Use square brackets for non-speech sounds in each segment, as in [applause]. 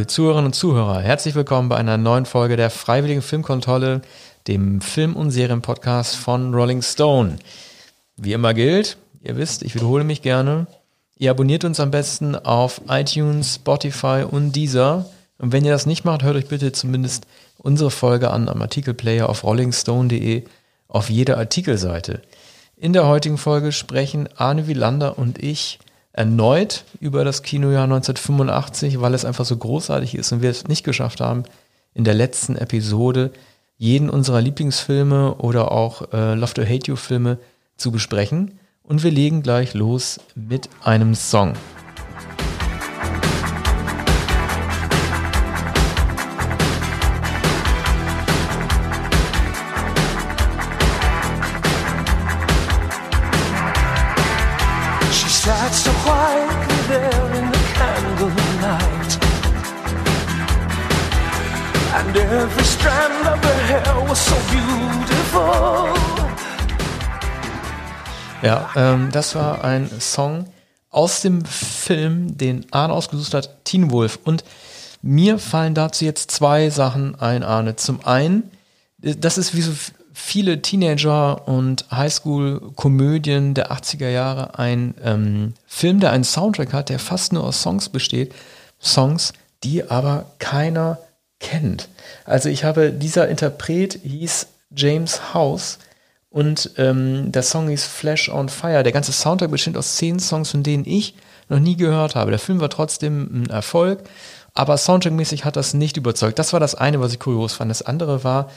liebe Zuhörerinnen und Zuhörer, herzlich willkommen bei einer neuen Folge der Freiwilligen Filmkontrolle, dem Film- und Serienpodcast von Rolling Stone. Wie immer gilt, ihr wisst, ich wiederhole mich gerne, ihr abonniert uns am besten auf iTunes, Spotify und Deezer. Und wenn ihr das nicht macht, hört euch bitte zumindest unsere Folge an am Artikelplayer auf rollingstone.de auf jeder Artikelseite. In der heutigen Folge sprechen Arne Wielander und ich erneut über das Kinojahr 1985, weil es einfach so großartig ist und wir es nicht geschafft haben, in der letzten Episode jeden unserer Lieblingsfilme oder auch äh, Love to Hate You Filme zu besprechen. Und wir legen gleich los mit einem Song. Ja, ähm, das war ein Song aus dem Film, den Arne ausgesucht hat, Teen Wolf. Und mir fallen dazu jetzt zwei Sachen ein, Arne. Zum einen, das ist wie so viele Teenager- und Highschool-Komödien der 80er Jahre ein ähm, Film, der einen Soundtrack hat, der fast nur aus Songs besteht. Songs, die aber keiner kennt. Also ich habe, dieser Interpret hieß James House und ähm, der Song hieß Flash on Fire. Der ganze Soundtrack besteht aus zehn Songs, von denen ich noch nie gehört habe. Der Film war trotzdem ein Erfolg aber Soundtrack-mäßig hat das nicht überzeugt. Das war das eine, was ich kurios fand. Das andere war,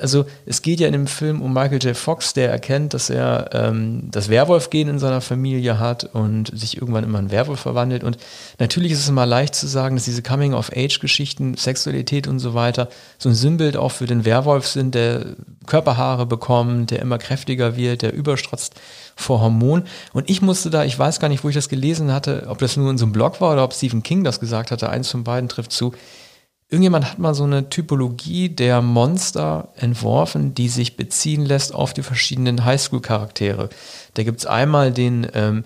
also es geht ja in dem Film um Michael J. Fox, der erkennt, dass er ähm, das Werwolf-Gen in seiner Familie hat und sich irgendwann immer in Werwolf verwandelt. Und natürlich ist es immer leicht zu sagen, dass diese Coming-of-Age-Geschichten, Sexualität und so weiter so ein Sinnbild auch für den Werwolf sind, der Körperhaare bekommt, der immer kräftiger wird, der überstrotzt vor Hormonen. Und ich musste da, ich weiß gar nicht, wo ich das gelesen hatte, ob das nur in so einem Blog war oder ob Stephen King das gesagt hatte, eins von beiden trifft zu. Irgendjemand hat mal so eine Typologie der Monster entworfen, die sich beziehen lässt auf die verschiedenen Highschool-Charaktere. Da gibt es einmal den ähm,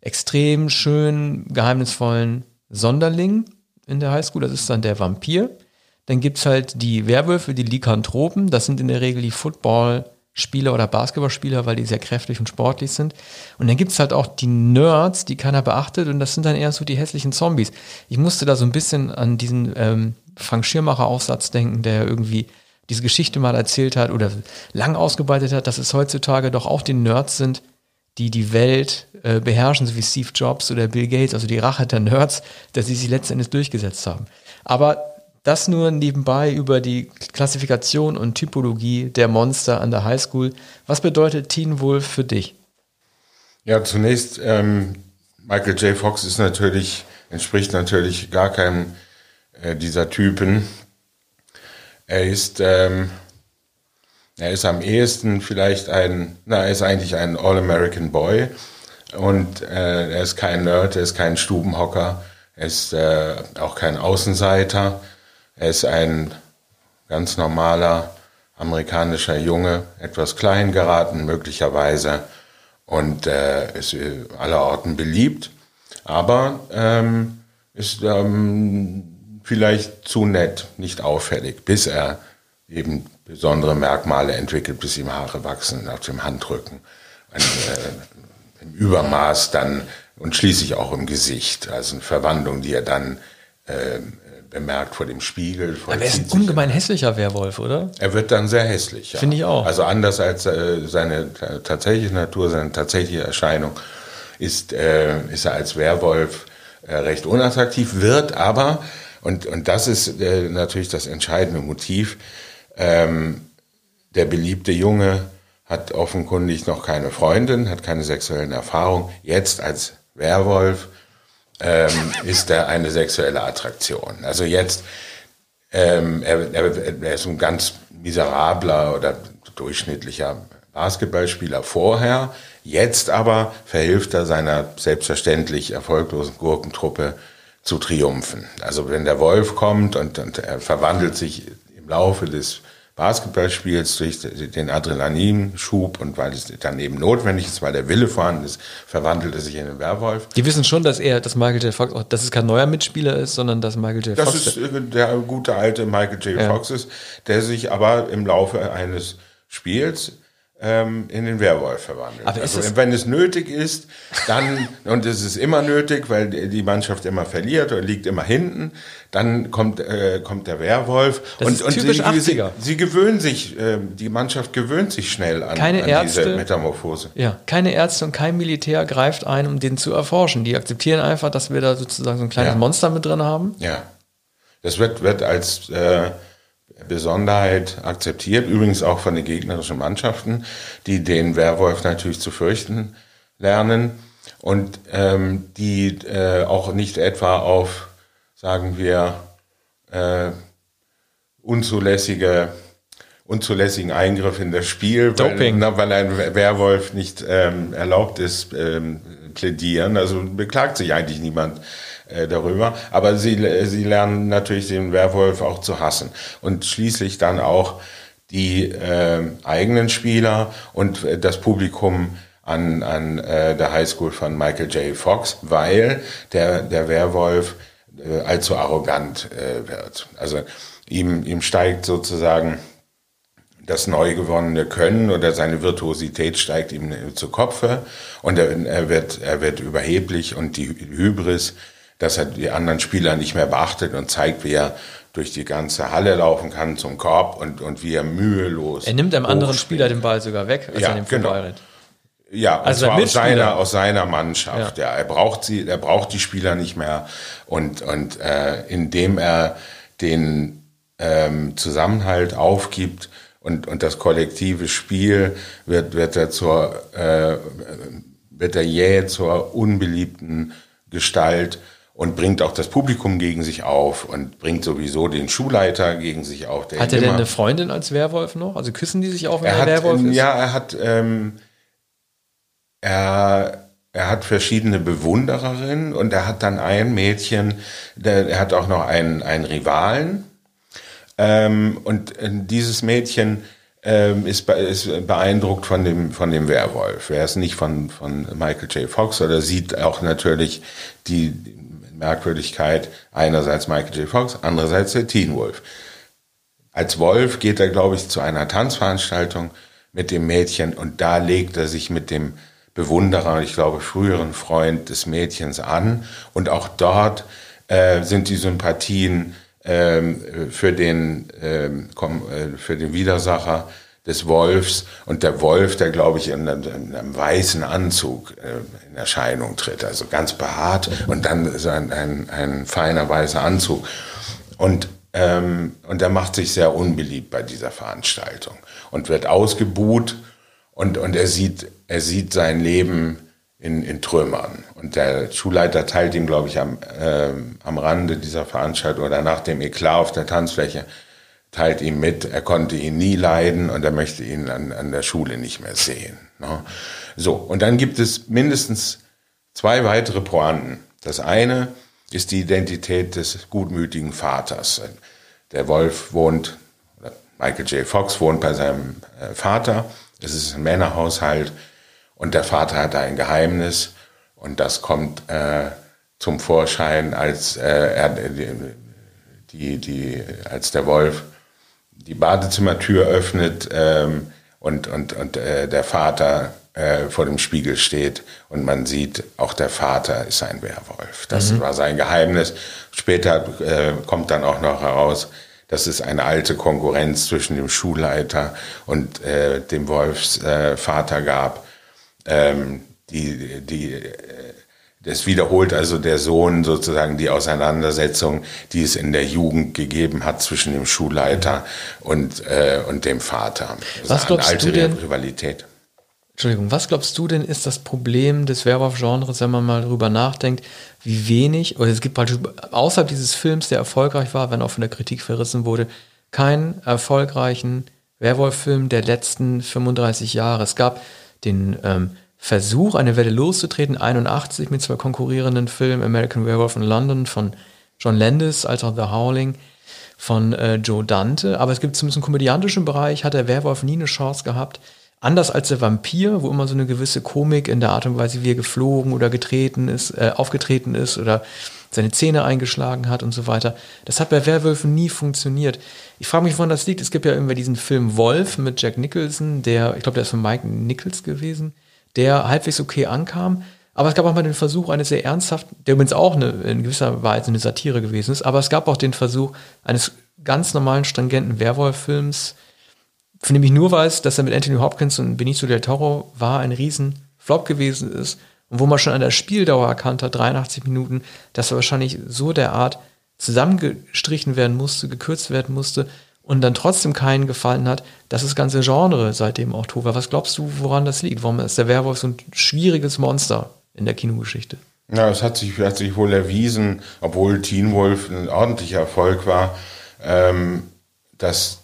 extrem schön geheimnisvollen Sonderling in der Highschool, das ist dann der Vampir. Dann gibt es halt die Werwölfe, die Lykanthropen, das sind in der Regel die Football- Spieler oder Basketballspieler, weil die sehr kräftig und sportlich sind. Und dann gibt's halt auch die Nerds, die keiner beachtet und das sind dann eher so die hässlichen Zombies. Ich musste da so ein bisschen an diesen ähm, Frank Schirmacher Aufsatz denken, der irgendwie diese Geschichte mal erzählt hat oder lang ausgebreitet hat, dass es heutzutage doch auch die Nerds sind, die die Welt äh, beherrschen, so wie Steve Jobs oder Bill Gates, also die Rache der Nerds, dass sie sie letztendlich durchgesetzt haben. Aber das nur nebenbei über die Klassifikation und Typologie der Monster an der Highschool. Was bedeutet Teen Wolf für dich? Ja, zunächst, ähm, Michael J. Fox ist natürlich, entspricht natürlich gar keinem äh, dieser Typen. Er ist, ähm, er ist am ehesten vielleicht ein, na, er ist eigentlich ein All-American Boy und äh, er ist kein Nerd, er ist kein Stubenhocker, er ist äh, auch kein Außenseiter er ist ein ganz normaler amerikanischer Junge, etwas klein geraten möglicherweise. Und äh, ist allerorten beliebt, aber ähm, ist ähm, vielleicht zu nett, nicht auffällig, bis er eben besondere Merkmale entwickelt, bis ihm Haare wachsen auf dem Handrücken, und, äh, im Übermaß dann und schließlich auch im Gesicht, also eine Verwandlung, die er dann äh, bemerkt vor dem Spiegel. Aber er ist ein ungemein hässlicher Werwolf, oder? Er wird dann sehr hässlich. Ja. Finde ich auch. Also anders als äh, seine tatsächliche Natur, seine tatsächliche Erscheinung, ist, äh, ist er als Werwolf äh, recht unattraktiv, wird aber, und, und das ist äh, natürlich das entscheidende Motiv, ähm, der beliebte Junge hat offenkundig noch keine Freundin, hat keine sexuellen Erfahrungen. Jetzt als Werwolf ähm, ist er eine sexuelle Attraktion. Also jetzt, ähm, er, er, er ist ein ganz miserabler oder durchschnittlicher Basketballspieler vorher. Jetzt aber verhilft er seiner selbstverständlich erfolglosen Gurkentruppe zu Triumphen. Also wenn der Wolf kommt und, und er verwandelt sich im Laufe des Basketball spielst, durch den Adrenalinschub und weil es dann eben notwendig ist, weil der Wille vorhanden ist, verwandelt er sich in einen Werwolf. Die wissen schon, dass er, dass Michael J. Fox, dass es kein neuer Mitspieler ist, sondern dass Michael J. Das Fox. ist äh, der gute alte Michael J. Ja. Fox ist, der sich aber im Laufe eines Spiels ähm, in den Werwolf ist also es- wenn es nötig ist, dann, [laughs] und es ist immer nötig, weil die Mannschaft immer verliert oder liegt immer hinten, dann kommt, äh, kommt der Werwolf. Das ist typisch sie, sie, 80er. sie gewöhnen sich, äh, die Mannschaft gewöhnt sich schnell an, Keine an Ärzte. diese Metamorphose. Ja, keine Ärzte und kein Militär greift ein, um den zu erforschen. Die akzeptieren einfach, dass wir da sozusagen so ein kleines Ja. Monster mit drin haben. Ja. Das wird, wird als äh, Besonderheit akzeptiert, übrigens auch von den gegnerischen Mannschaften, die den Werwolf natürlich zu fürchten lernen und ähm, die äh, auch nicht etwa auf, sagen wir, äh, unzulässige unzulässigen Eingriff in das Spiel, weil, na, weil ein Werwolf nicht ähm, erlaubt ist, ähm, plädieren. Also beklagt sich eigentlich niemand äh, darüber. Aber sie, sie lernen natürlich den Werwolf auch zu hassen. Und schließlich dann auch die äh, eigenen Spieler und äh, das Publikum an, an äh, der Highschool von Michael J. Fox, weil der, der Werwolf äh, allzu arrogant äh, wird. Also ihm, ihm steigt sozusagen das neu gewonnene Können oder seine Virtuosität steigt ihm zu Kopfe und er, er, wird, er wird überheblich und die Hybris, dass er die anderen Spieler nicht mehr beachtet und zeigt, wie er durch die ganze Halle laufen kann zum Korb und, und wie er mühelos. Er nimmt einem anderen. Spieler den Ball sogar weg, als Ja, er den genau. vorbeirennt. Ja, und Also aus seiner, aus seiner Mannschaft. Ja. er braucht sie, er braucht die Spieler nicht mehr. Und, und äh, indem er den ähm, Zusammenhalt aufgibt und, und das kollektive Spiel, wird, wird er zur, äh, wird er jäh zur unbeliebten Gestalt und bringt auch das Publikum gegen sich auf und bringt sowieso den Schulleiter gegen sich auf. Hat er denn eine Freundin als Werwolf noch? Also küssen die sich auch, wenn er er, hat, Werwolf ist? Ja, er hat, ähm, er, er hat verschiedene Bewundererinnen und er hat dann ein Mädchen, der, er hat auch noch einen, einen Rivalen. Ähm, und äh, dieses Mädchen ähm, ist, ist beeindruckt von dem, von dem Werwolf. Er ist nicht von, von Michael J. Fox oder sieht auch natürlich die Merkwürdigkeit einerseits Michael J. Fox, andererseits der Teen Wolf. Als Wolf geht er, glaube ich, zu einer Tanzveranstaltung mit dem Mädchen und da legt er sich mit dem Bewunderer, ich glaube, früheren Freund des Mädchens an. Und auch dort äh, sind die Sympathien ähm, für, den, ähm, äh, für den Widersacher des Wolfs und der Wolf, der, glaube ich, in einem, in einem weißen Anzug äh, in Erscheinung tritt, also ganz behaart und dann ist ein, ein, ein feiner weißer Anzug. Und, ähm, und er macht sich sehr unbeliebt bei dieser Veranstaltung und wird ausgebuht und, und er, sieht, er sieht sein Leben in, in Trümmern. Und der Schulleiter teilt ihm, glaube ich, am, ähm, am Rande dieser Veranstaltung oder nach dem Eklat auf der Tanzfläche, teilt ihm mit, er konnte ihn nie leiden und er möchte ihn an, an der Schule nicht mehr sehen. Ne? So, und dann gibt es mindestens zwei weitere Pointen. Das eine ist die Identität des gutmütigen Vaters. Der Wolf wohnt, Michael J. Fox wohnt bei seinem äh, Vater. Es ist ein Männerhaushalt und der Vater hat ein Geheimnis und das kommt äh, zum Vorschein, als äh, er die, die, als der Wolf die Badezimmertür öffnet ähm, und, und, und äh, der Vater äh, vor dem Spiegel steht und man sieht, auch der Vater ist ein Werwolf. Das war sein Geheimnis. Später äh, kommt dann auch noch heraus, dass es eine alte Konkurrenz zwischen dem Schulleiter und äh, dem Wolfsvater äh, Vater gab. Ähm, die, die, das wiederholt also der Sohn sozusagen die Auseinandersetzung, die es in der Jugend gegeben hat zwischen dem Schulleiter und, äh, und dem Vater. Das Was ist glaubst alte du denn? Rivalität. Entschuldigung, was glaubst du denn ist das Problem des Werwolf-Genres, wenn man mal drüber nachdenkt, wie wenig, oder es gibt praktisch außerhalb dieses Films, der erfolgreich war, wenn auch von der Kritik verrissen wurde, keinen erfolgreichen Werwolf-Film der letzten 35 Jahre. Es gab den ähm, Versuch, eine Welle loszutreten, 81 mit zwei konkurrierenden Filmen, American Werewolf in London von John Landis als auch The Howling, von äh, Joe Dante. Aber es gibt zumindest im komödiantischen Bereich, hat der Werwolf nie eine Chance gehabt. Anders als der Vampir, wo immer so eine gewisse Komik in der Art und Weise, wie er geflogen oder getreten ist, äh, aufgetreten ist oder seine Zähne eingeschlagen hat und so weiter. Das hat bei Werwölfen nie funktioniert. Ich frage mich, woran das liegt. Es gibt ja irgendwie diesen Film Wolf mit Jack Nicholson, der, ich glaube, der ist von Mike Nichols gewesen, der halbwegs okay ankam. Aber es gab auch mal den Versuch eines sehr ernsthaften, der übrigens auch eine, in gewisser Weise eine Satire gewesen ist, aber es gab auch den Versuch eines ganz normalen, stringenten Werwolf-Films, von dem ich nur weiß, dass er mit Anthony Hopkins und Benicio del Toro war, ein riesen Flop gewesen ist und wo man schon an der Spieldauer erkannt hat, 83 Minuten, dass er wahrscheinlich so derart zusammengestrichen werden musste, gekürzt werden musste und dann trotzdem keinen gefallen hat, dass das ganze Genre seitdem auch tot. Was glaubst du, woran das liegt? Warum ist der Werwolf so ein schwieriges Monster? in der Kinogeschichte. Ja, es hat sich, hat sich wohl erwiesen, obwohl Teen Wolf ein ordentlicher Erfolg war, ähm, dass,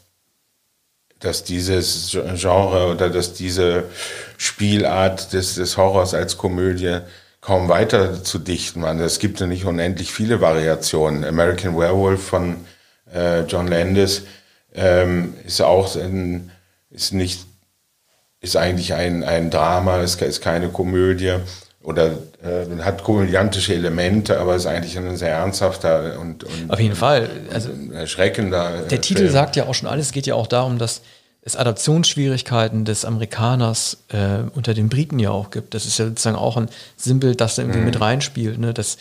dass dieses Genre oder dass diese Spielart des, des Horrors als Komödie kaum weiter zu dichten war. Es gibt ja nicht unendlich viele Variationen. American Werewolf von äh, John Landis ähm, ist auch ein, ist nicht, ist eigentlich ein, ein Drama, ist, ist keine Komödie oder äh, hat komödiantische Elemente, aber ist eigentlich ein sehr ernsthafter und, und auf jeden Fall also erschreckender. Der Titel sagt ja auch schon alles. Es geht ja auch darum, dass es Adaptionsschwierigkeiten des Amerikaners äh, unter den Briten ja auch gibt. Das ist ja sozusagen auch ein Sinnbild, das da irgendwie mhm. mit reinspielt. Ne? Das,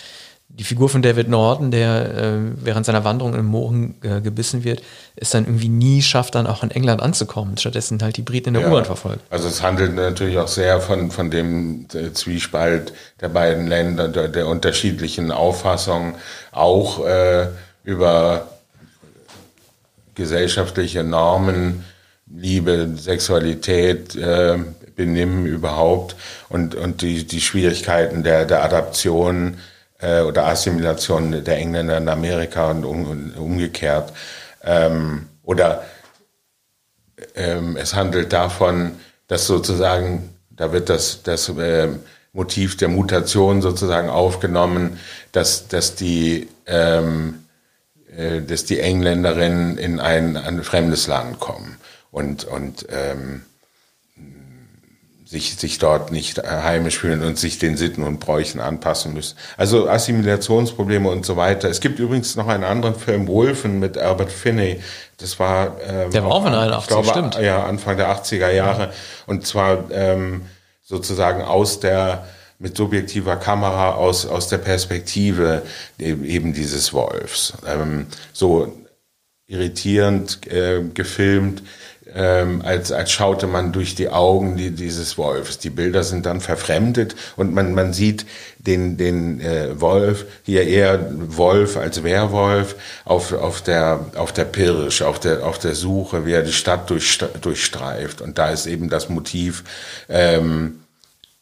die Figur von David Norton, der äh, während seiner Wanderung im Mohren äh, gebissen wird, ist dann irgendwie nie schafft, dann auch in England anzukommen. Stattdessen halt die Briten in der ja, U-Bahn verfolgt. Also es handelt natürlich auch sehr von, von dem äh, Zwiespalt der beiden Länder, der, der unterschiedlichen Auffassungen, auch äh, über gesellschaftliche Normen, Liebe, Sexualität, äh, Benimm überhaupt und, und die, die Schwierigkeiten der, der Adaption äh, oder Assimilation der Engländer in Amerika und um, umgekehrt. Ähm, oder ähm, es handelt davon, dass sozusagen, da wird das, das äh, Motiv der Mutation sozusagen aufgenommen, dass, dass, die, ähm, äh, dass die Engländerinnen in ein, ein fremdes Land kommen und, und ähm, sich, sich dort nicht heimisch fühlen und sich den Sitten und Bräuchen anpassen müssen. Also Assimilationsprobleme und so weiter. Es gibt übrigens noch einen anderen Film, Wolfen mit Albert Finney. Das war, ähm, der war auch in 81, glaube, stimmt. Ja, Anfang der 80er Jahre. Ja. Und zwar ähm, sozusagen aus der mit subjektiver Kamera aus, aus der Perspektive eben dieses Wolfs. Ähm, so irritierend äh, gefilmt, ähm, als, als schaute man durch die Augen die, dieses Wolfs. Die Bilder sind dann verfremdet und man, man sieht den, den äh, Wolf, hier eher Wolf als Werwolf, auf, auf, der, auf der Pirsch, auf der, auf der Suche, wie er die Stadt durch, durchstreift. Und da ist eben das Motiv, ähm,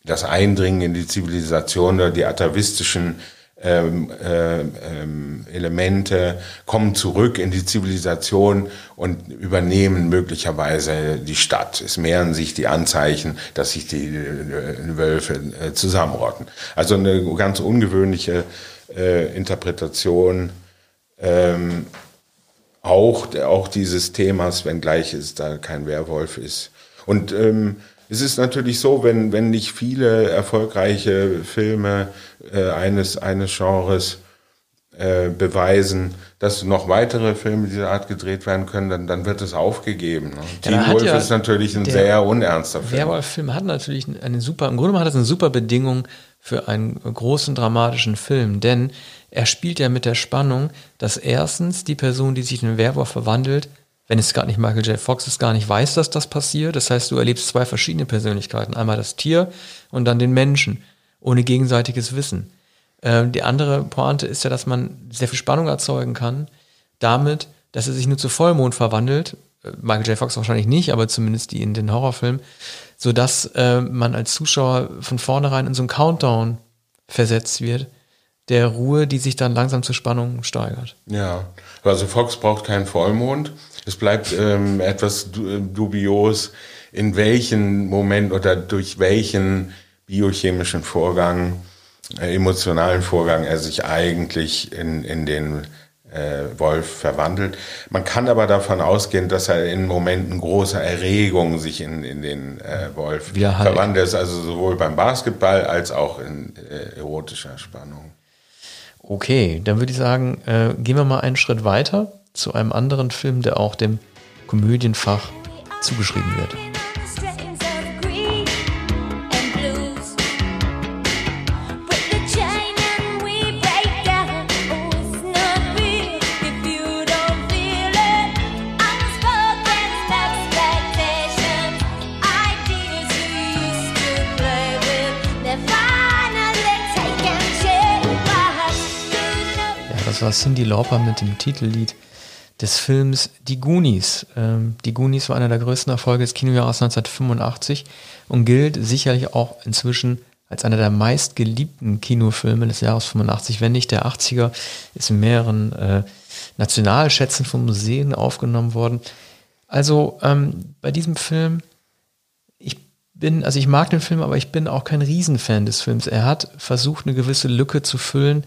das Eindringen in die Zivilisation oder die atavistischen ähm, äh, ähm, Elemente kommen zurück in die Zivilisation und übernehmen möglicherweise die Stadt. Es mehren sich die Anzeichen, dass sich die äh, Wölfe äh, zusammenrotten. Also eine ganz ungewöhnliche äh, Interpretation ähm, auch, auch dieses Themas, wenngleich es da kein Werwolf ist. Und ähm, es ist natürlich so, wenn, wenn nicht viele erfolgreiche Filme äh, eines, eines Genres äh, beweisen, dass noch weitere Filme dieser Art gedreht werden können, dann, dann wird es aufgegeben. Ne? Ja, Teen Wolf ja ist natürlich ein sehr unernster Film. Werwolf-Film hat natürlich eine super, im Grunde hat es eine super Bedingung für einen großen dramatischen Film, denn er spielt ja mit der Spannung, dass erstens die Person, die sich in einen Werwolf verwandelt, wenn es gar nicht Michael J. Fox ist, gar nicht weiß, dass das passiert. Das heißt, du erlebst zwei verschiedene Persönlichkeiten. Einmal das Tier und dann den Menschen, ohne gegenseitiges Wissen. Ähm, die andere Pointe ist ja, dass man sehr viel Spannung erzeugen kann, damit, dass er sich nur zu Vollmond verwandelt. Äh, Michael J. Fox wahrscheinlich nicht, aber zumindest die in den Horrorfilmen, sodass äh, man als Zuschauer von vornherein in so einen Countdown versetzt wird, der Ruhe, die sich dann langsam zur Spannung steigert. Ja, also Fox braucht keinen Vollmond. Es bleibt ähm, etwas dubios, in welchem Moment oder durch welchen biochemischen Vorgang, äh, emotionalen Vorgang er sich eigentlich in, in den äh, Wolf verwandelt. Man kann aber davon ausgehen, dass er in Momenten großer Erregung sich in, in den äh, Wolf er halt- verwandelt, ist, also sowohl beim Basketball als auch in äh, erotischer Spannung. Okay, dann würde ich sagen, äh, gehen wir mal einen Schritt weiter zu einem anderen Film, der auch dem Komödienfach zugeschrieben wird. Das war Cindy Lauper mit dem Titellied des Films Die Goonies. Ähm, die Goonies war einer der größten Erfolge des Kinojahres 1985 und gilt sicherlich auch inzwischen als einer der meistgeliebten Kinofilme des Jahres 85, wenn nicht der 80er, ist in mehreren äh, Nationalschätzen von Museen aufgenommen worden. Also ähm, bei diesem Film, ich bin, also ich mag den Film, aber ich bin auch kein Riesenfan des Films. Er hat versucht, eine gewisse Lücke zu füllen,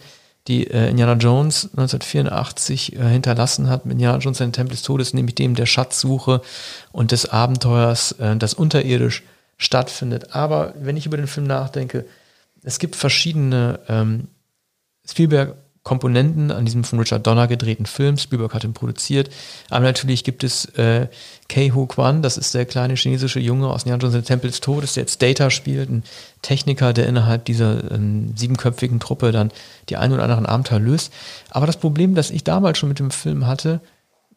die äh, Indiana Jones 1984 äh, hinterlassen hat Indiana Jones ein Tempel des Todes, nämlich dem der Schatzsuche und des Abenteuers, äh, das unterirdisch stattfindet. Aber wenn ich über den Film nachdenke, es gibt verschiedene ähm, Spielberg-Komponenten an diesem von Richard Donner gedrehten Film. Spielberg hat ihn produziert. Aber natürlich gibt es äh, Kei Hu Kwan, das ist der kleine chinesische Junge aus und der Tempel des Todes, der jetzt Data spielt, ein Techniker, der innerhalb dieser ähm, siebenköpfigen Truppe dann die ein oder anderen Abenteuer löst. Aber das Problem, das ich damals schon mit dem Film hatte,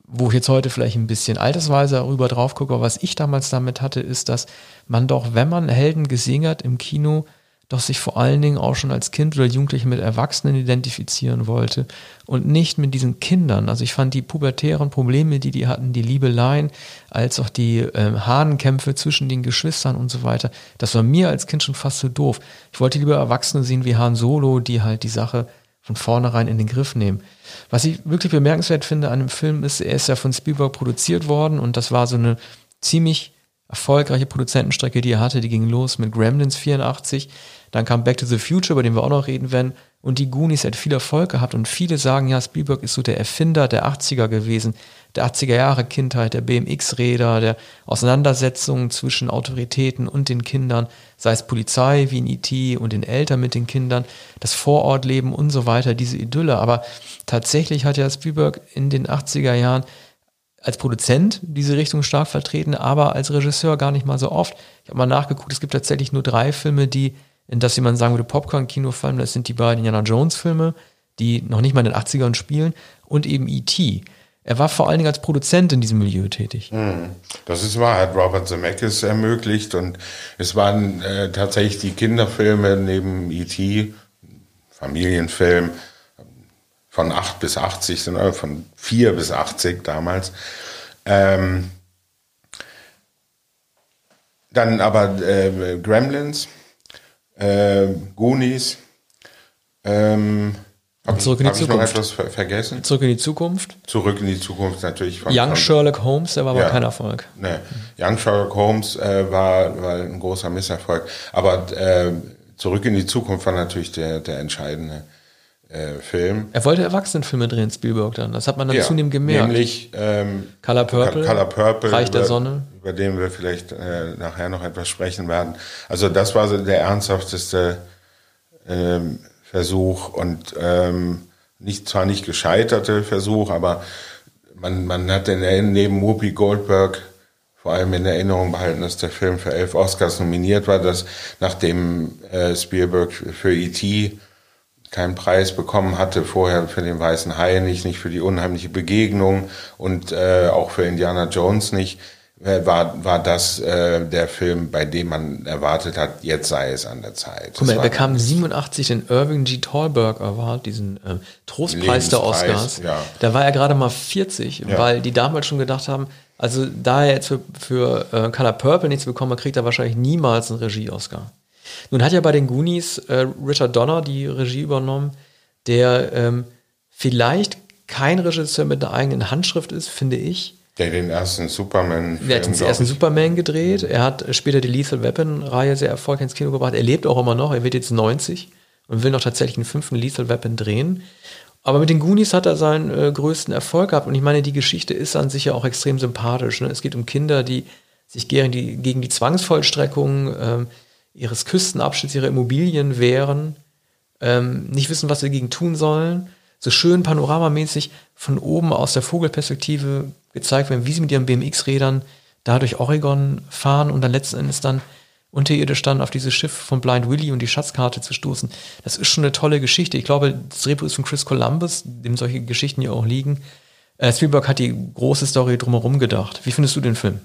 wo ich jetzt heute vielleicht ein bisschen altersweise darüber drauf gucke, aber was ich damals damit hatte, ist, dass man doch, wenn man Helden gesehen hat im Kino, doch sich vor allen Dingen auch schon als Kind oder Jugendliche mit Erwachsenen identifizieren wollte und nicht mit diesen Kindern. Also ich fand die pubertären Probleme, die die hatten, die Liebeleien, als auch die ähm, Hahnenkämpfe zwischen den Geschwistern und so weiter, das war mir als Kind schon fast so doof. Ich wollte lieber Erwachsene sehen wie Han Solo, die halt die Sache von vornherein in den Griff nehmen. Was ich wirklich bemerkenswert finde an dem Film ist, er ist ja von Spielberg produziert worden und das war so eine ziemlich erfolgreiche Produzentenstrecke, die er hatte. Die ging los mit Gremlins 84, dann kam Back to the Future, über den wir auch noch reden werden, und die Goonies hat viel Erfolg gehabt und viele sagen, ja, Spielberg ist so der Erfinder der 80er gewesen, der 80er Jahre Kindheit, der BMX-Räder, der Auseinandersetzungen zwischen Autoritäten und den Kindern, sei es Polizei wie in IT und den Eltern mit den Kindern, das Vorortleben und so weiter, diese Idylle. Aber tatsächlich hat ja Spielberg in den 80er Jahren als Produzent diese Richtung stark vertreten, aber als Regisseur gar nicht mal so oft. Ich habe mal nachgeguckt, es gibt tatsächlich nur drei Filme, die in das jemand sagen würde, Popcorn-Kino fallen. Das sind die beiden Indiana Jones-Filme, die noch nicht mal in den 80ern spielen, und eben E.T. Er war vor allen Dingen als Produzent in diesem Milieu tätig. Das ist wahr, hat Robert Zemeckis ermöglicht und es waren äh, tatsächlich die Kinderfilme neben E.T., Familienfilm, von 8 bis 80, sondern von 4 bis 80 damals. Ähm, dann aber äh, Gremlins, äh, Goonies. Ähm, hab, Zurück in die hab ich noch Zukunft. etwas ver vergessen? Zurück in die Zukunft. Zurück in die Zukunft natürlich. Von, Young von- Sherlock Holmes, der war aber Ja. kein Erfolg. Ne, Young Sherlock Holmes äh, war, war ein großer Misserfolg. Aber äh, Zurück in die Zukunft war natürlich der, der entscheidende äh, Film. Er wollte Erwachsenenfilme drehen, Spielberg dann. Das hat man dann zunehmend gemerkt. Nämlich ähm, Color Purple, Color Purple Reich der Sonne. Über den wir vielleicht äh, nachher noch etwas sprechen werden. Also das war so der ernsthafteste ähm, Versuch und ähm, nicht zwar nicht gescheiterte Versuch, aber man, man hat in Erinnerung, neben Whoopi Goldberg vor allem in Erinnerung behalten, dass der Film für elf Oscars nominiert war, dass nachdem äh, Spielberg für E.T. keinen Preis bekommen hatte, vorher für den Weißen Hai nicht, nicht für die unheimliche Begegnung und äh, auch für Indiana Jones nicht, war, war das äh, der Film, bei dem man erwartet hat, jetzt sei es an der Zeit. Guck mal, er bekam 87 den Irving G. Thalberg Award, diesen ähm, Trostpreis der Oscars. ja. Da war er gerade mal 40, Ja. weil die damals schon gedacht haben, also da er jetzt für, für äh, Color Purple nichts bekommen hat, kriegt er wahrscheinlich niemals einen Regie-Oscar. Nun hat ja bei den Goonies äh, Richard Donner die Regie übernommen, der ähm, vielleicht kein Regisseur mit einer eigenen Handschrift ist, finde ich. Der den ersten Superman. Er hat den ersten Superman gedreht. Er hat später die Lethal Weapon-Reihe sehr erfolgreich ins Kino gebracht. Er lebt auch immer noch. Er wird jetzt 90 und will noch tatsächlich einen fünften Lethal Weapon drehen. Aber mit den Goonies hat er seinen äh, größten Erfolg gehabt. Und ich meine, die Geschichte ist an sich ja auch extrem sympathisch. Ne? Es geht um Kinder, die sich gegen die, gegen die Zwangsvollstreckung ähm, ihres Küstenabschnitts, ihrer Immobilien wehren, ähm, nicht wissen, was sie dagegen tun sollen. So schön panoramamäßig von oben aus der Vogelperspektive gezeigt werden, wie sie mit ihren BMX-Rädern da durch Oregon fahren und dann letzten Endes dann unterirdisch dann auf dieses Schiff von Blind Willie und die Schatzkarte zu stoßen. Das ist schon eine tolle Geschichte. Ich glaube, das Drehbuch ist von Chris Columbus, dem solche Geschichten ja auch liegen. Äh, Spielberg hat die große Story drumherum gedacht. Wie findest du den Film?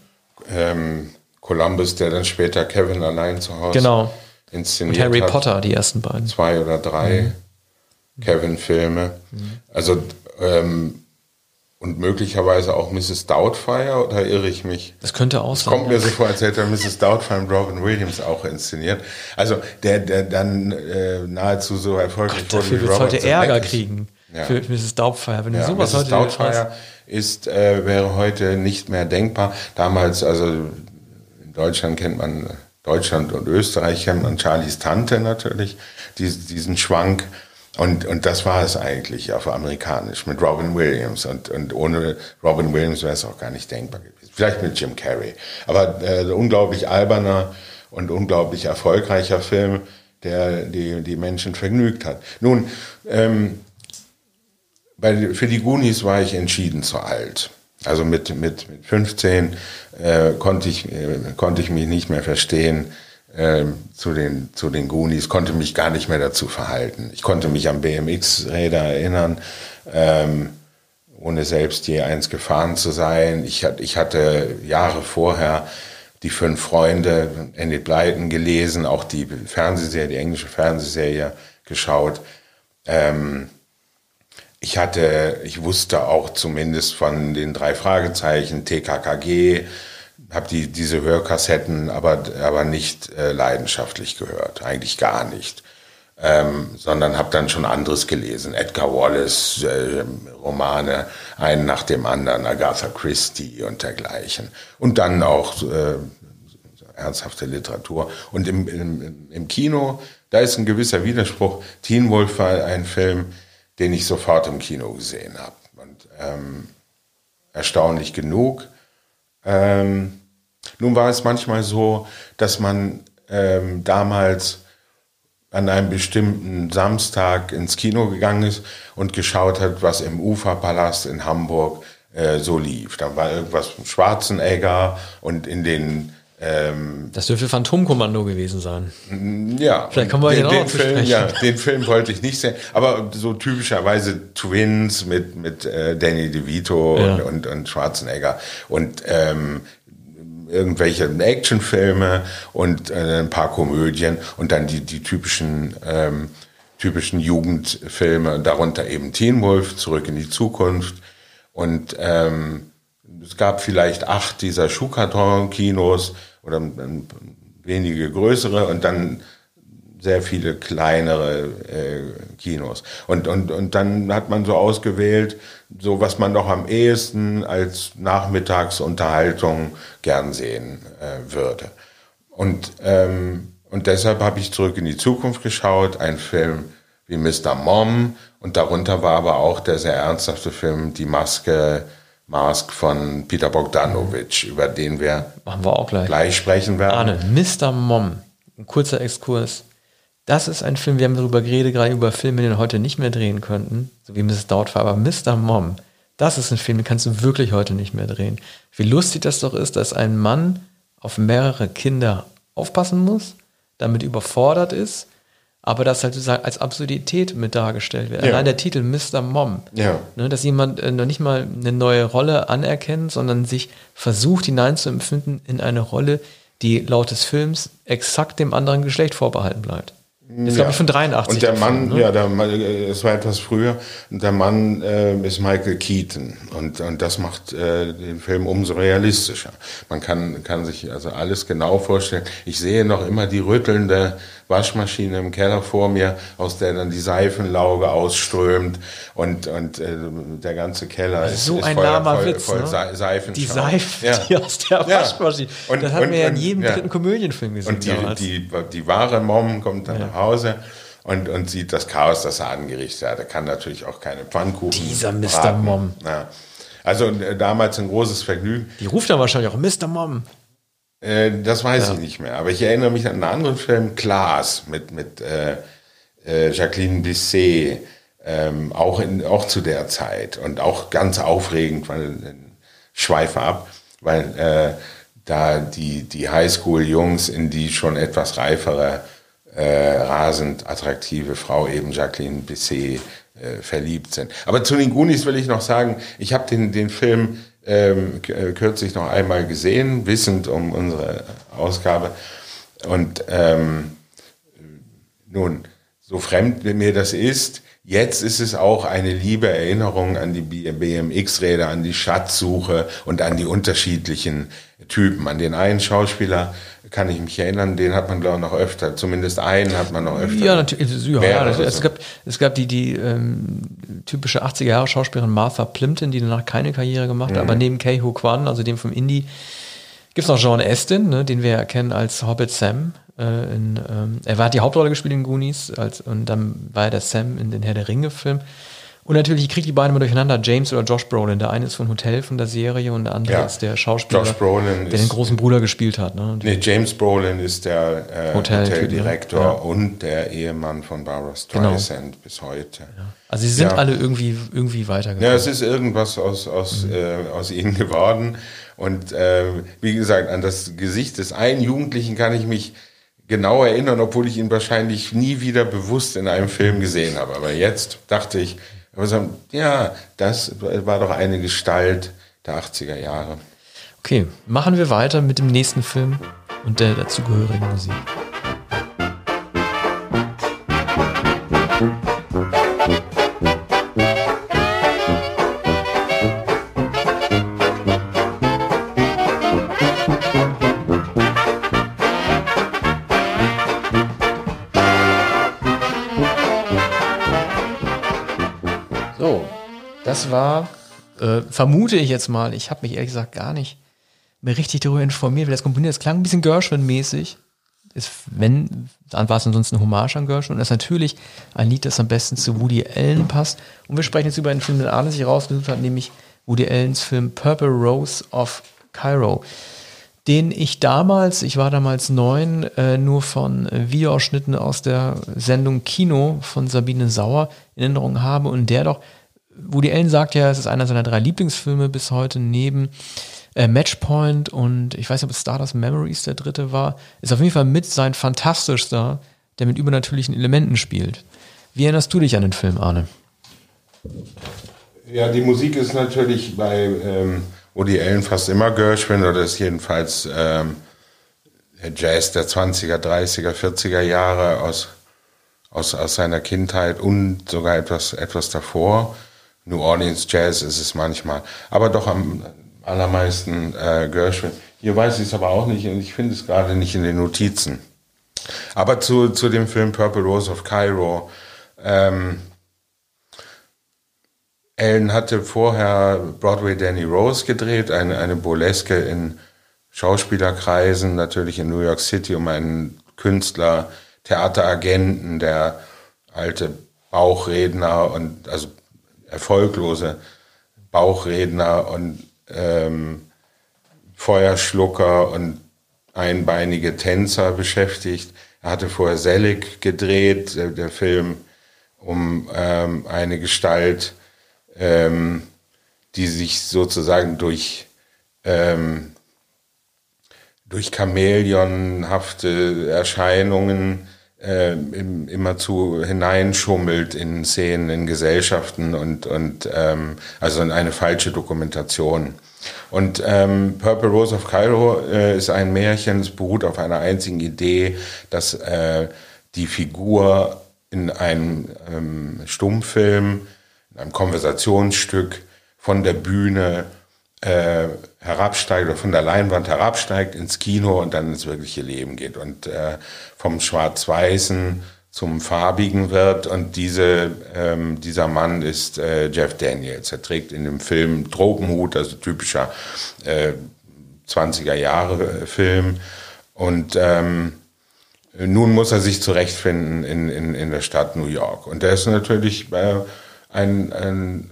Ähm, Columbus, der dann später Kevin allein zu Hause Genau. inszeniert Und Harry hat. Potter, die ersten beiden. Zwei oder drei Kevin-Filme. Also, ähm, und möglicherweise auch Mrs. Doubtfire, oder irre ich mich? Das könnte auch sein. Kommt mir so vor, als hätte Mrs. Doubtfire und Robin Williams auch inszeniert. Also, der, der dann äh, nahezu so erfolgreich Dafür wird wie es heute Robert Ärger kriegen Ja. für Mrs. Doubtfire. Wenn du Ja, sowas Mrs. heute Doubtfire ist, äh, wäre heute nicht mehr denkbar. Damals, also in Deutschland kennt man, Deutschland und Österreich kennt man Charlies Tante natürlich, dies, diesen Schwank. Und, und das war es eigentlich auf amerikanisch mit Robin Williams. Und, und ohne Robin Williams wäre es auch gar nicht denkbar gewesen. Vielleicht mit Jim Carrey. Aber äh, unglaublich alberner und unglaublich erfolgreicher Film, der die, die Menschen vergnügt hat. Nun, ähm, bei, für die Goonies war ich entschieden zu alt. Also mit, mit, mit 15 äh, konnte, ich, äh, konnte ich mich nicht mehr verstehen zu, den, zu den Goonies, konnte mich gar nicht mehr dazu verhalten. Ich konnte mich an BMX-Räder erinnern, ähm, ohne selbst je eins gefahren zu sein. Ich, ich hatte Jahre vorher die fünf Freunde, Enid Blyton gelesen, auch die Fernsehserie, die englische Fernsehserie geschaut. Ähm, ich hatte, ich wusste auch zumindest von den drei Fragezeichen, TKKG, habe die, diese Hörkassetten aber, aber nicht äh, leidenschaftlich gehört, eigentlich gar nicht. Ähm, sondern habe dann schon anderes gelesen. Edgar Wallace, äh, Romane, einen nach dem anderen, Agatha Christie und dergleichen. Und dann auch äh, ernsthafte Literatur. Und im, im, im Kino, da ist ein gewisser Widerspruch. Teen Wolf war ein Film, den ich sofort im Kino gesehen habe. Und ähm, erstaunlich genug. Ähm, nun war es manchmal so, dass man ähm, damals an einem bestimmten Samstag ins Kino gegangen ist und geschaut hat, was im Uferpalast in Hamburg äh, so lief. Da war irgendwas vom Schwarzenegger und in den ähm, Das dürfte Phantomkommando gewesen sein. ja, Vielleicht kommen wir den, noch den Film, ja, den Film wollte ich nicht sehen, aber so typischerweise Twins mit mit äh, Danny DeVito Ja. und, und und Schwarzenegger und ähm, irgendwelche Actionfilme und äh, ein paar Komödien und dann die die typischen ähm, typischen Jugendfilme, darunter eben Teen Wolf, Zurück in die Zukunft und ähm, es gab vielleicht acht dieser Schuhkarton-Kinos oder ähm, wenige größere und dann sehr viele kleinere äh, Kinos. Und, und, und dann hat man so ausgewählt, so was man doch am ehesten als Nachmittagsunterhaltung gern sehen äh, würde. Und, ähm, und deshalb habe ich zurück in die Zukunft geschaut, ein Film wie Mr. Mom und darunter war aber auch der sehr ernsthafte Film Die Maske, Mask von Peter Bogdanovich, über den wir Machen wir auch gleich. gleich sprechen werden. Arne, Mr. Mom. Ein kurzer Exkurs. Das ist ein Film, wir haben darüber geredet, gerade über Filme, die wir heute nicht mehr drehen könnten, so wie Mrs. Doubtfire, aber Mr. Mom, das ist ein Film, den kannst du wirklich heute nicht mehr drehen. Wie lustig das doch ist, dass ein Mann auf mehrere Kinder aufpassen muss, damit überfordert ist, aber das halt sozusagen als Absurdität mit dargestellt wird. Ja. Allein der Titel Mr. Mom. Ja. Ne, dass jemand äh, noch nicht mal eine neue Rolle anerkennt, sondern sich versucht hineinzuempfinden in eine Rolle, die laut des Films exakt dem anderen Geschlecht vorbehalten bleibt. Das ist, glaube ich, von 83. Und der Mann, Film, ne? ja, der, Mann, äh, es war etwas früher. Der Mann äh, ist Michael Keaton. Und, und das macht äh, den Film umso realistischer. Man kann, kann sich also alles genau vorstellen. Ich sehe noch immer die rüttelnde Waschmaschine im Keller vor mir, aus der dann die Seifenlauge ausströmt. Und, und äh, der ganze Keller ist, So ist ein voll, lahmer voll, Witz, voll ne? Se Seifenschaum. Die Seife, Ja. die aus der Ja. Waschmaschine. Und- das und- wir ja in jedem ja. dritten Komödienfilm gesehen Und die, damals. die, die wahre Mom kommt dann nach Hause und, und sieht das Chaos, das er angerichtet hat. Er kann natürlich auch keine Pfannkuchen. Dieser Mr. braten. Mom. Ja. Also äh, damals ein großes Vergnügen. Die ruft dann wahrscheinlich auch Mr. Mom. Äh, das weiß ich nicht mehr. Aber ich erinnere mich an einen anderen Film, Klaas, mit, mit äh, äh, Jacqueline Bisset, ähm, auch, in, auch zu der Zeit und auch ganz aufregend, weil äh, schweife ab, weil äh, da die, die Highschool-Jungs in die schon etwas reifere, äh, rasend attraktive Frau eben Jacqueline Bisset äh, verliebt sind. Aber zu den Goonies will ich noch sagen, ich habe den, den Film ähm, äh, kürzlich noch einmal gesehen, wissend um unsere Ausgabe. Und ähm, nun, so fremd mir das ist, jetzt ist es auch eine liebe Erinnerung an die BMX-Räder, an die Schatzsuche und an die unterschiedlichen Typen. An den einen Schauspieler kann ich mich erinnern, den hat man glaube ich noch öfter, zumindest einen hat man noch öfter. Ja, natürlich. Ja, Mehrere, das, es, gab, es gab die, die ähm, typische 80er-Jahre-Schauspielerin Martha Plimpton, die danach keine Karriere gemacht Mhm. hat, aber neben Kei Ho Kwan, also dem vom Indie, gibt es noch John Astin, ne, den wir erkennen als Hobbit Sam. Äh, in, ähm, er war, hat die Hauptrolle gespielt in Goonies als, und dann war er der Sam in den Herr der Ringe-Film. Und natürlich, ich kriege die beiden mal durcheinander, James oder Josh Brolin. Der eine ist von Hotel von der Serie und der andere Ja. ist der Schauspieler, der den großen Bruder gespielt hat. Ne? Nee, James Brolin ist der äh, Hotel- Hoteldirektor ja. und der Ehemann von Barbara Genau. Streisand bis heute. Also sie sind Ja. alle irgendwie, irgendwie weitergekommen. Ja, es ist irgendwas aus, aus, äh, aus ihnen geworden. Und äh, wie gesagt, an das Gesicht des einen Jugendlichen kann ich mich genau erinnern, obwohl ich ihn wahrscheinlich nie wieder bewusst in einem Film gesehen habe. Aber jetzt dachte ich, ja, das war doch eine Gestalt der 80er Jahre. Okay, machen wir weiter mit dem nächsten Film und der dazugehörigen Musik. Das war, äh, vermute ich jetzt mal, ich habe mich ehrlich gesagt gar nicht mehr richtig darüber informiert, wie das komponiert. Es klang ein bisschen Gershwin-mäßig. Ist, wenn, dann war es ansonsten eine Hommage an Gershwin. Und das ist natürlich ein Lied, das am besten zu Woody Allen passt. Und wir sprechen jetzt über einen Film, den Arne sich rausgesucht hat, nämlich Woody Allens Film Purple Rose of Cairo. Den ich damals, ich war damals neun, äh, nur von äh, Videoausschnitten aus der Sendung Kino von Sabine Sauer in Erinnerung habe und der doch, Woody Allen sagt ja, es ist einer seiner drei Lieblingsfilme bis heute neben äh, Matchpoint und ich weiß nicht, ob es Stardust Memories der dritte war, ist auf jeden Fall mit sein fantastischster, der mit übernatürlichen Elementen spielt. Wie erinnerst du dich an den Film, Arne? Ja, die Musik ist natürlich bei ähm, Woody Allen fast immer Gershwin oder ist jedenfalls ähm, Jazz der 20er, 30er, 40er Jahre aus, aus, aus seiner Kindheit und sogar etwas, etwas davor. New Orleans Jazz ist es manchmal, aber doch am allermeisten äh, Gershwin. Hier weiß ich es aber auch nicht und ich finde es gerade nicht in den Notizen. Aber zu, zu dem Film Purple Rose of Cairo. Ähm, Ellen hatte vorher Broadway Danny Rose gedreht, eine, eine Burleske in Schauspielerkreisen, natürlich in New York City, um einen Künstler, Theateragenten, der alte Bauchredner und also erfolglose Bauchredner und ähm, Feuerschlucker und einbeinige Tänzer beschäftigt. Er hatte vorher Selig gedreht, der, der Film um ähm, eine Gestalt, ähm, die sich sozusagen durch, ähm, durch chamäleonhafte Erscheinungen äh, im, immerzu hineinschummelt in Szenen, in Gesellschaften und, und ähm, also in eine falsche Dokumentation. Und ähm, Purple Rose of Cairo äh, ist ein Märchen, es beruht auf einer einzigen Idee, dass äh, die Figur in einem ähm, Stummfilm, in einem Konversationsstück von der Bühne äh, herabsteigt oder von der Leinwand herabsteigt ins Kino und dann ins wirkliche Leben geht und äh, vom Schwarz-Weißen zum Farbigen wird und diese, ähm, dieser Mann ist äh, Jeff Daniels. Er trägt in dem Film Tropenhut, also typischer äh, 20er Jahre Film und ähm, äh, nun muss er sich zurechtfinden in, in, in der Stadt New York. Und der ist natürlich äh, ein, ein,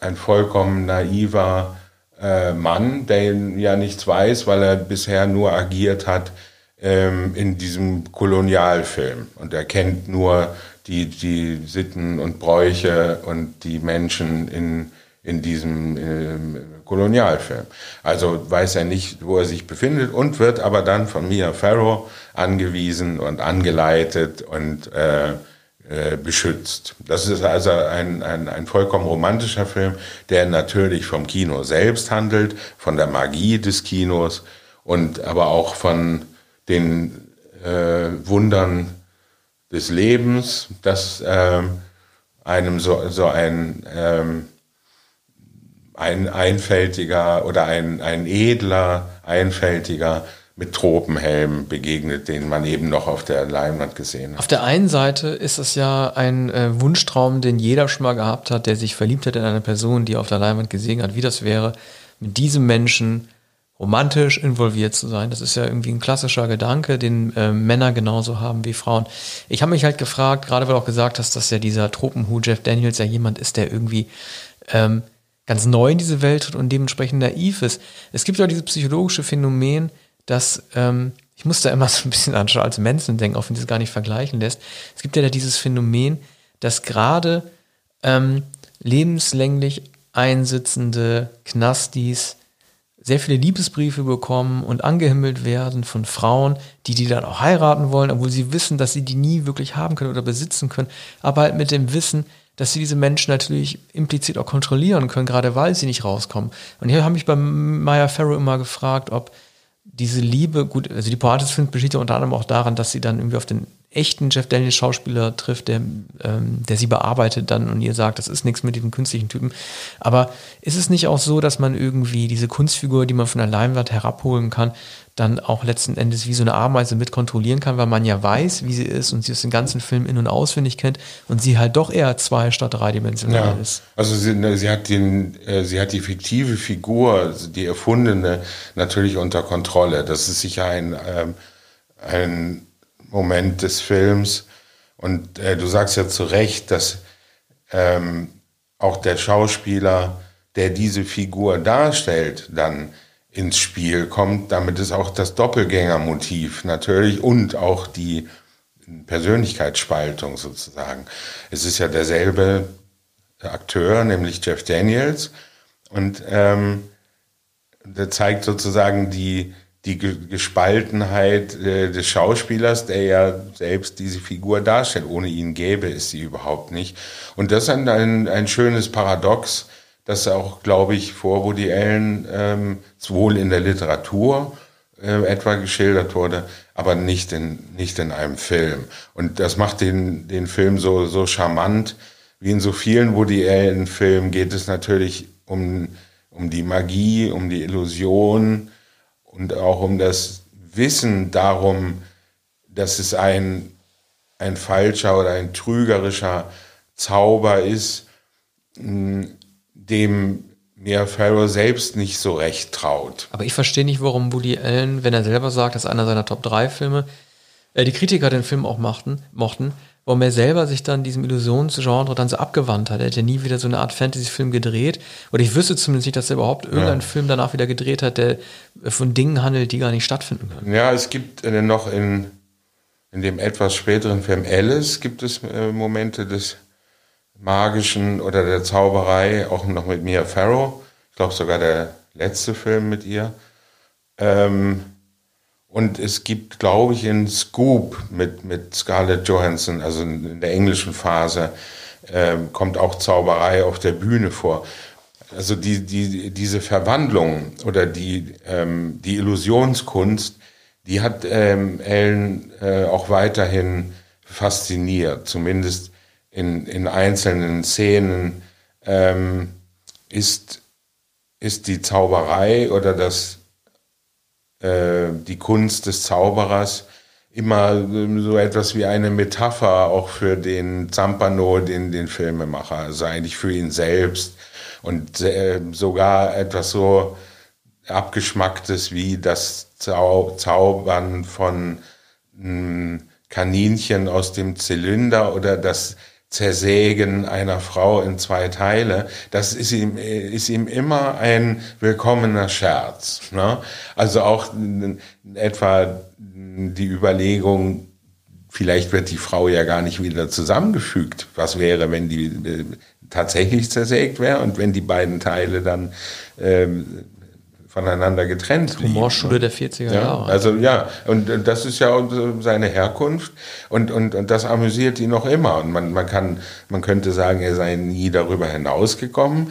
ein vollkommen naiver äh, Mann, der ja nichts weiß, weil er bisher nur agiert hat ähm, in diesem Kolonialfilm. Und er kennt nur die, die Sitten und Bräuche und die Menschen in, in diesem äh, Kolonialfilm. Also weiß er nicht, wo er sich befindet und wird aber dann von Mia Farrow angewiesen und angeleitet und äh, äh, beschützt. Das ist also ein, ein, ein vollkommen romantischer Film, der natürlich vom Kino selbst handelt, von der Magie des Kinos und aber auch von den äh, Wundern des Lebens, dass ähm, einem so, so ein, ähm, ein einfältiger oder ein, ein edler, einfältiger mit Tropenhelm begegnet, den man eben noch auf der Leinwand gesehen hat. Auf der einen Seite ist es ja ein äh, Wunschtraum, den jeder schon mal gehabt hat, der sich verliebt hat in eine Person, die auf der Leinwand gesehen hat, wie das wäre, mit diesem Menschen romantisch involviert zu sein. Das ist ja irgendwie ein klassischer Gedanke, den äh, Männer genauso haben wie Frauen. Ich habe mich halt gefragt, gerade weil du auch gesagt hast, dass ja dieser Tropenhu Jeff Daniels ja jemand ist, der irgendwie ähm, ganz neu in diese Welt tritt und dementsprechend naiv ist. Es gibt ja dieses psychologische Phänomen, dass ähm, ich muss da immer [laughs] so ein bisschen an Charles Manson denken, auch wenn das gar nicht vergleichen lässt. Es gibt ja da dieses Phänomen, dass gerade ähm, lebenslänglich einsitzende Knastis sehr viele Liebesbriefe bekommen und angehimmelt werden von Frauen, die die dann auch heiraten wollen, obwohl sie wissen, dass sie die nie wirklich haben können oder besitzen können, aber halt mit dem Wissen, dass sie diese Menschen natürlich implizit auch kontrollieren können, gerade weil sie nicht rauskommen. Und hier habe ich bei Maya Farrow immer gefragt, ob diese Liebe, gut, also die Pointe Films besteht ja unter anderem auch daran, dass sie dann irgendwie auf den echten Jeff Daniels Schauspieler trifft, der, ähm, der sie bearbeitet dann und ihr sagt, das ist nichts mit diesem künstlichen Typen. Aber ist es nicht auch so, dass man irgendwie diese Kunstfigur, die man von der Leinwand herabholen kann, dann auch letzten Endes wie so eine Ameise mit kontrollieren kann, weil man ja weiß, wie sie ist und sie aus den ganzen Film in- und auswendig kennt und sie halt doch eher zwei statt dreidimensional Ja, ist. also sie, ne, sie, hat den, äh, sie hat die fiktive Figur, also die erfundene, natürlich unter Kontrolle. Das ist sicher ein, ähm, ein Moment des Films. Und äh, du sagst ja zu Recht, dass ähm, auch der Schauspieler, der diese Figur darstellt, dann ins Spiel kommt. Damit ist auch das Doppelgängermotiv natürlich und auch die Persönlichkeitsspaltung sozusagen. Es ist ja derselbe Akteur, nämlich Jeff Daniels. Und ähm, der zeigt sozusagen die, die Ge- Gespaltenheit äh, des Schauspielers, der ja selbst diese Figur darstellt. Ohne ihn gäbe es sie überhaupt nicht. Und das ist ein, ein, ein schönes Paradox, das auch, glaube ich, vor Woody Allen ähm, sowohl in der Literatur äh, etwa geschildert wurde, aber nicht in, nicht in einem Film. Und das macht den, den Film so, so charmant. Wie in so vielen Woody Allen-Filmen geht es natürlich um, um die Magie, um die Illusion und auch um das Wissen darum, dass es ein, ein falscher oder ein trügerischer Zauber ist, dem Mia Farrow selbst nicht so recht traut. Aber ich verstehe nicht, warum Woody Allen, wenn er selber sagt, das ist einer seiner Top 3 Filme, äh, die Kritiker den Film auch machten, mochten, warum er selber sich dann diesem Illusionsgenre dann so abgewandt hat. Er ja nie wieder so eine Art Fantasy-Film gedreht. Oder ich wüsste zumindest nicht, dass er überhaupt irgendeinen Film danach wieder gedreht hat, der von Dingen handelt, die gar nicht stattfinden können. Ja, es gibt äh, noch in, in dem etwas späteren Film Alice gibt es äh, Momente des Magischen oder der Zauberei, auch noch mit Mia Farrow. Ich glaube sogar der letzte Film mit ihr. Ähm, und es gibt, glaube ich, in Scoop mit, mit Scarlett Johansson, also in der englischen Phase, ähm, kommt auch Zauberei auf der Bühne vor. Also die, die, diese Verwandlung oder die, ähm, die Illusionskunst, die hat ähm, Ellen äh, auch weiterhin fasziniert. Zumindest in, in einzelnen Szenen ähm, ist, ist die Zauberei oder das, äh, die Kunst des Zauberers immer ähm, so etwas wie eine Metapher auch für den Zampano, den, den Filmemacher, also eigentlich für ihn selbst. Und äh, sogar etwas so abgeschmacktes wie das Zau Zaubern von mh, Kaninchen aus dem Zylinder oder das Zersägen einer Frau in zwei Teile, das ist ihm, ist ihm immer ein willkommener Scherz. Ne? Also auch etwa die Überlegung, vielleicht wird die Frau ja gar nicht wieder zusammengefügt. Was wäre, wenn die äh, tatsächlich zersägt wäre und wenn die beiden Teile dann ähm, voneinander getrennt. Humorschule der 40er ja, Jahre. Also ja, und das ist ja seine Herkunft und, und, und das amüsiert ihn noch immer. Und man, man, kann, man könnte sagen, er sei nie darüber hinausgekommen.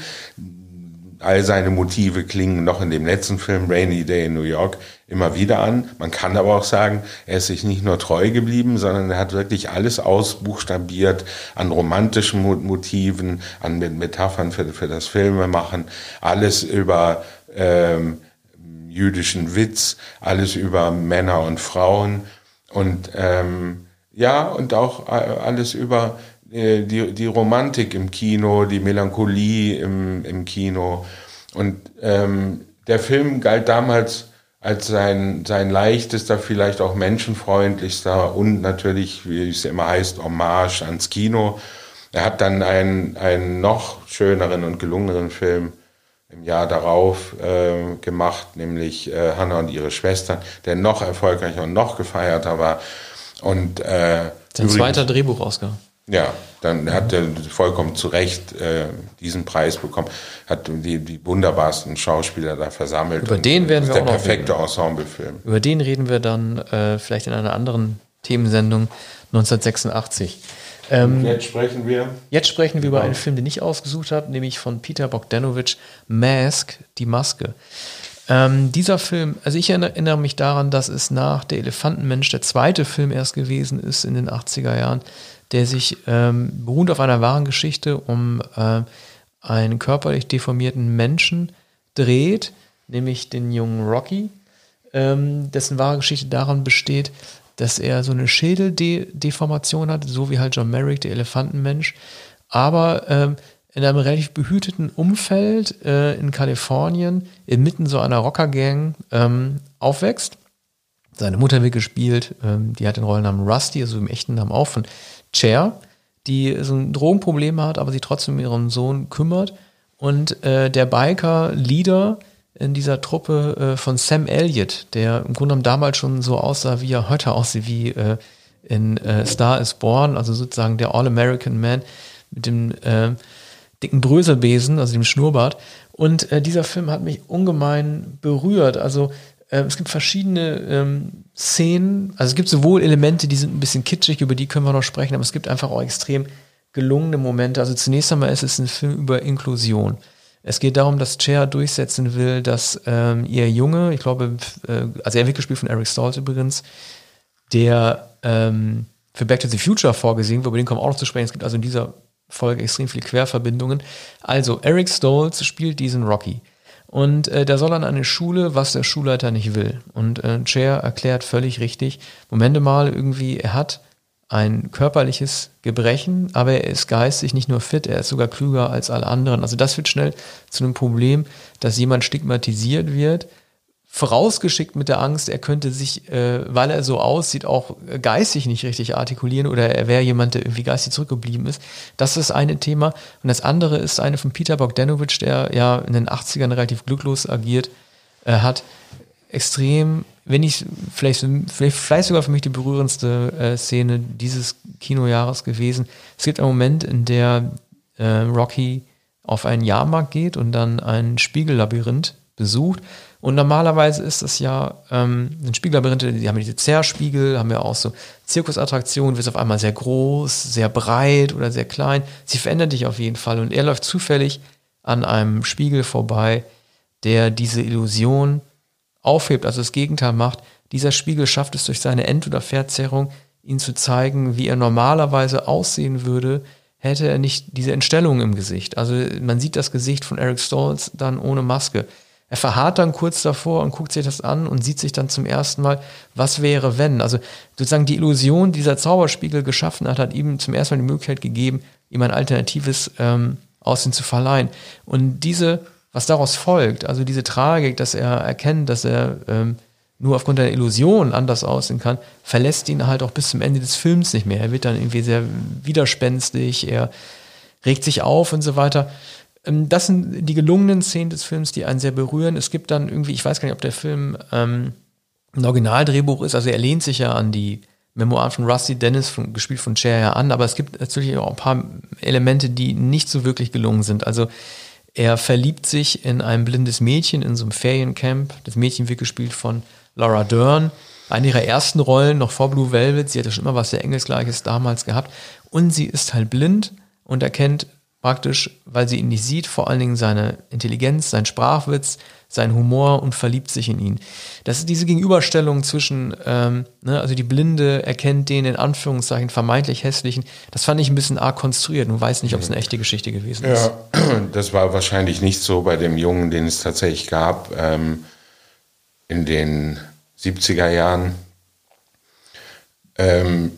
All seine Motive klingen noch in dem letzten Film Rainy Day in New York immer wieder an. Man kann aber auch sagen, er ist sich nicht nur treu geblieben, sondern er hat wirklich alles ausbuchstabiert an romantischen Motiven, an Metaphern für, für das Filmemachen, alles über ähm, jüdischen Witz, alles über Männer und Frauen und ähm, ja, und auch äh, alles über äh, die, die Romantik im Kino, die Melancholie im, im Kino. Und ähm, der Film galt damals als sein, sein leichtester, vielleicht auch menschenfreundlichster und natürlich, wie es immer heißt, Hommage ans Kino. Er hat dann einen, einen noch schöneren und gelungeneren Film im Jahr darauf äh, gemacht, nämlich äh, Hannah und ihre Schwestern, der noch erfolgreicher und noch gefeierter war. Und äh, sein zweiter Drehbuchausgabe. Ja, dann hat er vollkommen zu Recht äh, diesen Preis bekommen, hat die, die wunderbarsten Schauspieler da versammelt. Über den werden wir der auch noch perfekte reden. Ensemblefilm. Über den reden wir dann äh, vielleicht in einer anderen Themensendung 1986. Ähm, jetzt sprechen wir. Jetzt sprechen wir über einen Film, den ich ausgesucht habe, nämlich von Peter Bogdanovich, Mask, die Maske. Ähm, dieser Film, also ich erinnere mich daran, dass es nach Der Elefantenmensch der zweite Film erst gewesen ist in den 80er Jahren, der sich ähm, beruht auf einer wahren Geschichte um äh, einen körperlich deformierten Menschen dreht, nämlich den jungen Rocky, ähm, dessen wahre Geschichte daran besteht, dass er so eine Schädeldeformation hat, so wie halt John Merrick, der Elefantenmensch, aber ähm, in einem relativ behüteten Umfeld äh, in Kalifornien, inmitten so einer Rockergang ähm, aufwächst. Seine Mutter wird gespielt, ähm, die hat den Rollennamen Rusty, also im echten Namen auch von Cher, die so ein Drogenproblem hat, aber sich trotzdem um ihren Sohn kümmert. Und äh, der Biker-Leader, in dieser Truppe äh, von Sam Elliott, der im Grunde genommen damals schon so aussah, wie er heute aussieht, wie äh, in äh, Star is Born, also sozusagen der All-American Man mit dem äh, dicken Bröselbesen, also dem Schnurrbart. Und äh, dieser Film hat mich ungemein berührt. Also äh, es gibt verschiedene ähm, Szenen, also es gibt sowohl Elemente, die sind ein bisschen kitschig, über die können wir noch sprechen, aber es gibt einfach auch extrem gelungene Momente. Also zunächst einmal ist es ein Film über Inklusion. Es geht darum, dass Cher durchsetzen will, dass ähm, ihr Junge, ich glaube, äh, also er wird gespielt von Eric Stoltz übrigens, der ähm, für Back to the Future vorgesehen wird, über den kommen auch noch zu sprechen. Es gibt also in dieser Folge extrem viele Querverbindungen. Also, Eric Stoltz spielt diesen Rocky. Und äh, der soll an eine Schule, was der Schulleiter nicht will. Und äh, Cher erklärt völlig richtig, Momente mal irgendwie, er hat ein körperliches Gebrechen, aber er ist geistig nicht nur fit, er ist sogar klüger als alle anderen. Also das wird schnell zu einem Problem, dass jemand stigmatisiert wird, vorausgeschickt mit der Angst, er könnte sich, äh, weil er so aussieht, auch geistig nicht richtig artikulieren oder er wäre jemand, der irgendwie geistig zurückgeblieben ist. Das ist eine Thema. Und das andere ist eine von Peter Bogdanovich, der ja in den 80ern relativ glücklos agiert äh, hat, extrem wenn ich vielleicht, vielleicht, sogar für mich die berührendste äh, Szene dieses Kinojahres gewesen. Es gibt einen Moment, in der äh, Rocky auf einen Jahrmarkt geht und dann ein Spiegellabyrinth besucht. Und normalerweise ist das ja ähm, ein Spiegellabyrinth, die haben diese Zerrspiegel, haben ja auch so Zirkusattraktionen, wird auf einmal sehr groß, sehr breit oder sehr klein. Sie verändert dich auf jeden Fall. Und er läuft zufällig an einem Spiegel vorbei, der diese Illusion aufhebt, also das Gegenteil macht, dieser Spiegel schafft es durch seine End- oder Verzerrung, ihn zu zeigen, wie er normalerweise aussehen würde, hätte er nicht diese Entstellung im Gesicht. Also man sieht das Gesicht von Eric Stoltz dann ohne Maske. Er verharrt dann kurz davor und guckt sich das an und sieht sich dann zum ersten Mal, was wäre, wenn. Also sozusagen die Illusion, die dieser Zauberspiegel geschaffen hat, hat ihm zum ersten Mal die Möglichkeit gegeben, ihm ein alternatives ähm, Aussehen zu verleihen. Und diese was daraus folgt, also diese Tragik, dass er erkennt, dass er ähm, nur aufgrund der Illusion anders aussehen kann, verlässt ihn halt auch bis zum Ende des Films nicht mehr. Er wird dann irgendwie sehr widerspenstig, er regt sich auf und so weiter. Ähm, das sind die gelungenen Szenen des Films, die einen sehr berühren. Es gibt dann irgendwie, ich weiß gar nicht, ob der Film ähm, ein Originaldrehbuch ist, also er lehnt sich ja an die Memoiren von Rusty Dennis, von, gespielt von Cher, ja an, aber es gibt natürlich auch ein paar Elemente, die nicht so wirklich gelungen sind. Also er verliebt sich in ein blindes Mädchen in so einem Feriencamp. Das Mädchen wird gespielt von Laura Dern, eine ihrer ersten Rollen, noch vor Blue Velvet. Sie hatte schon immer was sehr Engelsgleiches damals gehabt. Und sie ist halt blind und erkennt praktisch, weil sie ihn nicht sieht, vor allen Dingen seine Intelligenz, sein Sprachwitz, sein Humor und verliebt sich in ihn. Das ist diese Gegenüberstellung zwischen, ähm, ne, also die Blinde erkennt den in Anführungszeichen vermeintlich hässlichen. Das fand ich ein bisschen arg konstruiert und weiß nicht, ob es eine echte Geschichte gewesen ist. Ja, [clears throat] das war wahrscheinlich nicht so bei dem Jungen, den es tatsächlich gab. Ähm, in den 70er Jahren. Ähm,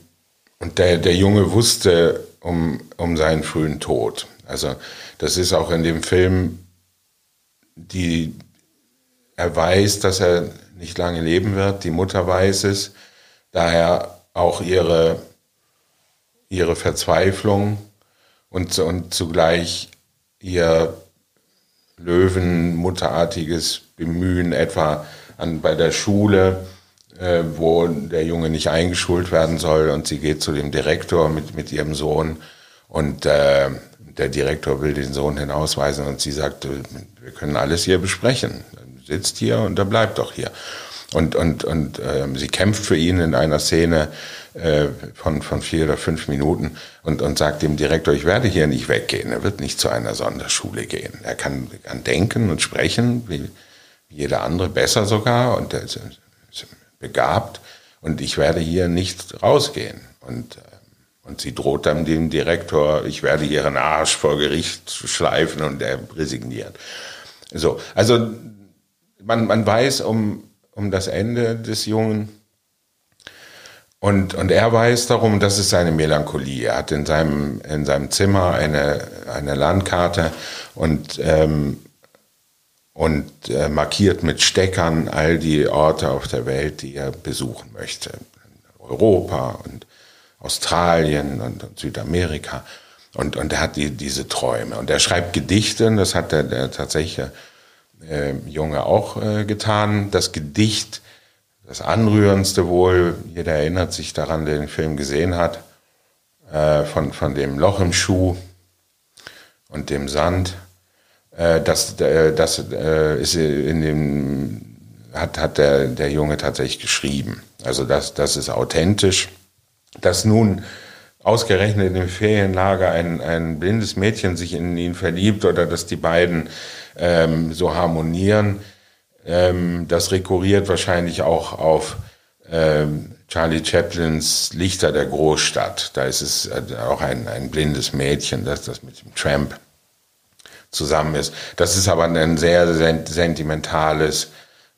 und der, der Junge wusste um, um seinen frühen Tod. Also das ist auch in dem Film, die, er weiß, dass er nicht lange leben wird, die Mutter weiß es, daher auch ihre, ihre Verzweiflung und, und zugleich ihr löwenmutterartiges Bemühen, etwa an, bei der Schule, äh, wo der Junge nicht eingeschult werden soll und sie geht zu dem Direktor mit, mit ihrem Sohn und äh, der Direktor will den Sohn hinausweisen und sie sagt, äh, wir können alles hier besprechen. Sitzt hier und er bleibt doch hier. Und, und, und äh, sie kämpft für ihn in einer Szene äh, von, von vier oder fünf Minuten und, und sagt dem Direktor, ich werde hier nicht weggehen. Er wird nicht zu einer Sonderschule gehen. Er kann, kann denken und sprechen, wie, jeder andere besser sogar und ist begabt und ich werde hier nicht rausgehen. Und, äh, und sie droht dann dem Direktor, ich werde ihren Arsch vor Gericht schleifen und er resigniert. So, also man, man weiß um, um das Ende des Jungen und, und er weiß darum, das ist seine Melancholie. Er hat in seinem, in seinem Zimmer eine, eine Landkarte und ähm, und äh, markiert mit Steckern all die Orte auf der Welt, die er besuchen möchte. Europa und Australien und, Südamerika. Und, und er hat die, diese Träume. Und er schreibt Gedichte, das hat der, der tatsächliche äh, Junge auch äh, getan. Das Gedicht, das Anrührendste wohl, jeder erinnert sich daran, der den Film gesehen hat, äh, von, von dem Loch im Schuh und dem Sand äh, das, äh, das äh, ist in dem hat, hat der, der Junge tatsächlich geschrieben. Also das, das ist authentisch. Dass nun ausgerechnet im Ferienlager ein, ein blindes Mädchen sich in ihn verliebt oder dass die beiden ähm, so harmonieren, ähm, das rekurriert wahrscheinlich auch auf ähm, Charlie Chaplins Lichter der Großstadt. Da ist es äh, auch ein, ein blindes Mädchen, das das mit dem Tramp zusammen ist. Das ist aber ein sehr sentimentales,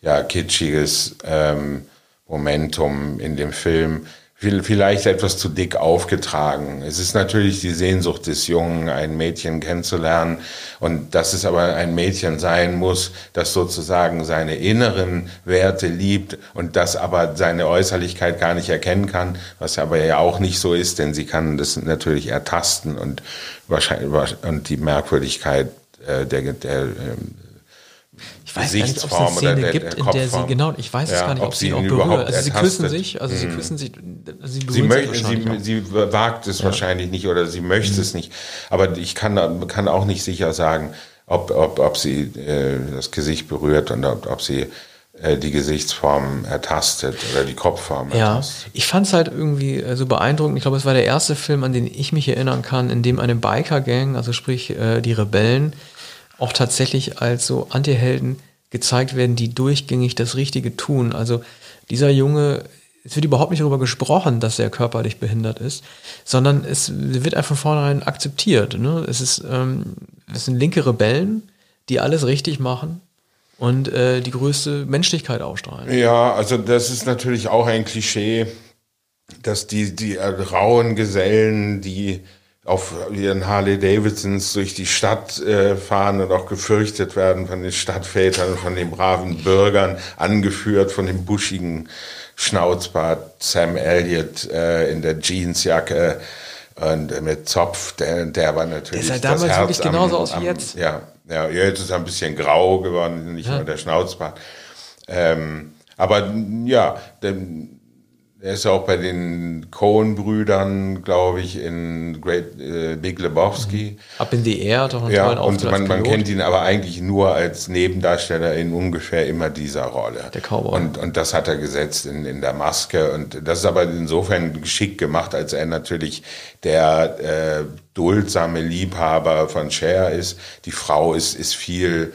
ja, kitschiges ähm, Momentum in dem Film. Vielleicht etwas zu dick aufgetragen. Es ist natürlich die Sehnsucht des Jungen, ein Mädchen kennenzulernen und dass es aber ein Mädchen sein muss, das sozusagen seine inneren Werte liebt und das aber seine Äußerlichkeit gar nicht erkennen kann, was aber ja auch nicht so ist, denn sie kann das natürlich ertasten und wahrscheinlich und die Merkwürdigkeit äh, der, der ähm, ich weiß gar nicht, ob es eine Szene gibt, in der sie, genau, ich weiß es gar nicht, ob, sie ihn auch berührt. Also sie küssen sich, also sie mhm. küssen sich, sie sie, möchte, sie, sie, wagt es ja. wahrscheinlich nicht oder sie möchte mhm. es nicht. Aber ich kann, kann auch nicht sicher sagen, ob, ob, ob sie äh, das Gesicht berührt und ob, ob sie äh, die Gesichtsform ertastet oder die Kopfform ja, ertastet. Ich fand es halt irgendwie äh, so beeindruckend. Ich glaube, es war der erste Film, an den ich mich erinnern kann, in dem eine Biker-Gang, also sprich die Rebellen, auch tatsächlich als so Antihelden gezeigt werden, die durchgängig das Richtige tun. Also dieser Junge, es wird überhaupt nicht darüber gesprochen, dass er körperlich behindert ist, sondern es wird einfach von vornherein akzeptiert. Ne? Es, ist, ähm, es sind linke Rebellen, die alles richtig machen und äh, die größte Menschlichkeit ausstrahlen. Ja, also das ist natürlich auch ein Klischee, dass die, die äh, rauen Gesellen, die auf ihren Harley Davidsons durch die Stadt äh, fahren und auch gefürchtet werden von den Stadtvätern und von den braven Bürgern, angeführt von dem buschigen Schnauzbart Sam Elliott äh, in der Jeansjacke und mit Zopf, der, der war natürlich Der sah das damals Herz wirklich genauso aus wie jetzt. Ja, ja, jetzt ist er ein bisschen grau geworden, nicht nur der Schnauzbart. Ähm, aber ja, denn, er ist auch bei den Cohen-Brüdern, glaube ich, in Great äh, Big Lebowski. Up in the Air hat auch einen Ja, tollen und Auftritt man, als man Pilot. kennt ihn aber eigentlich nur als Nebendarsteller in ungefähr immer dieser Rolle. Der Cowboy. Und, und das hat er gesetzt in, in der Maske. Und das ist aber insofern geschickt gemacht, als er natürlich der äh, duldsame Liebhaber von Cher ist. Die Frau ist, ist viel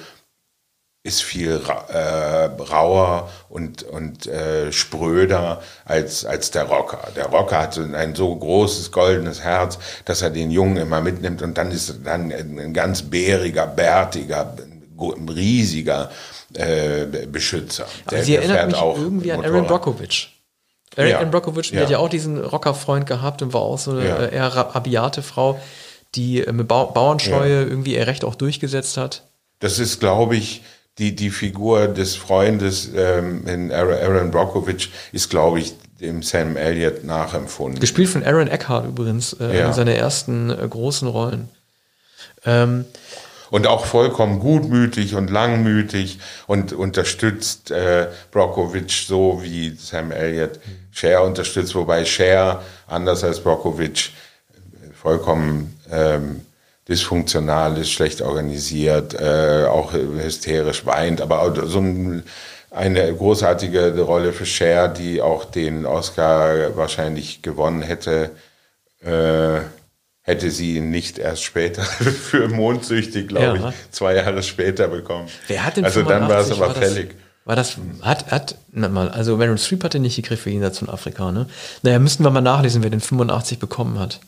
ist viel äh, rauer und, und äh, spröder als, als der Rocker. Der Rocker hat so ein so großes goldenes Herz, dass er den Jungen immer mitnimmt und dann ist er dann ein, ganz bäriger, bärtiger, riesiger äh, Beschützer. Aber sie erinnert mich irgendwie an Aaron. Brockovich. Aaron Ja. Brockovich, der Ja. hat ja auch diesen Rockerfreund gehabt und war auch so eine Ja. äh, eher ra- rabiate Frau, die äh, mit Bau Bauernscheue irgendwie ihr Recht auch durchgesetzt hat. Das ist, glaube ich, die, die Figur des Freundes ähm, in Aaron Brockovich ist, glaube ich, dem Sam Elliott nachempfunden. Gespielt von Aaron Eckhart übrigens, äh, Ja. in seiner ersten äh, großen Rollen. Ähm, Und auch vollkommen gutmütig und langmütig und unterstützt äh, Brockovich so wie Sam Elliott Cher unterstützt, wobei Cher, anders als Brockovich, vollkommen ähm, dysfunktional ist, schlecht organisiert, äh, auch hysterisch weint, aber so ein, eine großartige Rolle für Cher, die auch den Oscar wahrscheinlich gewonnen hätte, äh, hätte sie ihn nicht erst später [laughs] für mondsüchtig, glaube Ja. ich, zwei Jahre später bekommen. wer hat denn also dann war es 85, aber fällig. War das, hat, hat, na mal, also Meryl Streep hatte nicht gekriegt für Jenseits von Afrika, ne? Naja, müssten wir mal nachlesen, wer den 85 bekommen hat.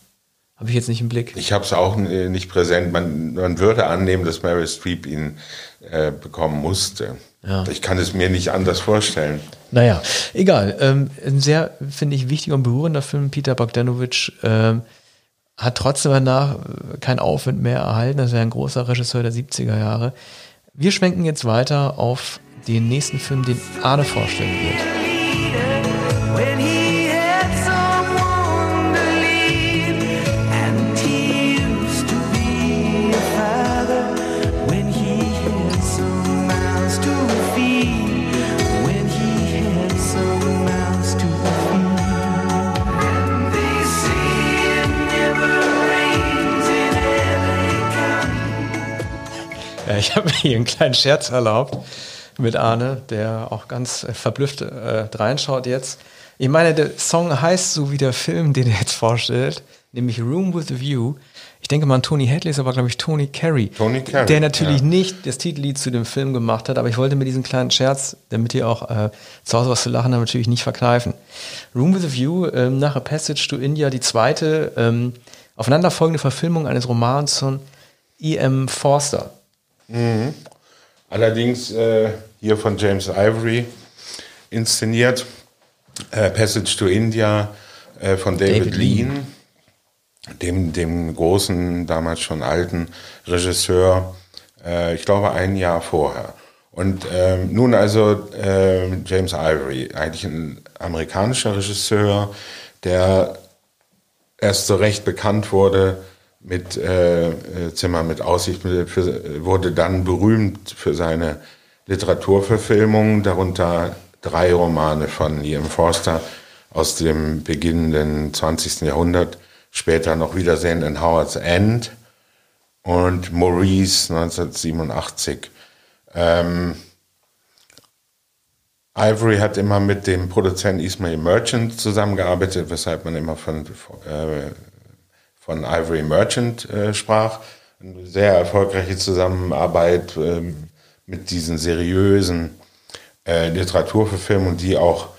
Habe ich jetzt nicht im Blick. Ich habe es auch äh, nicht präsent. Man, man würde annehmen, dass Meryl Streep ihn äh, bekommen musste. Ja. Ich kann es mir nicht anders vorstellen. Naja, egal. Ähm, ein sehr, finde ich, wichtiger und berührender Film. Peter Bogdanovich ähm, hat trotzdem danach äh, keinen Aufwind mehr erhalten. Das ist ja ein großer Regisseur der 70er Jahre. Wir schwenken jetzt weiter auf den nächsten Film, den Arne vorstellen wird. Ja, [laughs] ich habe mir hier einen kleinen Scherz erlaubt mit Arne, der auch ganz äh, verblüfft äh, reinschaut jetzt. Ich meine, der Song heißt so wie der Film, den er jetzt vorstellt, nämlich Room with a View. Ich denke mal an Tony Hadley, ist aber glaube ich Tony Carey. Tony Carey, Der natürlich ja. nicht das Titellied zu dem Film gemacht hat, aber ich wollte mir diesen kleinen Scherz, damit ihr auch äh, zu Hause was zu lachen habt, natürlich nicht verkneifen. Room with a View, ähm, nach A Passage to India, die zweite ähm, aufeinanderfolgende Verfilmung eines Romans von E.M. Forster. Allerdings äh, hier von James Ivory inszeniert. Äh, Passage to India äh, von David, David Lean. Lean, dem, dem großen, damals schon alten Regisseur, äh, ich glaube ein Jahr vorher. Und ähm, nun also äh, James Ivory, eigentlich ein amerikanischer Regisseur, der erst so recht bekannt wurde mit äh, äh, Zimmer mit Aussicht, für, wurde dann berühmt für seine Literaturverfilmungen, darunter drei Romane von Ian Forster aus dem beginnenden 20. Jahrhundert, später noch Wiedersehen in Howard's End und Maurice 1987. Ähm, Ivory hat immer mit dem Produzenten Ismail Merchant zusammengearbeitet, weshalb man immer von, äh, von Ivory Merchant äh, sprach. Eine sehr erfolgreiche Zusammenarbeit ähm, mit diesen seriösen äh, Literaturverfilmungen, die auch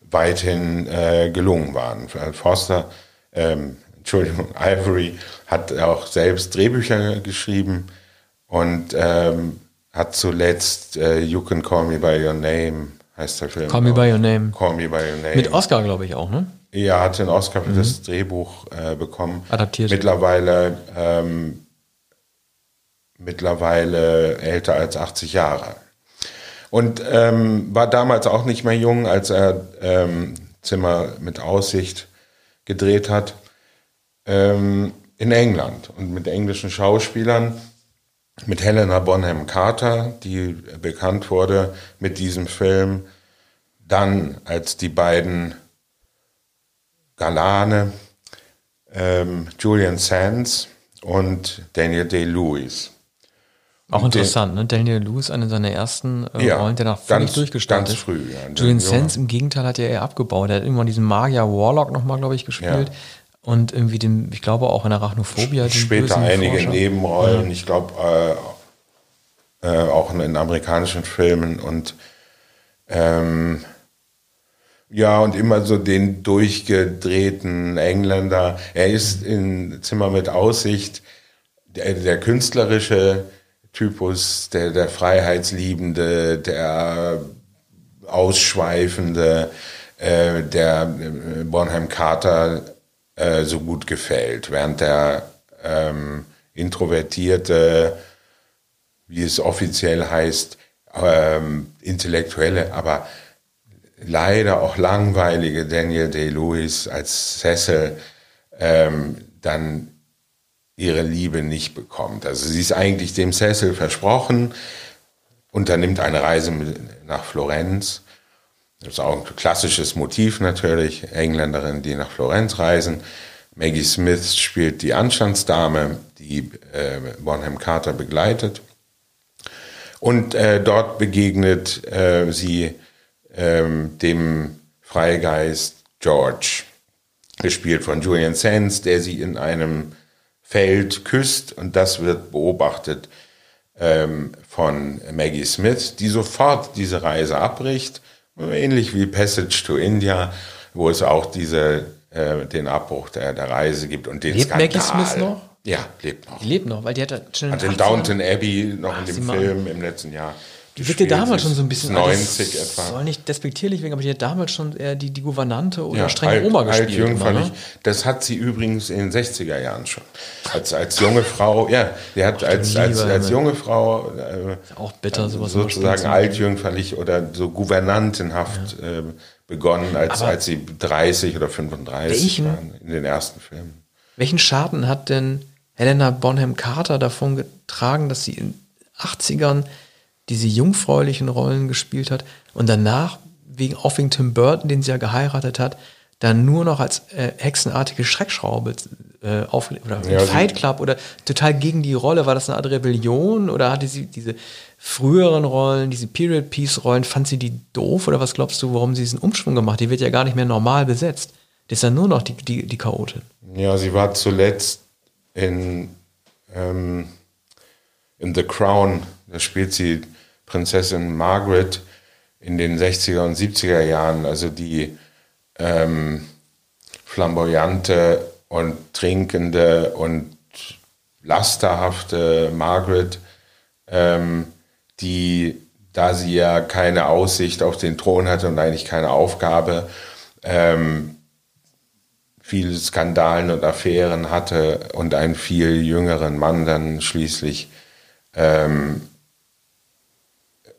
weithin äh, gelungen waren. Forster, ähm, Entschuldigung, [laughs] Ivory hat auch selbst Drehbücher geschrieben und ähm, hat zuletzt äh, You Can Call Me By Your Name, heißt der Film. Call Me. By Your Name. Call Me By Your Name. Mit Oscar, glaube ich, auch, ne? Ja, hat den Oscar für das Drehbuch äh, bekommen. Mhm. Adaptiert. Mittlerweile, ähm, mittlerweile älter als 80 Jahre. Und ähm, war damals auch nicht mehr jung, als er ähm, Zimmer mit Aussicht gedreht hat. Ähm, in England und mit englischen Schauspielern. Mit Helena Bonham Carter, die bekannt wurde mit diesem Film. Dann als die beiden Galane, ähm, Julian Sands und Daniel Day-Lewis. Auch den- interessant, ne? Daniel Lewis, eine seiner ersten äh, Ja, Rollen, der nach völlig ganz- durchgestartet ganz früh, ja. Julian. Sands im Gegenteil hat ja eher abgebaut. Er hat irgendwann diesen Magier Warlock nochmal, glaube ich, gespielt. Ja. Und irgendwie den, ich glaube auch in Arachnophobia. Später einige Forscher. Nebenrollen, ich glaube äh, äh, auch in, in amerikanischen Filmen und ähm, ja, und immer so den durchgedrehten Engländer. Er ist in Zimmer mit Aussicht der, der künstlerische Typus, der, der Freiheitsliebende, der Ausschweifende, äh, der äh, Bonham Carter äh, so gut gefällt, während der ähm, introvertierte, wie es offiziell heißt, ähm, intellektuelle, aber leider auch langweilige Daniel Day-Lewis als Cecil ähm, dann ihre Liebe nicht bekommt. Also sie ist eigentlich dem Cecil versprochen, unternimmt eine Reise nach Florenz. Das ist auch ein klassisches Motiv natürlich, Engländerinnen, die nach Florenz reisen. Maggie Smith spielt die Anstandsdame, die äh, Bonham Carter begleitet. Und äh, dort begegnet äh, sie ähm, dem Freigeist George, gespielt von Julian Sands, der sie in einem Feld küsst und das wird beobachtet ähm, von Maggie Smith, die sofort diese Reise abbricht, ähnlich wie Passage to India, wo es auch diese, äh, den Abbruch der, der Reise gibt und den Lebt Skandal. Maggie Smith noch? Ja, lebt noch. Die lebt noch, weil die hat Hat in 80ern Downton Abbey noch in sie dem Film im letzten Jahr. Die wirkte gespielt. damals Sie schon so ein bisschen 90 das etwa. Soll nicht despektierlich wirken, aber die hat damals schon eher die, die Gouvernante oder Ja, strenge alt, Oma gespielt. alt, jungferlich. ne? Das hat sie übrigens in den 60er Jahren schon. Als, als junge Frau, ja, die hat als, als, als Mann. junge Frau äh, Auch bitter, sowas immer spielen sozusagen altjüngferlich oder so gouvernantenhaft äh, begonnen, als, Aber als sie 30 oder 35 welchen- waren in den ersten Filmen. Welchen Schaden hat denn Helena Bonham Carter davon getragen, dass sie in 80ern diese jungfräulichen Rollen gespielt hat und danach, wegen, auch wegen Tim Burton, den sie ja geheiratet hat, dann nur noch als äh, hexenartige Schreckschraube äh, auf, oder Ja, Fight Club oder total gegen die Rolle. War das eine Art Rebellion oder hatte sie diese früheren Rollen, diese Period Piece Rollen, fand sie die doof oder was glaubst du, warum sie diesen Umschwung gemacht? Die wird ja gar nicht mehr normal besetzt. Das ist ja nur noch die, die, die Chaotin. Ja, sie war zuletzt in, ähm, in The Crown, da spielt sie Prinzessin Margaret in den 60er und 70er Jahren, also die ähm, flamboyante und trinkende und lasterhafte Margaret, ähm, die, da sie ja keine Aussicht auf den Thron hatte und eigentlich keine Aufgabe, ähm, viele Skandalen und Affären hatte und einen viel jüngeren Mann dann schließlich ähm,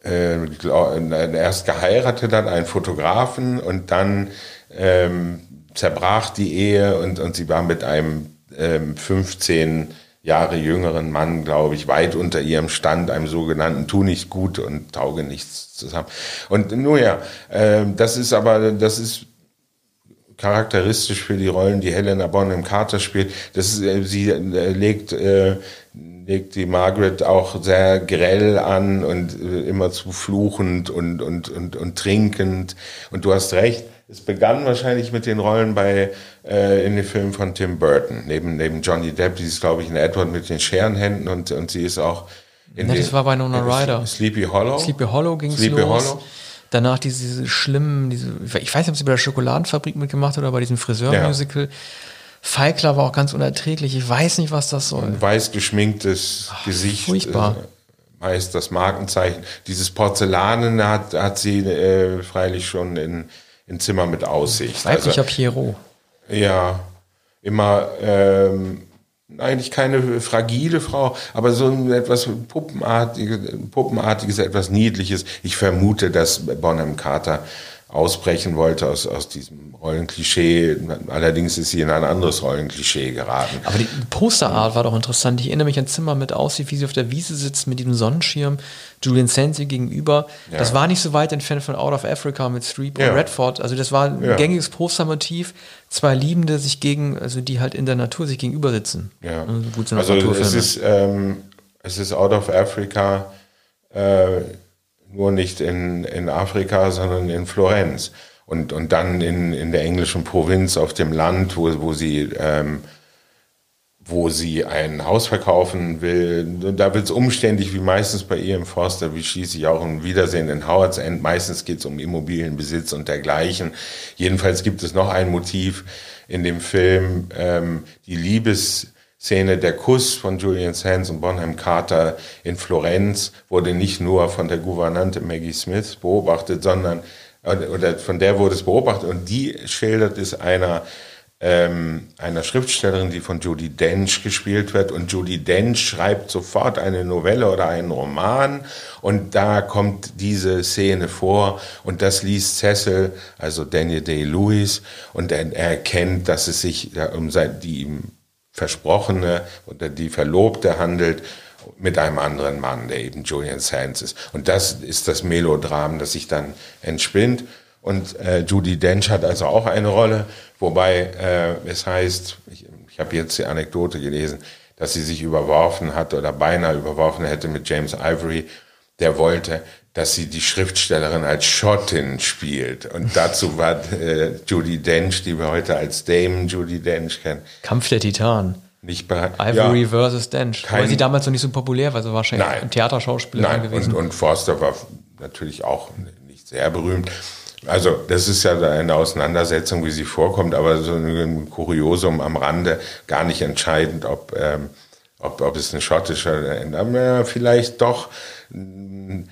äh, glaub- äh, erst geheiratet hat, einen Fotografen und dann ähm, zerbrach die Ehe und, und sie war mit einem ähm, 15 Jahre jüngeren Mann, glaube ich, weit unter ihrem Stand, einem sogenannten Tu nicht gut und tauge nichts zusammen. Und nur ja, ähm, das ist aber, das ist charakteristisch für die Rollen, die Helena Bonham Carter spielt. Das ist, äh, sie äh, legt, äh, legt die Margaret auch sehr grell an und äh, immer zu fluchend und, und, und, und trinkend. Und du hast recht, es begann wahrscheinlich mit den Rollen bei äh, in den Filmen von Tim Burton. Neben, neben Johnny Depp, die ist, glaube ich, in Edward mit den Scherenhänden und, und sie ist auch in Ja, das war bei Winona äh, Ryder. Sleepy Hollow. Sleepy Hollow ging es los. Hollow. Danach diese, diese schlimmen, diese, ich weiß nicht, ob sie bei der Schokoladenfabrik mitgemacht hat oder bei diesem Friseur-Musical. Feigler war auch ganz unerträglich. Ich weiß nicht, was das soll. ein weiß geschminktes Gesicht. furchtbar. Äh, meist das Markenzeichen. Dieses Porzellanen hat, hat sie äh, freilich schon in, in Zimmer mit Aussicht. Weiblicher Also, Pierrot. ja, immer ähm, eigentlich keine fragile Frau, aber so ein etwas Puppenartiges, Puppenartiges, etwas Niedliches. Ich vermute, dass Bonham Carter ausbrechen wollte aus, aus diesem Rollenklischee. Allerdings ist sie in ein anderes Rollenklischee geraten. Aber die Posterart war doch interessant. Ich erinnere mich an Zimmer mit aussieht, wie sie auf der Wiese sitzt mit diesem Sonnenschirm, Julian Sands ihr gegenüber. Das Ja. war nicht so weit entfernt von Out of Africa mit Streep Ja. und Redford. Also das war ein Ja. gängiges Postermotiv. Zwei Liebende sich gegen, also die halt in der Natur sich gegenüber sitzen. Ja. Also Also es ist, ähm, es ist out of Africa, äh, nur nicht in, in Afrika, sondern in Florenz. Und, und dann in, in der englischen Provinz auf dem Land, wo, wo sie ähm, wo sie ein Haus verkaufen will. Da wird es umständlich, wie meistens bei ihr im Forster, wie schließlich auch im Wiedersehen in Howards End. Meistens geht es um Immobilienbesitz und dergleichen. Jedenfalls gibt es noch ein Motiv in dem Film, ähm, die Liebesszene, der Kuss von Julian Sands und Bonham Carter in Florenz wurde nicht nur von der Gouvernante Maggie Smith beobachtet, sondern oder von der wurde es beobachtet und die schildert es einer ähm, einer Schriftstellerin, die von Judy Dench gespielt wird. Und Judy Dench schreibt sofort eine Novelle oder einen Roman. Und da kommt diese Szene vor. Und das liest Cecil, also Daniel Day-Lewis. Und er, er erkennt, dass es sich um die ihm versprochene oder die Verlobte handelt mit einem anderen Mann, der eben Julian Sands ist. Und das ist das Melodram, das sich dann entspinnt. Und äh, Judy Dench hat also auch eine Rolle, wobei äh, es heißt, ich, ich habe jetzt die Anekdote gelesen, dass sie sich überworfen hat oder beinahe überworfen hätte mit James Ivory, der wollte, dass sie die Schriftstellerin als Schottin spielt. Und dazu war äh, Judy Dench, die wir heute als Dame Judy Dench kennen, Kampf der Titanen. nicht bereit. Ivory Ja. versus Dench. Weil sie damals noch nicht so populär war, so wahrscheinlich Nein. ein Theaterschauspieler gewesen. und, und Forster war natürlich auch nicht sehr berühmt. Also das ist ja eine Auseinandersetzung, wie sie vorkommt, aber so ein Kuriosum am Rande, gar nicht entscheidend, ob, ähm, ob, ob es eine schottische oder aber vielleicht doch, wenn,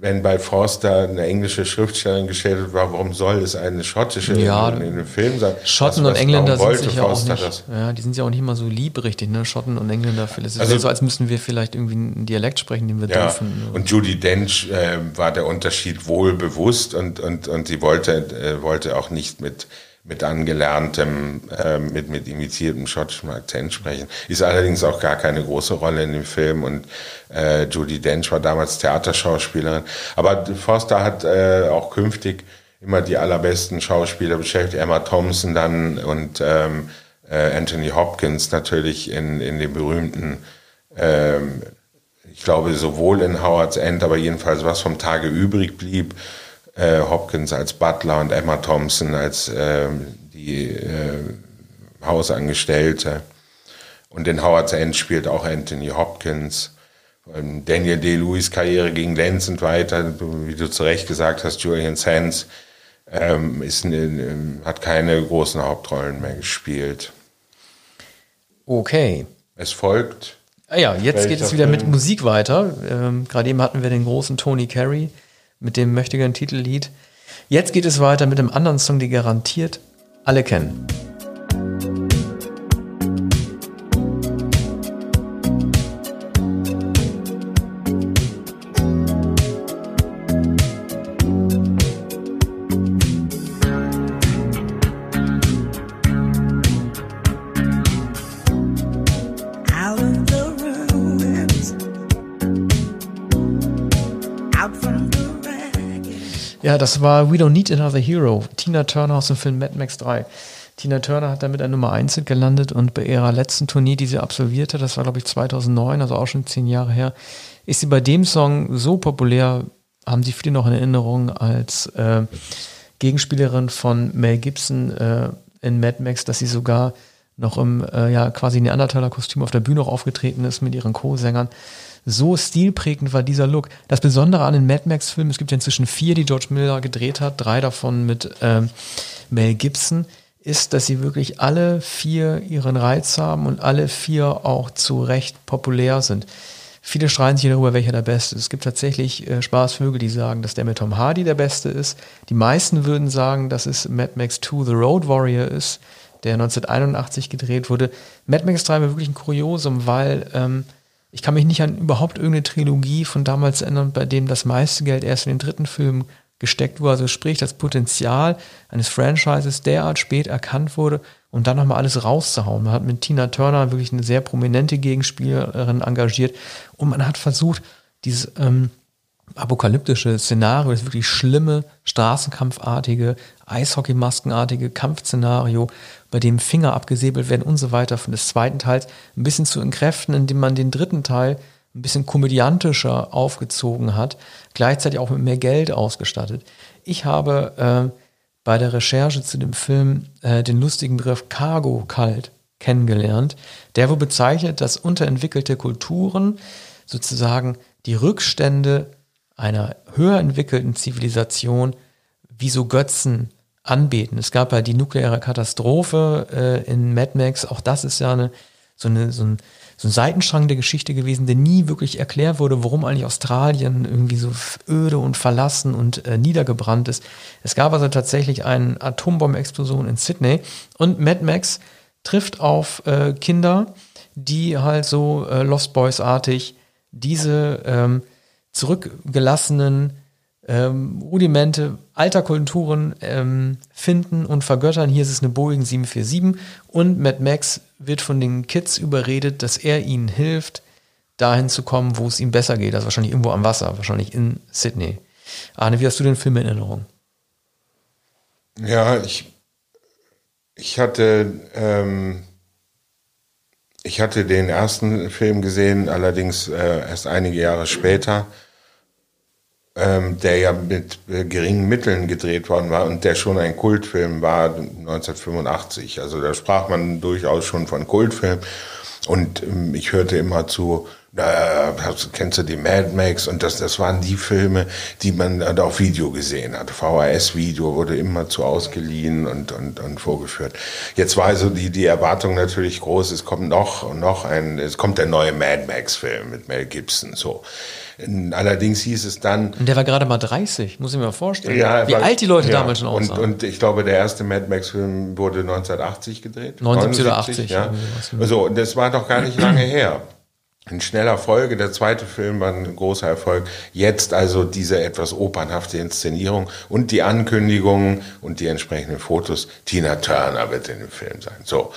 wenn bei Forster eine englische Schriftstellerin gestellt wird, warum soll es eine schottische Ja, in, in einem Film sein? Schotten Was- und was- Engländer warum sind sich ja auch nicht, das? ja, die sind ja auch nicht immer so lieb, richtig, ne? Schotten und Engländer, ist Also- so, als müssten wir vielleicht irgendwie einen Dialekt sprechen, den wir Ja, dürfen. und Judy Dench äh, war der Unterschied wohl bewusst und, und, und sie wollte, äh, wollte auch nicht mit, mit angelerntem, äh, mit, mit imitiertem schottischem Akzent sprechen. Ist allerdings auch gar keine große Rolle in dem Film und äh, Judy Dench war damals Theaterschauspielerin. Aber Forster hat äh, auch künftig immer die allerbesten Schauspieler beschäftigt. Emma Thompson dann und ähm, äh, Anthony Hopkins natürlich in, in dem berühmten ähm, ich glaube, sowohl in Howard's End, aber jedenfalls was vom Tage übrig blieb, äh, Hopkins als Butler und Emma Thompson als ähm, die äh, Hausangestellte. Und in Howard's End spielt auch Anthony Hopkins. Ähm, Daniel Day-Lewis Karriere ging glänzend weiter, wie du zu Recht gesagt hast, Julian Sands ähm, ist, eine- hat keine großen Hauptrollen mehr gespielt. Okay. Es folgt Ah ja, jetzt geht es wieder mit Film? Musik weiter. Ähm, Gerade eben hatten wir den großen Tony Carey mit dem mächtigen Titellied. Jetzt geht es weiter mit einem anderen Song, den garantiert alle kennen. Ja, das war We Don't Need Another Hero. Tina Turner aus dem Film Mad Max 3. Tina Turner hat damit an Nummer 1 Hit gelandet und bei ihrer letzten Tournee, die sie absolvierte, das war glaube ich 2009, also auch schon zehn Jahre her, ist sie bei dem Song so populär, haben sie viele noch in Erinnerung als äh, Gegenspielerin von Mel Gibson äh, in Mad Max, dass sie sogar noch im äh, ja quasi Neandertaler-Kostüm auf der Bühne auch aufgetreten ist mit ihren Co-Sängern. So stilprägend war dieser Look. Das Besondere an den Mad Max-Filmen, es gibt ja inzwischen vier, die George Miller gedreht hat, drei davon mit ähm, Mel Gibson, ist, dass sie wirklich alle vier ihren Reiz haben und alle vier auch zu Recht populär sind. Viele streiten sich darüber, welcher der beste ist. Es gibt tatsächlich äh, Spaßvögel, die sagen, dass der mit Tom Hardy der beste ist. Die meisten würden sagen, dass es Mad Max 2 The Road Warrior ist, der 1981 gedreht wurde. Mad Max 3 war wirklich ein Kuriosum, weil ähm, ich kann mich nicht an überhaupt irgendeine Trilogie von damals erinnern, bei dem das meiste Geld erst in den dritten Film gesteckt wurde. Also sprich, das Potenzial eines Franchises derart spät erkannt wurde und dann nochmal alles rauszuhauen. Man hat mit Tina Turner wirklich eine sehr prominente Gegenspielerin engagiert und man hat versucht, dieses ähm, apokalyptische Szenario, das wirklich schlimme, straßenkampfartige, Eishockeymaskenartige Kampfszenario, bei dem Finger abgesäbelt werden und so weiter von des zweiten Teils ein bisschen zu entkräften, indem man den dritten Teil ein bisschen komödiantischer aufgezogen hat, gleichzeitig auch mit mehr Geld ausgestattet. Ich habe äh, bei der Recherche zu dem Film äh, den lustigen Begriff Cargo kalt kennengelernt, der wo bezeichnet, dass unterentwickelte Kulturen sozusagen die Rückstände einer höher entwickelten Zivilisation wie so Götzen anbeten. Es gab ja die nukleare Katastrophe äh, in Mad Max, auch das ist ja eine, so, eine, so, ein, so ein Seitenstrang der Geschichte gewesen, der nie wirklich erklärt wurde, warum eigentlich Australien irgendwie so öde und verlassen und äh, niedergebrannt ist. Es gab also tatsächlich eine Atombombenexplosion in Sydney und Mad Max trifft auf äh, Kinder, die halt so äh, Lost Boys-artig diese ähm, zurückgelassenen ähm, Rudimente alter Kulturen ähm, finden und vergöttern. Hier ist es eine Boeing 747 und Mad Max wird von den Kids überredet, dass er ihnen hilft, dahin zu kommen, wo es ihm besser geht. Also wahrscheinlich irgendwo am Wasser, wahrscheinlich in Sydney. Arne, wie hast du den Film in Erinnerung? Ja, ich, ich hatte, ähm, ich hatte den ersten Film gesehen, allerdings äh, erst einige Jahre später, ähm, der ja mit äh, geringen Mitteln gedreht worden war und der schon ein Kultfilm war 1985. Also da sprach man durchaus schon von Kultfilm. Und ähm, ich hörte immer zu, hast- kennst du die Mad Max? Und das, das waren die Filme, die man dann auf Video gesehen hat. VHS-Video wurde immer zu ausgeliehen und, und, und vorgeführt. Jetzt war also die, die Erwartung natürlich groß, es kommt noch noch ein, es kommt der neue Mad Max-Film mit Mel Gibson, so. Allerdings hieß es dann, Und der war gerade mal 30, muss ich mir mal vorstellen. ja, wie weil- alt die Leute ja, damals schon und, aussahen. und ich glaube, der erste Mad Max-Film wurde 1980 gedreht. 79 oder 80, ja. irgendwie was. Also, und das war doch gar nicht lange her. In schneller Folge, der zweite Film war ein großer Erfolg. Jetzt also diese etwas opernhafte Inszenierung und die Ankündigungen und die entsprechenden Fotos. Tina Turner wird in dem Film sein. So.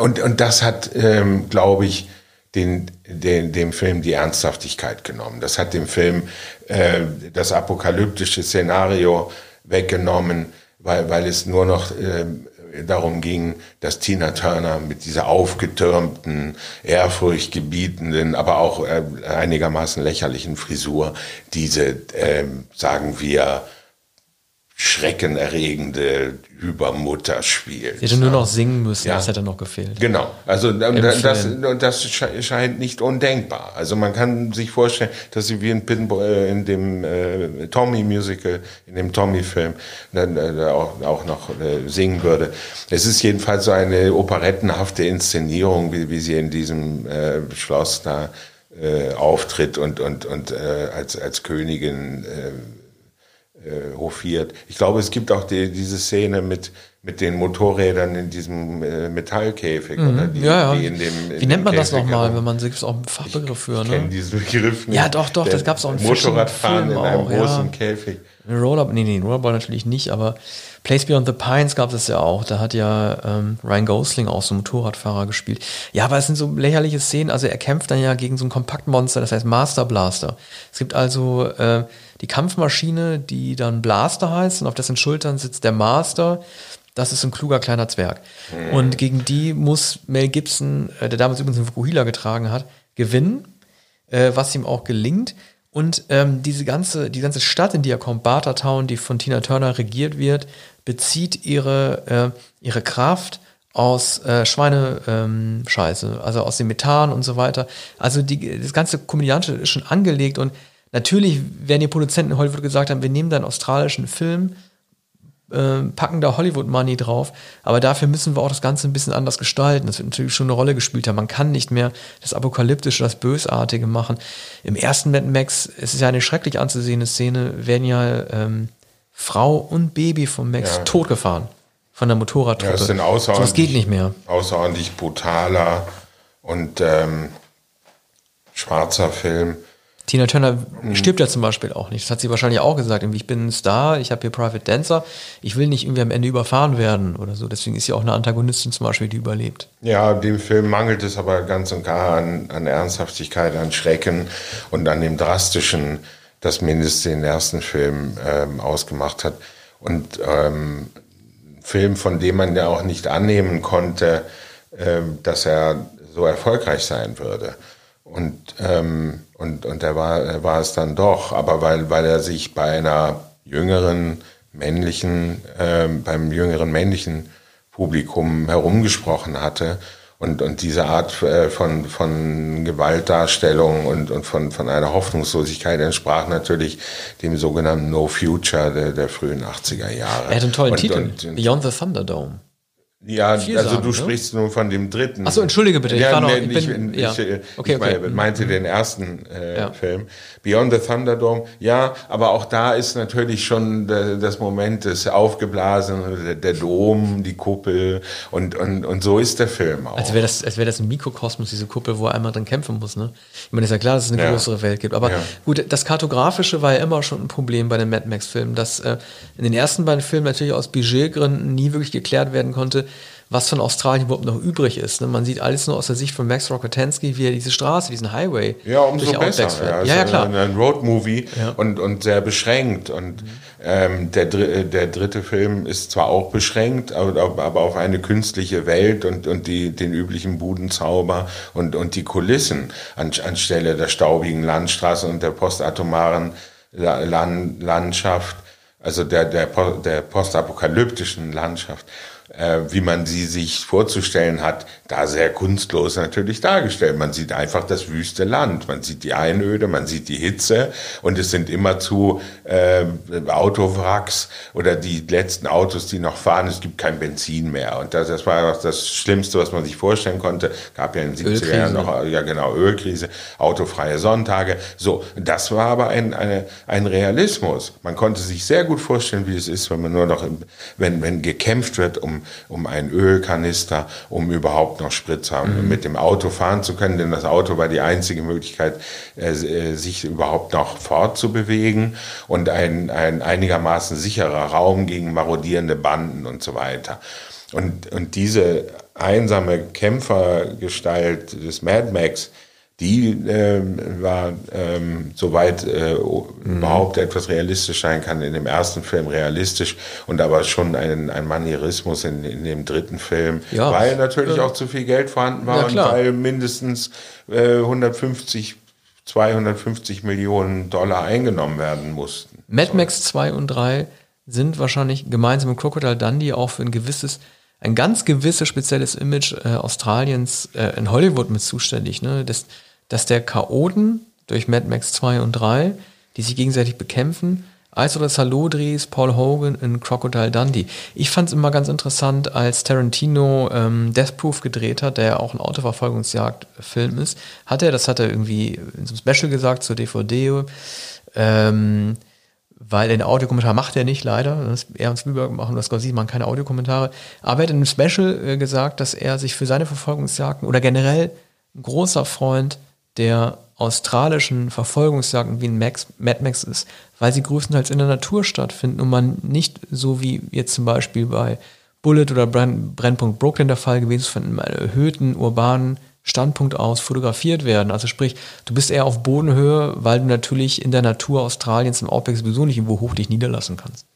Und, und das hat, ähm, glaube ich, den, den, dem Film die Ernsthaftigkeit genommen. Das hat dem Film äh, das apokalyptische Szenario weggenommen, weil, weil es nur noch äh, darum ging, dass Tina Turner mit dieser aufgetürmten, ehrfurchtgebietenden, aber auch äh, einigermaßen lächerlichen Frisur diese, äh, sagen wir, schreckenerregende Übermutter spielt. Sie hätte nur noch singen müssen, Ja. das hätte noch gefehlt. Genau, also Im das, das sche- scheint nicht undenkbar. Also man kann sich vorstellen, dass sie wie in, Pinball, äh, in dem äh, Tommy-Musical, in dem Tommy-Film, dann äh, auch, auch noch äh, singen würde. Es ist jedenfalls so eine operettenhafte Inszenierung, wie, wie sie in diesem äh, Schloss da äh, auftritt und, und, und als, als Königin äh, hofiert. Ich glaube, es gibt auch die, diese Szene mit, mit den Motorrädern in diesem äh, Metallkäfig. Oder die, Mhm. ja, ja. die in dem, in Wie nennt man das Käfig nochmal, herum- wenn man es auch einen Fachbegriff für, Ich kenne ne? diesen Begriff nicht. Ja, doch, doch, das gab's auch in Motorradfahren in Filmen einem auch, ja. großen Käfig. Roller, nee, nee, Rollerball natürlich nicht, aber Place Beyond the Pines gab es ja auch. Da hat ja ähm, Ryan Gosling auch so einen Motorradfahrer gespielt. Ja, aber es sind so lächerliche Szenen. Also er kämpft dann ja gegen so ein Kompaktmonster, das heißt Master Blaster. Es gibt also äh, die Kampfmaschine, die dann Blaster heißt und auf dessen Schultern sitzt der Master. Das ist ein kluger kleiner Zwerg. Und gegen die muss Mel Gibson, äh, der damals übrigens einen Fukuhila getragen hat, gewinnen äh, was ihm auch gelingt. Und ähm, diese ganze, die ganze Stadt, in die er kommt, Bartertown, die von Tina Turner regiert wird, bezieht ihre, äh, ihre Kraft aus äh, Schweinescheiße, ähm, also aus dem Methan und so weiter. Also die, das ganze Komödiantische ist schon angelegt und natürlich werden die Produzenten in Hollywood gesagt haben, wir nehmen da einen australischen Film, äh, packen da Hollywood-Money drauf, aber dafür müssen wir auch das Ganze ein bisschen anders gestalten. Das wird natürlich schon eine Rolle gespielt haben. Man kann nicht mehr das Apokalyptische, das Bösartige machen. Im ersten Mad Max, es ist ja eine schrecklich anzusehende Szene, werden ja ähm, Frau und Baby von Max Ja. totgefahren. Von der Motorradtruppe. Ja, es sind außerordentlich, das geht nicht mehr. außerordentlich brutaler und ähm, schwarzer Film. Tina Turner Mhm. stirbt ja zum Beispiel auch nicht. Das hat sie wahrscheinlich auch gesagt. Ich bin ein Star, ich habe hier Private Dancer, ich will nicht irgendwie am Ende überfahren werden oder so. Deswegen ist sie auch eine Antagonistin zum Beispiel, die überlebt. Ja, dem Film mangelt es aber ganz und gar an, an Ernsthaftigkeit, an Schrecken und an dem Drastischen, das mindestens den ersten Film ähm, ausgemacht hat. Und ähm, ein Film, von dem man ja auch nicht annehmen konnte, ähm, dass er so erfolgreich sein würde. Und, ähm, und, und er, war, er war es dann doch, aber weil, weil er sich bei einer jüngeren männlichen, ähm, beim jüngeren männlichen Publikum herumgesprochen hatte. Und, und diese Art äh, von, von Gewaltdarstellung und, und von, von einer Hoffnungslosigkeit entsprach natürlich dem sogenannten No Future der, der frühen 80er Jahre. Er hat einen tollen und, Titel, Und, und, Beyond the Thunderdome. Ja, Viel also sagen, du ne? sprichst nun von dem dritten. Ach so, entschuldige bitte, ich Ja, war noch- ich ich, bin- ich, ja. ich, äh, Okay, okay. meinte den ersten äh, Ja. Film. Beyond the Thunderdome, ja, aber auch da ist natürlich schon das Moment des Aufgeblasenen, der, Dom, die Kuppel und, und, und so ist der Film auch. Als wäre das, als wäre das ein Mikrokosmos, diese Kuppel, wo er einmal drin kämpfen muss. Ne? Ich meine, ist ja klar, dass es eine Ja. größere Welt gibt. Aber gut, das Kartografische war ja immer schon ein Problem bei den Mad Max-Filmen, dass äh, in den ersten beiden Filmen natürlich aus Budgetgründen nie wirklich geklärt werden konnte, was von Australien überhaupt noch übrig ist. Ne? Man sieht alles nur aus der Sicht von Max Rokatansky, wie er diese Straße, diesen Highway Ja, umso besser. Ja, Ja, ja, ist klar. Ein, Roadmovie Ja. und, und sehr beschränkt. Und ähm, der, dr- der dritte Film ist zwar auch beschränkt, aber, aber auf eine künstliche Welt und, und die, den üblichen Budenzauber und, und die Kulissen an, anstelle der staubigen Landstraße und der postatomaren La- Lan- Landschaft, also der, der, der postapokalyptischen Landschaft äh, wie man sie sich vorzustellen hat, da sehr kunstlos natürlich dargestellt. Man sieht einfach das wüste Land, man sieht die Einöde, man sieht die Hitze und es sind immerzu äh, Autowracks oder die letzten Autos, die noch fahren. Es gibt kein Benzin mehr und das, das war das Schlimmste, was man sich vorstellen konnte. Gab ja in den 70er Jahren noch ja genau Ölkrise, autofreie Sonntage. So, das war aber ein, eine, ein Realismus. Man konnte sich sehr gut vorstellen, wie es ist, wenn man nur noch, im, wenn, wenn gekämpft wird um, um einen Ölkanister, um überhaupt noch Sprit zu haben, mit dem Auto fahren zu können, denn das Auto war die einzige Möglichkeit, äh, äh, sich überhaupt noch fortzubewegen. Und ein, ein einigermaßen sicherer Raum gegen marodierende Banden und so weiter. Und, und diese einsame Kämpfergestalt des Mad Max, die ähm, war, ähm, soweit äh, überhaupt etwas realistisch sein kann, in dem ersten Film realistisch und aber schon ein, ein Manierismus in, in dem dritten Film, Ja. weil natürlich auch zu viel Geld vorhanden war Ja, und weil mindestens äh, 150, 250 Millionen Dollar eingenommen werden mussten. Mad Max 2 und 3 sind wahrscheinlich gemeinsam mit Crocodile Dundee auch für ein gewisses, ein ganz gewisses spezielles Image äh, Australiens äh, in Hollywood mit zuständig. Ne? Das, dass der Chaoten durch Mad Max 2 und 3, die sich gegenseitig bekämpfen, als oder Salodris, Paul Hogan in Crocodile Dundee. Ich fand es immer ganz interessant, als Tarantino ähm, Death Proof gedreht hat, der ja auch ein Autoverfolgungsjagd-Film ist, hat er, das hat er irgendwie in so einem Special gesagt zur DVD, ähm, weil den Audiokommentar macht er nicht leider. Das- Er und Spielberg machen das Scorsese machen keine Audiokommentare. Aber er hat in einem Special äh, gesagt, dass er sich für seine Verfolgungsjagden oder generell ein großer Freund der australischen Verfolgungsjagden wie ein Max, Mad Max ist, weil sie größtenteils in der Natur stattfinden und man nicht so wie jetzt zum Beispiel bei Bullet oder Brenn, Brennpunkt Brooklyn der Fall gewesen ist, von einem erhöhten urbanen Standpunkt aus fotografiert werden. Also sprich, du bist eher auf Bodenhöhe, weil du natürlich in der Natur Australiens im Outback sowieso nicht irgendwo hoch dich niederlassen kannst.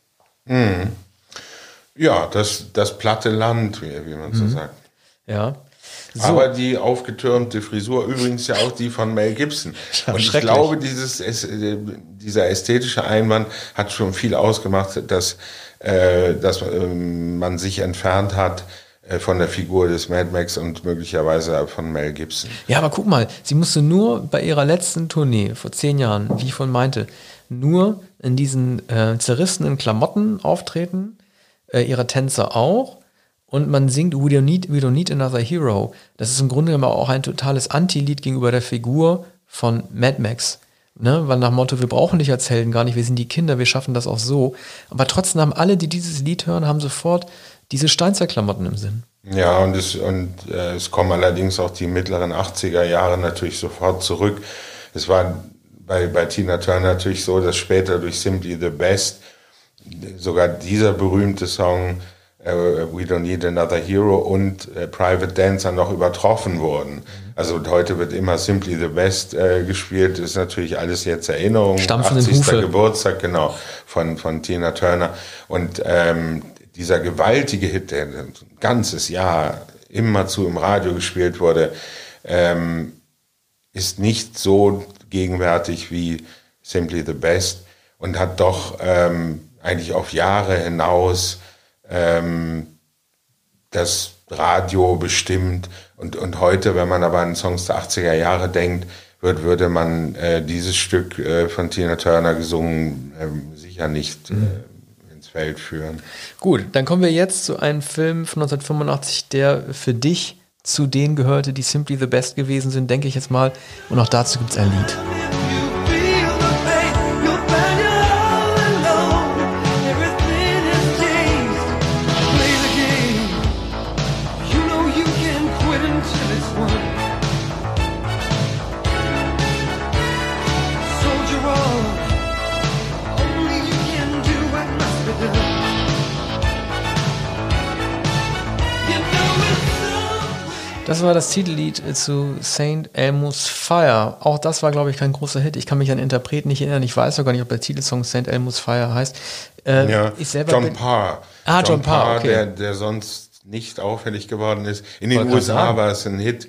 Ja, das, das platte Land, wie, wie man so sagt. Ja. So, Aber die aufgetürmte Frisur, übrigens ja auch die von Mel Gibson. [laughs] Ja, Und ich glaube, dieses, es- äh, dieser ästhetische Einwand hat schon viel ausgemacht, dass, äh, dass ähm, man sich entfernt hat äh, von der Figur des Mad Max und möglicherweise von Mel Gibson. Ja, aber guck mal, sie musste nur bei ihrer letzten Tournee vor zehn Jahren, wie ich vorhin meinte, nur in diesen äh, zerrissenen Klamotten auftreten, äh, ihrer Tänzer auch. Und man singt We don't, need, We don't Need Another Hero. Das ist im Grunde genommen auch ein totales Anti-Lied gegenüber der Figur von Mad Max. Ne? Weil nach Motto, wir brauchen dich als Helden gar nicht, wir sind die Kinder, wir schaffen das auch so. Aber trotzdem haben alle, die dieses Lied hören, haben sofort diese Steinzeitklamotten im Sinn. Ja, und, es, und äh, es kommen allerdings auch die mittleren 80er Jahre natürlich sofort zurück. Es war bei, bei Tina Turner natürlich so, dass später durch Simply the Best sogar dieser berühmte Song äh, We Don't Need Another Hero und äh, Private Dancer noch übertroffen wurden. Also heute wird immer Simply the Best äh, gespielt, ist natürlich alles jetzt Erinnerung. Stampfenden 80. Hufe. Geburtstag, genau, von, von Tina Turner. Und ähm, dieser gewaltige Hit, der ein ganzes Jahr immerzu im Radio gespielt wurde, ähm, ist nicht so gegenwärtig wie Simply the Best und hat doch ähm, eigentlich auf Jahre hinaus ähm, das Radio bestimmt. Und, und heute, wenn man aber an Songs der 80er Jahre denkt, wird, würde man äh, dieses Stück äh, von Tina Turner gesungen ähm, sicher nicht äh, Feld führen. Gut, dann kommen wir jetzt zu einem Film von 1985, der für dich zu denen gehörte, die Simply the Best gewesen sind, denke ich jetzt mal. Und auch dazu gibt es ein Lied. Das war das Titellied zu St. Elmo's Fire. Auch das war, glaube ich, kein großer Hit. Ich kann mich an den Interpreten nicht erinnern. Ich weiß sogar nicht, ob der Titelsong St. Elmo's Fire heißt. Äh, Ja, ich selber John bin- Parr. Ah, John Parr, okay. der, der sonst nicht auffällig geworden ist. In den USA war es ein Hit.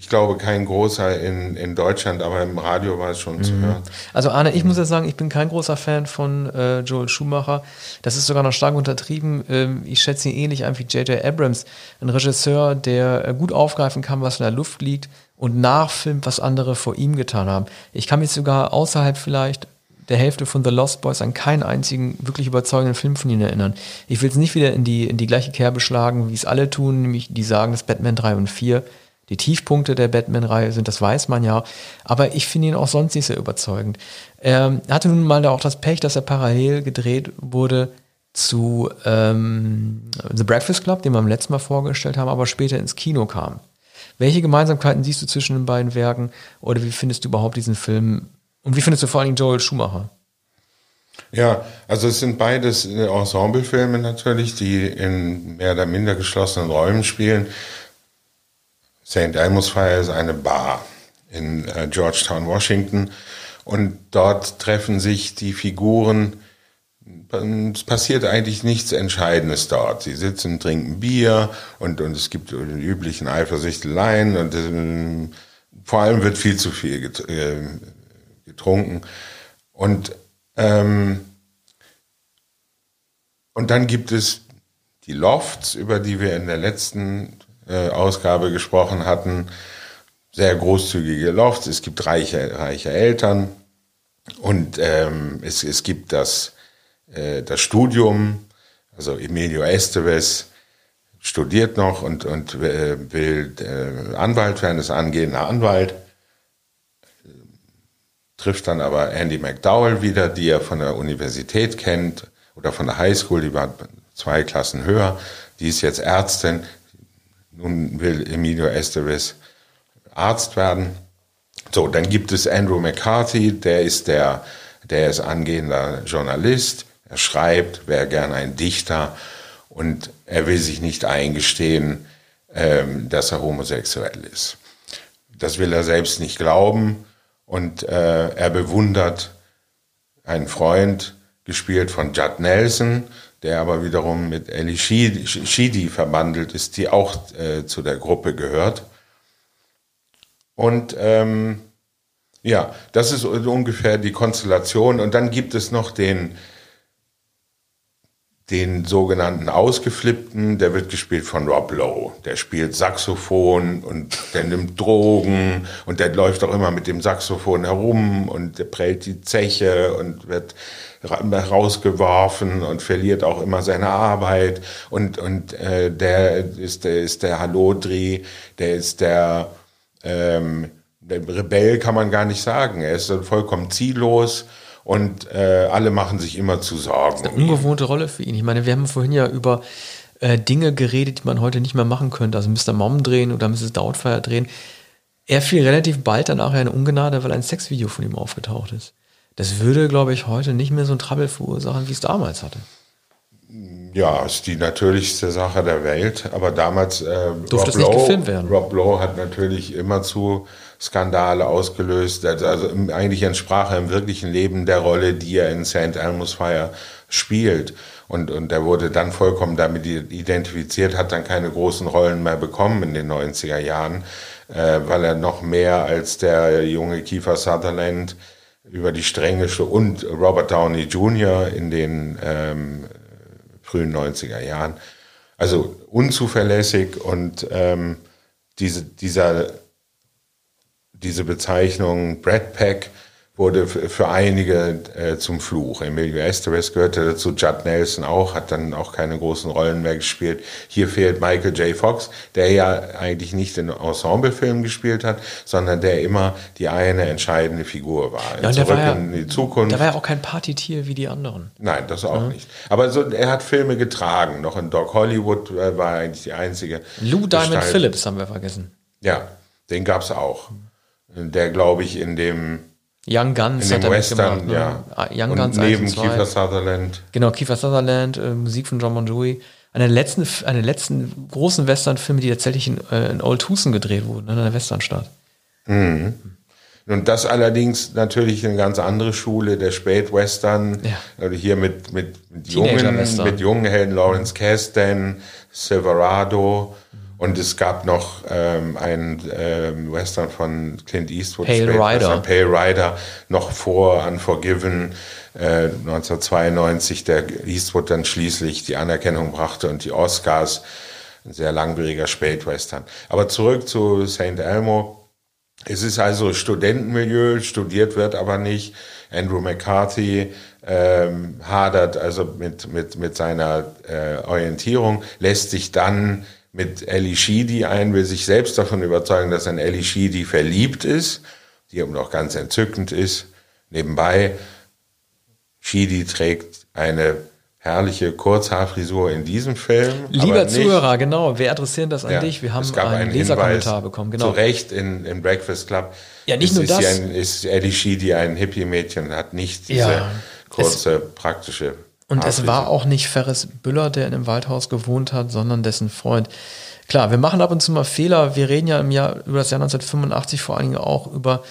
Ich glaube, kein großer in, in Deutschland, aber im Radio war es schon Mhm. zu hören. Also Arne, ich muss ja sagen, ich bin kein großer Fan von äh, Joel Schumacher. Das ist sogar noch stark untertrieben. Ähm, ich schätze ihn ähnlich an wie J.J. Abrams, ein Regisseur, der äh, gut aufgreifen kann, was in der Luft liegt und nachfilmt, was andere vor ihm getan haben. Ich kann mich sogar außerhalb vielleicht der Hälfte von The Lost Boys an keinen einzigen wirklich überzeugenden Film von ihnen erinnern. Ich will es nicht wieder in die, in die gleiche Kerbe schlagen, wie es alle tun, nämlich die sagen, dass Batman 3 und 4 die Tiefpunkte der Batman-Reihe sind, das weiß man ja. Aber ich finde ihn auch sonst nicht sehr überzeugend. Er hatte nun mal da auch das Pech, dass er parallel gedreht wurde zu ähm, The Breakfast Club, den wir beim letzten Mal vorgestellt haben, aber später ins Kino kam. Welche Gemeinsamkeiten siehst du zwischen den beiden Werken oder wie findest du überhaupt diesen Film und wie findest du vor allen Dingen Joel Schumacher? Ja, also es sind beides äh, Ensemblefilme natürlich, die in mehr oder minder geschlossenen Räumen spielen. St. Elmo's Fire ist eine Bar in äh, Georgetown, Washington. Und dort treffen sich die Figuren. Es passiert eigentlich nichts Entscheidendes dort. Sie sitzen, trinken Bier und, und es gibt die üblichen Eifersüchteleien und ähm, vor allem wird viel zu viel äh, getrunken. Und ähm, und dann gibt es die Lofts, über die wir in der letzten äh, Ausgabe gesprochen hatten. Sehr großzügige Lofts. Es gibt reiche, reiche Eltern. Und ähm, es, es gibt das, äh, das Studium. Also Emilio Estevez studiert noch und, und äh, will äh, Anwalt werden, ist angehender Anwalt trifft dann aber Andy McDowell wieder, die er von der Universität kennt oder von der Highschool, die war zwei Klassen höher. Die ist jetzt Ärztin. Nun will Emilio Estevez Arzt werden. So, dann gibt es Andrew McCarthy, der ist der, der ist angehender Journalist. Er schreibt, wäre gern ein Dichter und er will sich nicht eingestehen, ähm, dass er homosexuell ist. Das will er selbst nicht glauben und äh, er bewundert einen Freund, gespielt von Judd Nelson, der aber wiederum mit Sheedy, Sheedy verbandelt ist, die auch äh, zu der Gruppe gehört. Und ähm, ja, das ist ungefähr die Konstellation. Und dann gibt es noch den, den sogenannten Ausgeflippten, der wird gespielt von Rob Lowe. Der spielt Saxophon und der nimmt Drogen und der läuft auch immer mit dem Saxophon herum und der prellt die Zeche und wird rausgeworfen und verliert auch immer seine Arbeit und und äh, der ist der ist der Hallodri, der ist der ähm, der Rebell kann man gar nicht sagen. Er ist vollkommen ziellos und äh, alle machen sich immer zu Sorgen. um ihn. Ungewohnte Rolle für ihn. Ich meine, wir haben vorhin ja über äh, Dinge geredet, die man heute nicht mehr machen könnte. Also Mr. Mom drehen oder Mrs. Doubtfire drehen. Er fiel relativ bald danach in Ungnade, weil ein Sexvideo von ihm aufgetaucht ist. Das würde, glaube ich, heute nicht mehr so ein Trouble verursachen, wie es damals hatte. Ja, ist die natürlichste Sache der Welt. Aber damals äh, Durfte es nicht gefilmt werden. Rob Lowe hat natürlich immerzu Skandale ausgelöst. Also also eigentlich entsprach er im wirklichen Leben der Rolle, die er in St. Elmo's Fire spielt. Und, und er wurde dann vollkommen damit identifiziert, hat dann keine großen Rollen mehr bekommen in den 90er Jahren, äh, weil er noch mehr als der junge Kiefer Sutherland über die Stränge sch- und Robert Downey Jr. in den ähm, frühen 90er Jahren. Also unzuverlässig und ähm, diese, dieser, diese Bezeichnung Brad Pack wurde für einige äh, zum Fluch. Emilio Estevez gehörte dazu, Judd Nelson auch, hat dann auch keine großen Rollen mehr gespielt. Hier fehlt Michael J. Fox, der ja eigentlich nicht in Ensemblefilmen gespielt hat, sondern der immer die eine entscheidende Figur war. Ja, Zurück war ja, in die Zukunft. Der war ja auch kein Partytier wie die anderen. Nein, das auch nicht. Aber so, er hat Filme getragen. Noch in Doc Hollywood äh, war er eigentlich die einzige. Lou Diamond Gestalt. Phillips haben wir vergessen. Ja, den gab's auch. Der, glaube ich, in dem, Young Guns in hat er Western, mitgemacht, ja. ne? Ah, Young Und Guns neben 1 und 2. Kiefer Sutherland. Genau, Kiefer Sutherland, äh, Musik von John Bon Jovi. Einer der letzten, einer letzten großen Western-Filme, die tatsächlich in, äh, in Old Tucson gedreht wurden, ne, in einer Westernstadt. Und das allerdings natürlich eine ganz andere Schule, der Spätwestern, Ja. also hier mit, mit, mit jungen, mit jungen Helden, Lawrence Kasdan, Silverado. Und es gab noch ähm, einen ähm, Western von Clint Eastwood, Pale Spätwestern, Rider. Pale Rider, noch vor Unforgiven, äh, 1992, der Eastwood dann schließlich die Anerkennung brachte und die Oscars. Ein sehr langwieriger Spätwestern. Aber zurück zu St. Elmo. Es ist also Studentenmilieu, studiert wird aber nicht. Andrew McCarthy ähm, hadert also mit, mit, mit seiner äh, Orientierung, lässt sich dann mit Ellie Sheedy ein, will sich selbst davon überzeugen, dass er in Ellie Sheedy verliebt ist, die eben auch ganz entzückend ist. Nebenbei, Sheedy trägt eine herrliche Kurzhaarfrisur in diesem Film. Lieber nicht- Zuhörer, genau, wir adressieren das an ja, dich. Wir haben einen Leserkommentar bekommen, genau. Zu Recht in, in Breakfast Club. Ja, nicht nur das. Ein, ist Eddie Sheedy ein Hippie-Mädchen hat nicht diese Ja, kurze, praktische. Und es Haarfrisur. war auch nicht Ferris Büller, der in einem Waldhaus gewohnt hat, sondern dessen Freund. Klar, wir machen ab und zu mal Fehler. Wir reden ja im Jahr über das Jahr 1985 vor allen Dingen auch über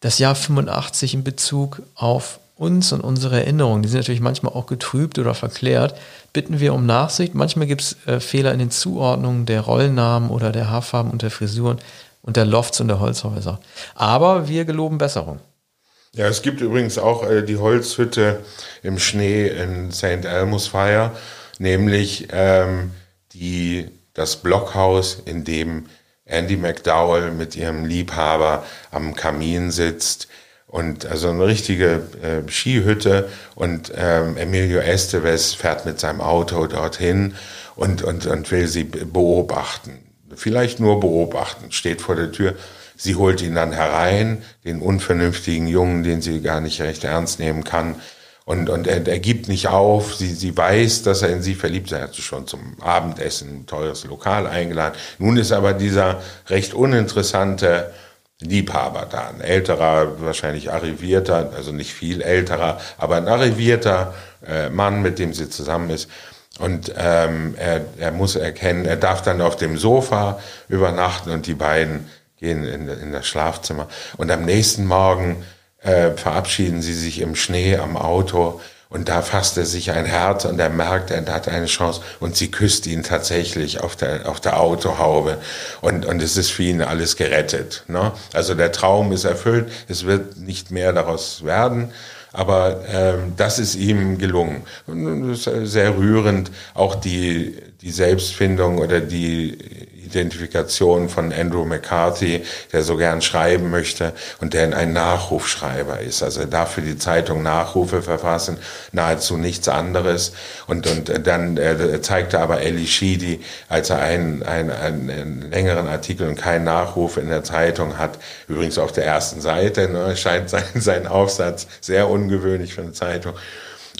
das Jahr 85 in Bezug auf uns und unsere Erinnerungen. Die sind natürlich manchmal auch getrübt oder verklärt. Bitten wir um Nachsicht. Manchmal gibt es äh, Fehler in den Zuordnungen der Rollnamen oder der Haarfarben und der Frisuren und der Lofts und der Holzhäuser. Aber wir geloben Besserung. Ja, es gibt übrigens auch äh, die Holzhütte im Schnee in St. Elmo's Fire, nämlich ähm, die, das Blockhaus, in dem Andy McDowell mit ihrem Liebhaber am Kamin sitzt. Und also eine richtige äh, Skihütte und ähm, Emilio Estevez fährt mit seinem Auto dorthin und, und, und will sie be- beobachten. Vielleicht nur beobachten, steht vor der Tür. Sie holt ihn dann herein, den unvernünftigen Jungen, den sie gar nicht recht ernst nehmen kann. Und, und er, er gibt nicht auf. Sie, sie weiß, dass er in sie verliebt ist. Er hat sie schon zum Abendessen ein teures Lokal eingeladen. Nun ist aber dieser recht uninteressante Liebhaber da. Ein älterer, wahrscheinlich arrivierter, also nicht viel älterer, aber ein arrivierter äh, Mann, mit dem sie zusammen ist. Und ähm, er, er muss erkennen, er darf dann auf dem Sofa übernachten und die beiden gehen in, in das Schlafzimmer. Und am nächsten Morgen äh, verabschieden sie sich im Schnee am Auto und da fasst er sich ein Herz und er merkt, er hat eine Chance und sie küsst ihn tatsächlich auf der, auf der Autohaube und, und es ist für ihn alles gerettet. Ne? Also der Traum ist erfüllt, es wird nicht mehr daraus werden, aber ähm, das ist ihm gelungen. Und das ist sehr rührend, auch die, die Selbstfindung oder die Identifikation von Andrew McCarthy, der so gern schreiben möchte und der ein Nachrufschreiber ist. Also er darf für die Zeitung Nachrufe verfassen, nahezu nichts anderes. Und, und dann äh, zeigte aber Ellie Sheedy, als er einen, einen, einen längeren Artikel und keinen Nachruf in der Zeitung hat, übrigens auf der ersten Seite, ne, scheint sein, sein Aufsatz sehr ungewöhnlich für eine Zeitung.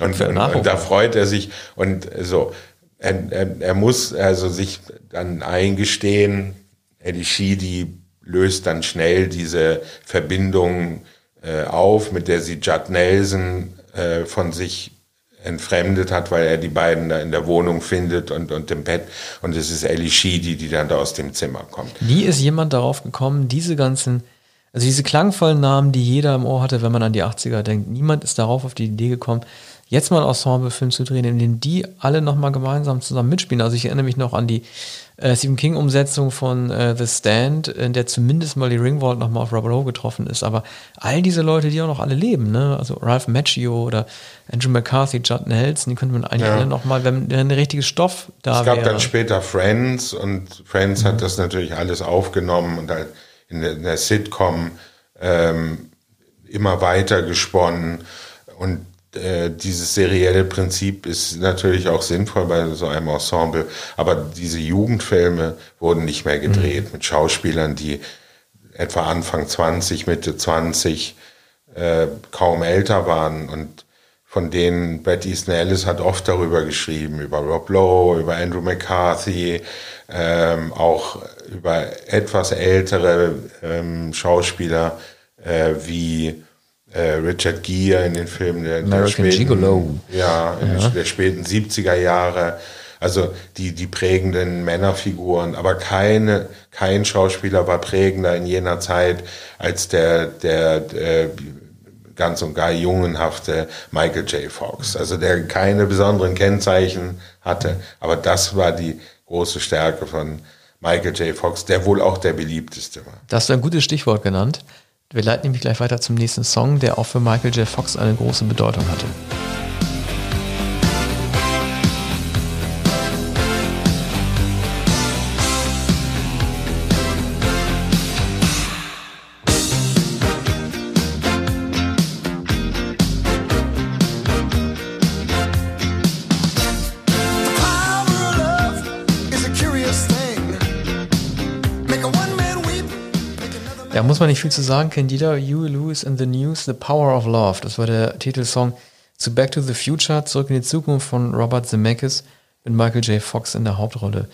Und, und, und da freut er sich und so. Er, er, er muss also sich dann eingestehen, Eddie Sheedy löst dann schnell diese Verbindung äh, auf, mit der sie Judd Nelson äh, von sich entfremdet hat, weil er die beiden da in der Wohnung findet und, und im Bett. Und es ist Ellie Sheedy, die dann da aus dem Zimmer kommt. Nie ist jemand darauf gekommen, diese ganzen, also diese klangvollen Namen, die jeder im Ohr hatte, wenn man an die 80er denkt, niemand ist darauf auf die Idee gekommen, jetzt mal einen Ensemble-Film zu drehen, in dem die alle nochmal gemeinsam zusammen mitspielen. Also ich erinnere mich noch an die äh, Stephen King-Umsetzung von äh, The Stand, in der zumindest mal die Ringwald nochmal auf Robert Lowe getroffen ist. Aber all diese Leute, die auch noch alle leben, ne? also Ralph Macchio oder Andrew McCarthy, Judd Nelson, die könnte man eigentlich Ja. alle nochmal, wenn wenn ein richtiges Stoff da Es gab wäre. dann später Friends und Friends hat das natürlich alles aufgenommen und halt in der, in der Sitcom ähm, immer weiter gesponnen und äh, dieses serielle Prinzip ist natürlich auch sinnvoll bei so einem Ensemble, aber diese Jugendfilme wurden nicht mehr gedreht mit Schauspielern, die etwa Anfang 20, Mitte 20 äh, kaum älter waren. Und von denen Bret Easton Ellis hat oft darüber geschrieben, über Rob Lowe, über Andrew McCarthy, ähm, auch über etwas ältere ähm, Schauspieler äh, wie äh, Richard Gere in den Filmen der, der American Gigolo. ja, in der späten 70er Jahre. Also die, die prägenden Männerfiguren, aber keine, kein Schauspieler war prägender in jener Zeit als der, der, der ganz und gar jungenhafte Michael J. Fox. Also der keine besonderen Kennzeichen hatte, aber das war die große Stärke von Michael J. Fox, der wohl auch der beliebteste war. Da hast du ein gutes Stichwort genannt. Wir leiten nämlich gleich weiter zum nächsten Song, der auch für Michael J. Fox eine große Bedeutung hatte. Muss man nicht viel zu sagen, jeder. Huey Lewis in the News, The Power of Love. Das war der Titelsong zu Back to the Future, Zurück in die Zukunft von Robert Zemeckis mit Michael J. Fox in der Hauptrolle.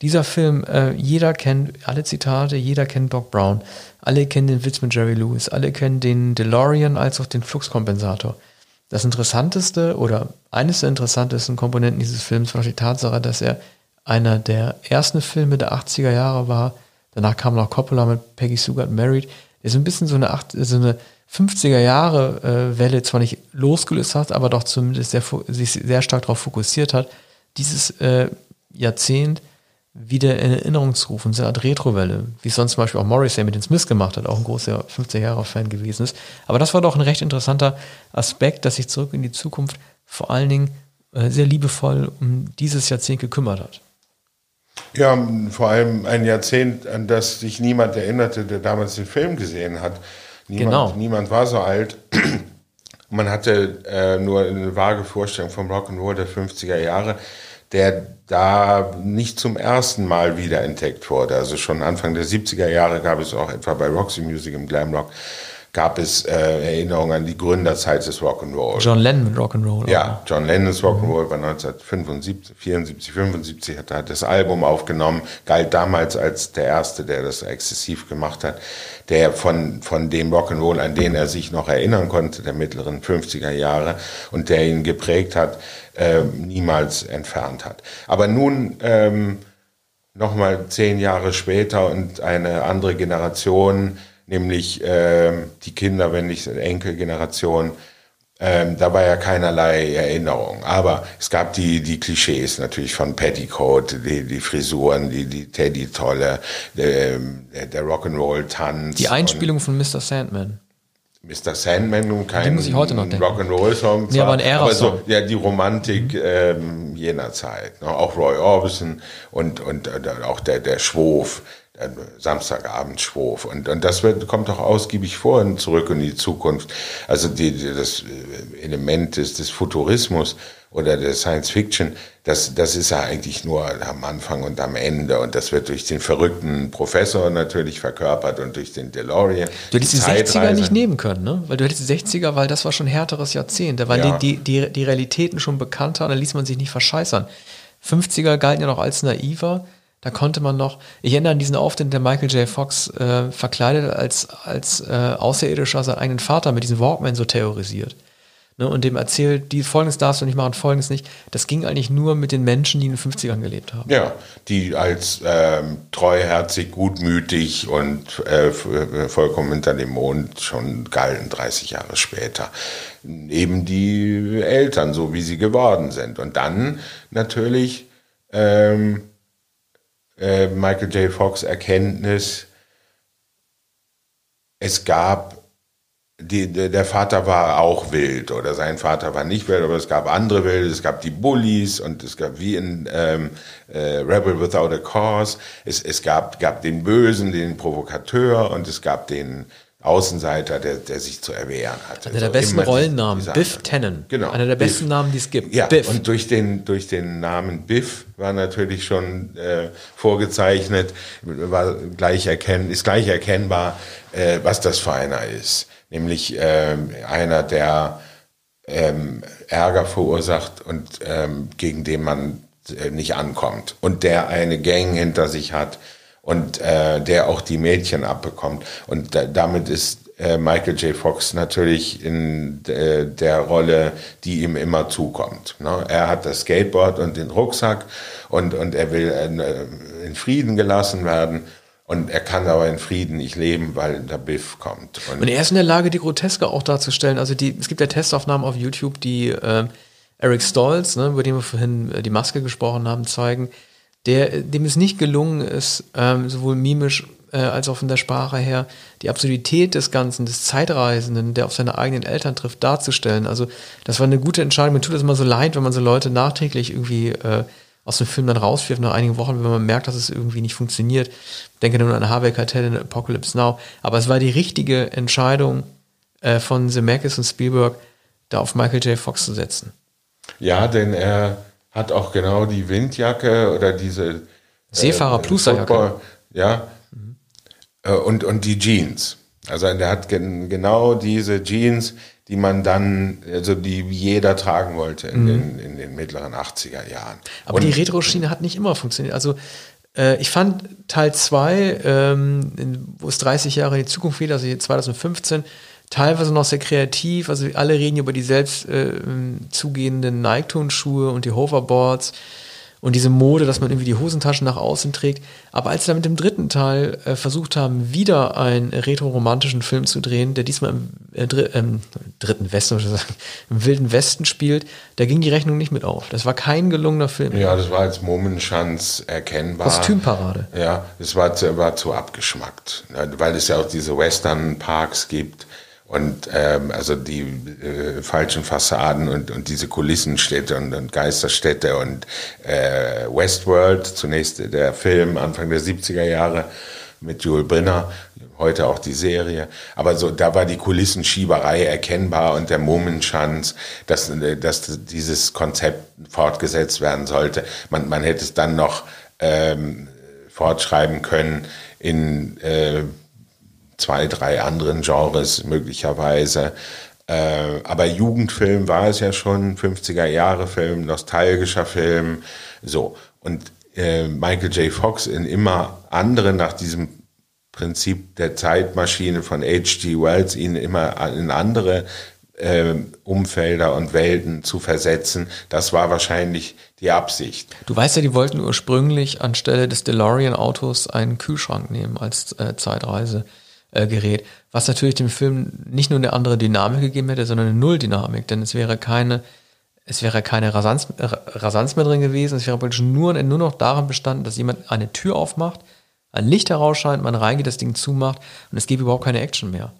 Dieser Film, äh, jeder kennt alle Zitate, jeder kennt Doc Brown, alle kennen den Witz mit Jerry Lewis, alle kennen den DeLorean als auch den Fluxkompensator. Das Interessanteste oder eines der interessantesten Komponenten dieses Films war die Tatsache, dass er einer der ersten Filme der 80er Jahre war. Danach kam noch Coppola mit Peggy Sue Married. Der so ein bisschen so eine, acht, so eine 50er Jahre äh, Welle zwar nicht losgelöst hat, aber doch zumindest sehr, sich sehr stark darauf fokussiert hat, dieses äh, Jahrzehnt wieder in Erinnerung zu rufen, so eine Art Retrowelle, wie es sonst zum Beispiel auch Morrissey mit den Smiths gemacht hat, auch ein großer 50er-Jahre-Fan gewesen ist. Aber das war doch ein recht interessanter Aspekt, dass sich zurück in die Zukunft vor allen Dingen äh, sehr liebevoll um dieses Jahrzehnt gekümmert hat. Ja, vor allem ein Jahrzehnt, an das sich niemand erinnerte, der damals den Film gesehen hat. Niemand, Genau. niemand war so alt. [clears throat] Man hatte äh, nur eine vage Vorstellung vom Rock'n'Roll der 50er Jahre, der da nicht zum ersten Mal wiederentdeckt wurde. Also schon Anfang der 70er Jahre gab es auch etwa bei Roxy Music im Glam Rock gab es äh, Erinnerungen an die Gründerzeit des Rock'n'Roll. John Lennon mit Rock'n'Roll. Ja, John Lennons Rock'n'Roll war 1975, 74, 75 hat er das Album aufgenommen, galt damals als der Erste, der das exzessiv gemacht hat, der von, von dem Rock'n'Roll, an den er sich noch erinnern konnte, der mittleren 50er Jahre und der ihn geprägt hat, äh, niemals entfernt hat. Aber nun ähm, nochmal zehn Jahre später und eine andere Generation, nämlich ähm, die Kinder, wenn nicht Enkelgeneration, ähm, da war ja keinerlei Erinnerung. Aber es gab die, die Klischees natürlich von Petticoat, die, die Frisuren, die, die Teddy-Tolle, der, der Rock'n'Roll-Tanz. Die Einspielung von Mr. Sandman. Mr. Sandman und kein. Rock'n'Roll-Song. Nee, aber ein Ära-Song. so, ja, die Romantik ähm, jener Zeit. Ne? Auch Roy Orbison und, und äh, auch der, der Schwof, Samstagabend Schwof. Und, und das wird, kommt auch ausgiebig vor in Zurück in die Zukunft. Also die, die, das äh, Element des, des Futurismus oder der Science Fiction, das, das ist ja eigentlich nur am Anfang und am Ende. Und das wird durch den verrückten Professor natürlich verkörpert und durch den DeLorean. Du hättest die 60er Zeitreise. nicht nehmen können, ne? Weil du hättest die 60er, weil das war schon ein härteres Jahrzehnt. Da waren Ja. die, die, die, die Realitäten schon bekannter und da ließ man sich nicht verscheißern. 50er galten ja noch als naiver. Da konnte man noch, ich erinnere an diesen Auftritt, der Michael J. Fox äh, verkleidet als, als äh, Außerirdischer seinen eigenen Vater mit diesem Walkman so terrorisiert. Ne, und dem erzählt, die folgendes darfst du nicht machen, folgendes nicht. Das ging eigentlich nur mit den Menschen, die in den 50ern gelebt haben. Ja, die als ähm, treuherzig, gutmütig und äh, äh, vollkommen hinter dem Mond schon galten 30 Jahre später. Eben die Eltern, so wie sie geworden sind. Und dann natürlich ähm, äh, Michael J. Fox Erkenntnis, es gab die, der Vater war auch wild oder sein Vater war nicht wild, aber es gab andere Wilde, es gab die Bullies und es gab wie in ähm, äh, Rebel Without a Cause, es, es gab, gab den Bösen, den Provokateur und es gab den Außenseiter, der, der sich zu erwehren hatte. Einer der So besten immer Rollennamen, Biff Tannen. Genau. Einer der Biff. besten Namen, die es gibt. Ja, Biff. und durch den, durch den Namen Biff war natürlich schon äh, vorgezeichnet, war gleich erkennen, ist gleich erkennbar, äh, was das für einer ist. Nämlich ähm, einer, der ähm, Ärger verursacht und ähm, gegen den man äh, nicht ankommt. Und der eine Gang hinter sich hat und äh, der auch die Mädchen abbekommt. Und da, damit ist äh, Michael J. Fox natürlich in äh, der Rolle, die ihm immer zukommt. Ne? Er hat das Skateboard und den Rucksack und, und er will äh, in Frieden gelassen werden. Und er kann aber in Frieden nicht leben, weil der Biff kommt. Und er ist in der Lage, die Groteske auch darzustellen. Also die, es gibt ja Testaufnahmen auf YouTube, die äh, Eric Stolz, ne, über den wir vorhin äh, die Maske gesprochen haben, zeigen, der, dem es nicht gelungen ist, ähm, sowohl mimisch äh, als auch von der Sprache her, die Absurdität des Ganzen, des Zeitreisenden, der auf seine eigenen Eltern trifft, darzustellen. Also das war eine gute Entscheidung. Mir tut es immer so leid, wenn man so Leute nachträglich irgendwie äh, aus dem Film dann rauswirft nach einigen Wochen, wenn man merkt, dass es irgendwie nicht funktioniert. Denke nur an Harvey Keitel in Apocalypse Now. Aber es war die richtige Entscheidung äh, von Zemeckis und Spielberg, da auf Michael J. Fox zu setzen. Ja, denn er hat auch genau die Windjacke oder diese Seefahrer Plusterjacke. Football- Ja. Äh, Und, und die Jeans. Also der hat gen, genau diese Jeans, die man dann, also die jeder tragen wollte in, den, in den mittleren 80er Jahren. Mhm. Aber und, die Retro-Schiene hat nicht immer funktioniert. Also äh, ich fand Teil 2, ähm, wo es 30 Jahre in die Zukunft geht, also hier 2015, teilweise noch sehr kreativ. Also alle reden über die selbst äh, zugehenden Nike-Turnschuhe und die Hoverboards und diese Mode, dass man irgendwie die Hosentaschen nach außen trägt. Aber als sie dann mit dem dritten Teil äh, versucht haben, wieder einen retro-romantischen Film zu drehen, der diesmal im äh, dr ähm, dritten Westen, ich sagen, [laughs] im wilden Westen spielt, da ging die Rechnung nicht mit auf. Das war kein gelungener Film. ja, das war als Momenschanz erkennbar. Kostümparade. Ja, es war zu, war zu abgeschmackt, ne, weil es ja auch diese Western-Parks gibt und ähm, also die äh, falschen Fassaden und, und diese Kulissenstädte und, und Geisterstädte und äh, Westworld, zunächst der Film Anfang der 70er Jahre mit Joel Brenner, heute auch die Serie. Aber so, da war die Kulissenschieberei erkennbar und der Momenschanz, dass, äh, dass dieses Konzept fortgesetzt werden sollte. Man, man hätte es dann noch ähm, fortschreiben können in äh, zwei, drei anderen Genres möglicherweise. Äh, aber Jugendfilm war es ja schon, 50er Jahre Film, nostalgischer Film, so. Und äh, Michael J. Fox in immer anderen nach diesem Prinzip der Zeitmaschine von H.G. Wells, ihn immer in andere äh, Umfelder und Welten zu versetzen, das war wahrscheinlich die Absicht. Du weißt ja, die wollten ursprünglich anstelle des DeLorean-Autos einen Kühlschrank nehmen als äh, Zeitreisegerät, was natürlich dem Film nicht nur eine andere Dynamik gegeben hätte, sondern eine Nulldynamik, denn es wäre keine, es wäre keine Rasanz, äh, Rasanz mehr drin gewesen, es wäre praktisch nur, nur noch daran bestanden, dass jemand eine Tür aufmacht, ein Licht herausscheint, man reingeht, das Ding zumacht und es gäbe überhaupt keine Action mehr.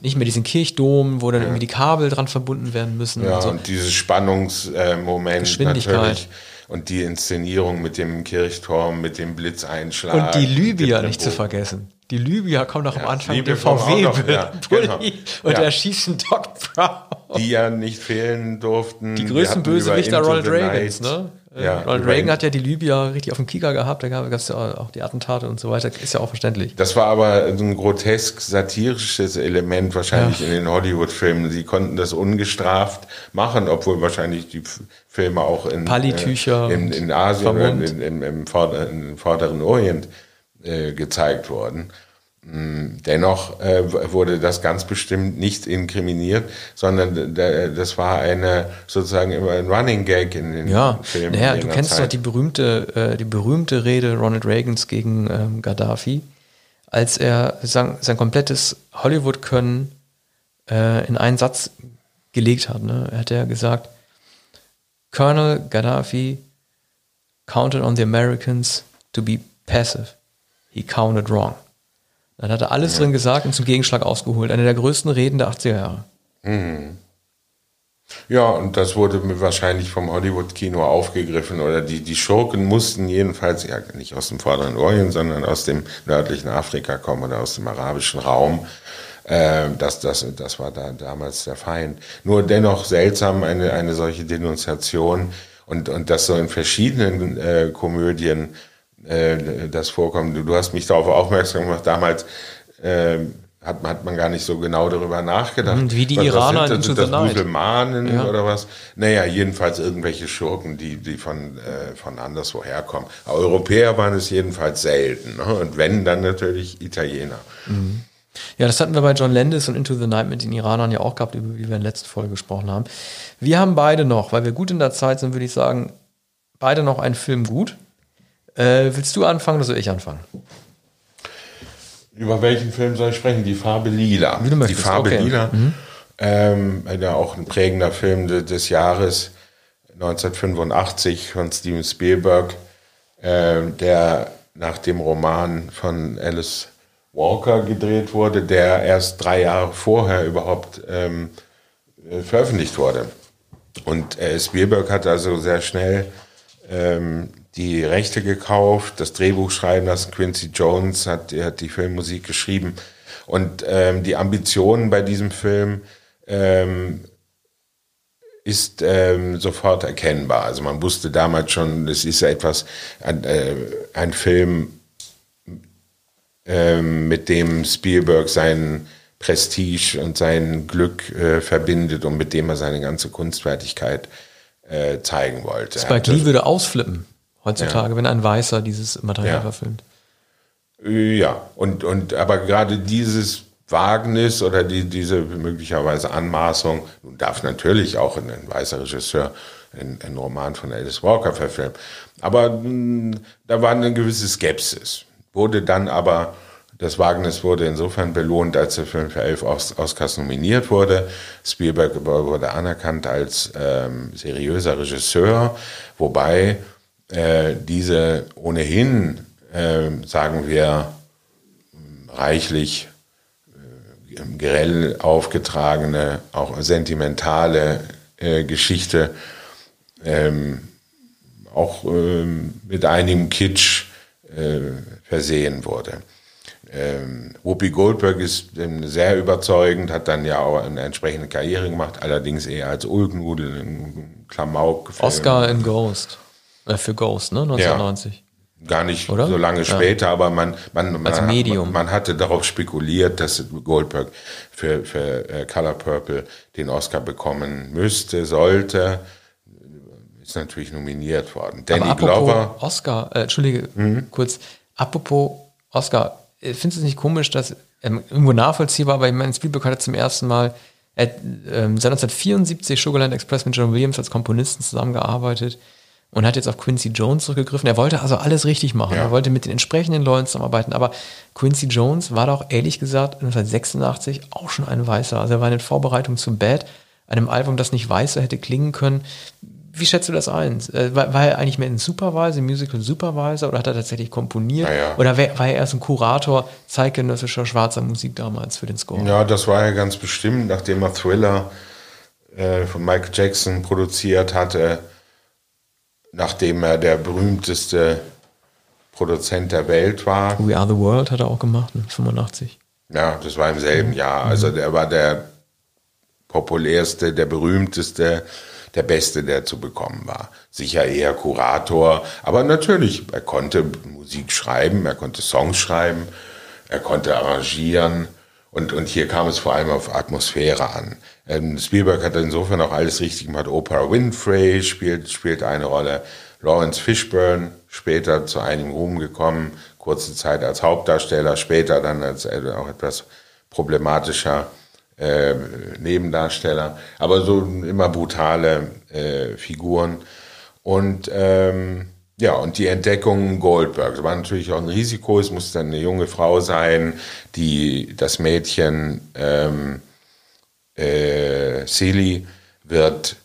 Nicht mehr diesen Kirchdom, wo dann irgendwie die Kabel dran verbunden werden müssen. Ja, und so. und dieses Spannungsmoment Geschwindigkeit. natürlich. Und die Inszenierung mit dem Kirchturm, mit dem Blitzeinschlag. Und die Libyer nicht zu vergessen. Die Libyer kommen doch am Ja, Anfang dem Libyer kommen auch noch, ja, [laughs] VW-Bulli genau. und Ja. erschießen Doc Brown. Die ja nicht fehlen durften. Die größten Bösewichter Ronald Reagans, ne? Äh, Ja, Ronald Reagan hat ja die Libyer richtig auf dem Kieker gehabt, da gab es ja auch die Attentate und so weiter, ist ja auch verständlich. Das war aber so ein grotesk satirisches Element wahrscheinlich Ja. in den Hollywood-Filmen. Sie konnten das ungestraft machen, obwohl wahrscheinlich die Filme auch in, äh, in, in Asien oder in, in, im Vorderen Orient äh, gezeigt wurden. Mm, Dennoch äh, wurde das ganz bestimmt nicht inkriminiert, sondern das war eine sozusagen immer ein Running Gag in den Ja, Filmen. naja, du kennst doch Zeit. die berühmte, äh, die berühmte Rede Ronald Reagans gegen ähm, Gaddafi, als er sein, sein komplettes Hollywood-Können äh, in einen Satz gelegt hat. Ne? Er hat ja gesagt, Colonel Gaddafi counted on the Americans to be passive. He counted wrong. Dann hat er alles drin gesagt und zum Gegenschlag ausgeholt. Eine der größten Reden der 80er Jahre. Ja, und das wurde wahrscheinlich vom Hollywood-Kino aufgegriffen oder die, die Schurken mussten jedenfalls ja nicht aus dem Vorderen Orient, sondern aus dem nördlichen Afrika kommen oder aus dem arabischen Raum. Äh, das, das, das war da damals der Feind. Nur dennoch seltsam eine, eine solche Denunziation und, und das so in verschiedenen äh, Komödien äh, das vorkommt. Du, du hast mich darauf aufmerksam gemacht, damals äh, hat, man- hat man gar nicht so genau darüber nachgedacht. Mhm, wie die Was- was Iraner sind in das? Sind das. Musulmanen Ja. oder was? Naja, jedenfalls irgendwelche Schurken, die, die von, äh, von anderswo herkommen. Europäer waren es jedenfalls selten. Ne? Und wenn, dann natürlich Italiener. Ja, das hatten wir bei John Landis und Into the Night mit den Iranern ja auch gehabt, über die wir in der letzten Folge gesprochen haben. Wir haben beide noch, weil wir gut in der Zeit sind, würde ich sagen, beide noch einen Film gut. Äh, willst du anfangen oder soll ich anfangen? Über welchen Film soll ich sprechen? Die Farbe Lila. Wie du möchtest, Die Farbe okay. Lila. Ähm, ja, auch ein prägender Film de, des Jahres 1985 von Steven Spielberg, äh, der nach dem Roman von Alice Walker gedreht wurde, der erst drei Jahre vorher überhaupt ähm, äh, veröffentlicht wurde. Und äh, Spielberg hat also sehr schnell ähm, die Rechte gekauft, das Drehbuch schreiben lassen. Quincy Jones hat, hat die Filmmusik geschrieben. Und ähm, die Ambitionen bei diesem Film ähm, ist ähm, sofort erkennbar. Also man wusste damals schon, das ist ja etwas, ein, äh, ein Film, ähm, mit dem Spielberg sein Prestige und sein Glück äh, verbindet und mit dem er seine ganze Kunstfertigkeit äh, zeigen wollte. Spike Lee würde ausflippen heutzutage, wenn ein Weißer dieses Material Ja. verfilmt. Äh, Ja, und, und aber gerade dieses Wagnis oder die, diese möglicherweise Anmaßung, nun darf natürlich auch ein, ein weißer Regisseur einen, einen Roman von Alice Walker verfilmen. Aber mh, da war eine gewisse Skepsis. Wurde dann aber, das Wagnis wurde insofern belohnt, als der Film für elf Os Oscars nominiert wurde. Spielberg wurde anerkannt als ähm, seriöser Regisseur, wobei äh, diese ohnehin, äh, sagen wir, reichlich äh, grell aufgetragene, auch sentimentale äh, Geschichte ähm, auch ähm, mit einigem Kitsch äh, versehen wurde. Ähm, Whoopi Goldberg ist ähm, sehr überzeugend, hat dann ja auch eine entsprechende Karriere gemacht, allerdings eher als Ulknudel in Klamauk. Oscar in Ghost. Äh, für Ghost, ne? 1990. Gar nicht Oder? so lange Ja. später, aber man, man, man, Medium. man hatte darauf spekuliert, dass Goldberg für, für äh, Color Purple den Oscar bekommen müsste, sollte. Ist natürlich nominiert worden. Danny Glover. Oscar, äh, Entschuldige, Mhm. kurz, apropos Oscar, findest du es nicht komisch, dass, ähm, irgendwo nachvollziehbar, aber ich meine, Spielberg hatte zum ersten Mal, ähm, seit 1974 Sugarland Express mit John Williams als Komponisten zusammengearbeitet und hat jetzt auf Quincy Jones zurückgegriffen. Er wollte also alles richtig machen. Ja. Er wollte mit den entsprechenden Leuten zusammenarbeiten, aber Quincy Jones war doch ehrlich gesagt 1986 auch schon ein Weißer. Also er war in Vorbereitung zu Bad, einem Album, das nicht weißer hätte klingen können, wie schätzt du das ein? Äh, War, war er eigentlich mehr ein Supervisor, ein Musical Supervisor oder hat er tatsächlich komponiert? Naja. Oder war er erst ein Kurator zeitgenössischer schwarzer Musik damals für den Score? Ja, das war ja ganz bestimmt, nachdem er Thriller äh, von Michael Jackson produziert hatte, nachdem er der berühmteste Produzent der Welt war. We Are the World hat er auch gemacht, ne? 85. Ja, das war im selben Jahr. Also der war der populärste, der berühmteste, der beste, der zu bekommen war. Sicher eher Kurator, aber natürlich, er konnte Musik schreiben, er konnte Songs schreiben, er konnte arrangieren und, und hier kam es vor allem auf Atmosphäre an. Ähm, Spielberg hat insofern auch alles richtig gemacht. Oprah Winfrey spielt, spielt eine Rolle. Lawrence Fishburne, später zu einigem Ruhm gekommen, kurze Zeit als Hauptdarsteller, später dann als äh, auch etwas problematischer äh, Nebendarsteller, aber so immer brutale äh, Figuren. Und ähm, ja, und die Entdeckung Goldberg. Das war natürlich auch ein Risiko. Es musste eine junge Frau sein, die das Mädchen ähm, äh, Celie wird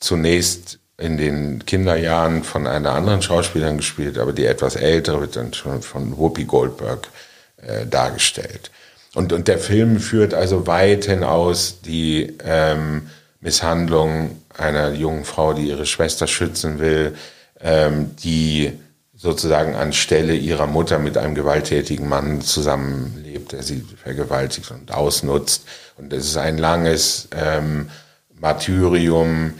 zunächst in den Kinderjahren von einer anderen Schauspielerin gespielt, aber die etwas ältere wird dann schon von Whoopi Goldberg äh, dargestellt. Und, und der Film führt also weit hinaus die ähm, Misshandlung einer jungen Frau, die ihre Schwester schützen will, ähm, die sozusagen anstelle ihrer Mutter mit einem gewalttätigen Mann zusammenlebt, der sie vergewaltigt und ausnutzt. Und es ist ein langes ähm, Martyrium.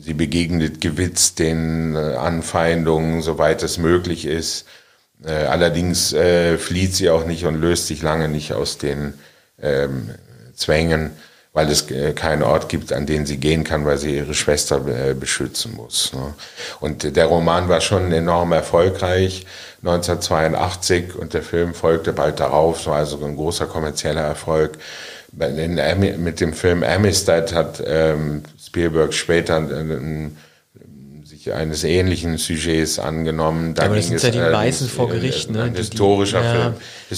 Sie begegnet gewitzt den äh, Anfeindungen, soweit es möglich ist. Äh, allerdings äh, flieht sie auch nicht und löst sich lange nicht aus den ähm, Zwängen, weil es äh, keinen Ort gibt, an den sie gehen kann, weil sie ihre Schwester äh, beschützen muss. Ne? Und der Roman war schon enorm erfolgreich, 1982, und der Film folgte bald darauf, so also ein großer kommerzieller Erfolg. Mit dem Film Amistad hat ähm, Spielberg später äh, sich eines ähnlichen Sujets angenommen. Da aber das sind ja die Weißen vor äh, Gericht, ne? Ein Die- die- historischer ja. Film.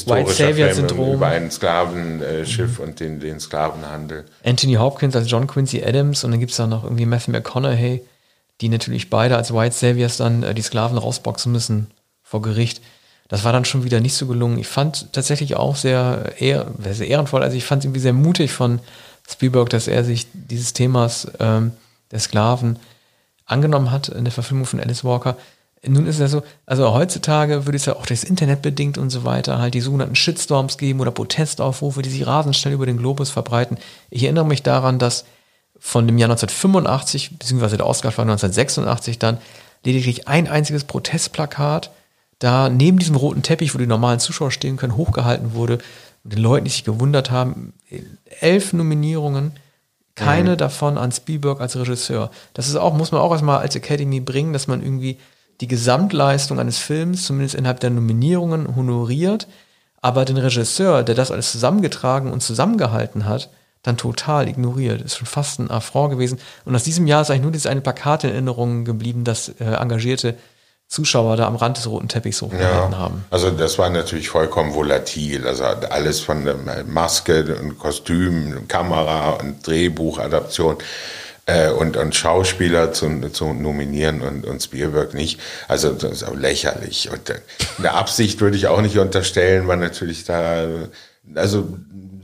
White Historischer Film über ein Sklavenschiff und den, den Sklavenhandel. Anthony Hopkins als John Quincy Adams und dann gibt es da noch irgendwie Matthew McConaughey, die natürlich beide als White Saviors dann äh, die Sklaven rausboxen müssen vor Gericht. Das war dann schon wieder nicht so gelungen. Ich fand tatsächlich auch sehr, ehr, sehr ehrenvoll, also ich fand es irgendwie sehr mutig von Spielberg, dass er sich dieses Themas ähm, der Sklaven angenommen hat in der Verfilmung von Alice Walker. Nun ist es ja so, also heutzutage würde es ja auch das Internet bedingt und so weiter halt die sogenannten Shitstorms geben oder Protestaufrufe, die sich rasend schnell über den Globus verbreiten. Ich erinnere mich daran, dass von dem Jahr 1985, beziehungsweise der Oscar war 1986 dann, lediglich ein einziges Protestplakat da neben diesem roten Teppich, wo die normalen Zuschauer stehen können, hochgehalten wurde und den Leuten, die sich gewundert haben, elf Nominierungen, keine davon an Spielberg als Regisseur. Das ist auch, muss man auch erstmal als Academy bringen, dass man irgendwie die Gesamtleistung eines Films, zumindest innerhalb der Nominierungen, honoriert, aber den Regisseur, der das alles zusammengetragen und zusammengehalten hat, dann total ignoriert. Ist schon fast ein Affront gewesen. Und aus diesem Jahr ist eigentlich nur dieses eine Plakat in Erinnerung geblieben, das äh, engagierte Zuschauer da am Rand des roten Teppichs hochgehalten haben. Also das war natürlich vollkommen volatil. Also alles von der Maske und Kostüm, Kamera und Drehbuchadaption äh, und, und Schauspieler zu, zu nominieren und, und Spielberg nicht. Also das ist auch lächerlich. Und äh, eine Absicht würde ich auch nicht unterstellen, weil natürlich da, also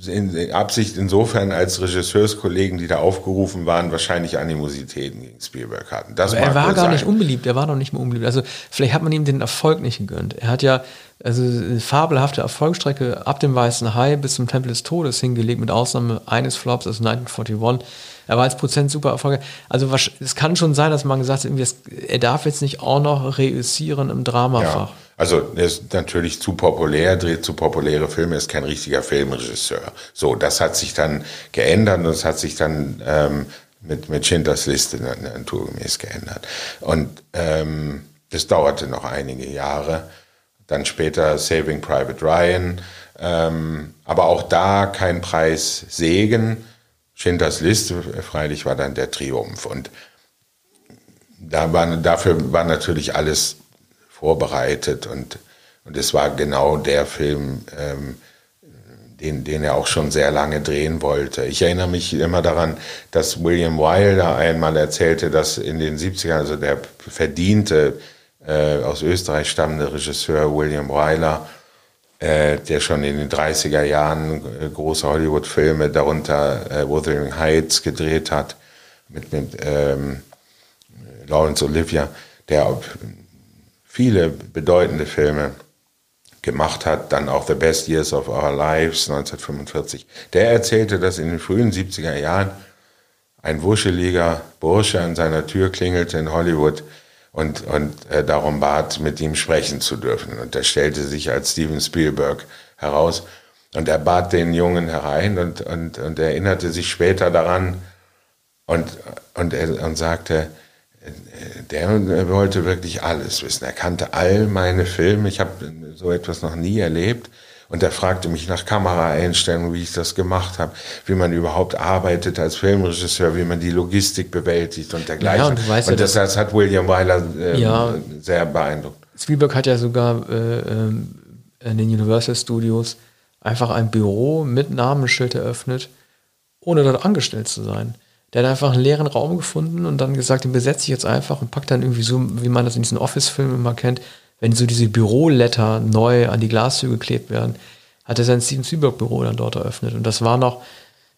in, Absicht insofern als Regisseurskollegen, die da aufgerufen waren, wahrscheinlich Animositäten gegen Spielberg hatten. Das er war gar sein. nicht unbeliebt, er war noch nicht mehr unbeliebt. Also vielleicht hat man ihm den Erfolg nicht gegönnt. Er hat ja also eine fabelhafte Erfolgsstrecke ab dem Weißen Hai bis zum Tempel des Todes hingelegt, mit Ausnahme eines Flops, also 1941. Er war als Prozent super erfolgreich. Also es kann schon sein, dass man gesagt hat, er darf jetzt nicht auch noch reüssieren im Dramafach. Ja. Also er ist natürlich zu populär, dreht zu populäre Filme, ist kein richtiger Filmregisseur. So, das hat sich dann geändert und es hat sich dann ähm, mit, mit Schindlers Liste na- naturgemäß geändert. Und ähm, das dauerte noch einige Jahre. Dann später Saving Private Ryan. Ähm, aber auch da kein Preis Segen. Schindlers Liste, freilich, war dann der Triumph. Und da war, dafür war natürlich alles vorbereitet und, und es war genau der Film, ähm, den, den er auch schon sehr lange drehen wollte. Ich erinnere mich immer daran, dass William Wyler einmal erzählte, dass in den 70ern, also der verdiente äh, aus Österreich stammende Regisseur William Wyler, äh, der schon in den 30er Jahren äh, große Hollywood-Filme, darunter äh, Wuthering Heights, gedreht hat, mit, mit ähm, Laurence Olivier, der viele bedeutende Filme gemacht hat, dann auch The Best Years of Our Lives 1945. Der erzählte, dass in den frühen 70er Jahren ein wuscheliger Bursche an seiner Tür klingelte in Hollywood und, und äh, darum bat, mit ihm sprechen zu dürfen. Und er stellte sich als Steven Spielberg heraus. Und er bat den Jungen herein und, und, und erinnerte sich später daran und, und, er, und sagte, der wollte wirklich alles wissen. Er kannte all meine Filme. Ich habe so etwas noch nie erlebt. Und er fragte mich nach Kameraeinstellungen, wie ich das gemacht habe, wie man überhaupt arbeitet als Filmregisseur, wie man die Logistik bewältigt und dergleichen. Ja, und weißt und das, das hat William Wyler ähm, Ja. sehr beeindruckt. Spielberg hat ja sogar äh, ähm, in den Universal Studios einfach ein Büro mit Namensschild eröffnet, ohne dort angestellt zu sein. Der hat einfach einen leeren Raum gefunden und dann gesagt, den besetze ich jetzt einfach und packt dann irgendwie so, wie man das in diesen Office-Filmen immer kennt, wenn so diese Büroletter neu an die Glastür geklebt werden, hat er sein Steven Spielberg-Büro dann dort eröffnet. Und das war noch,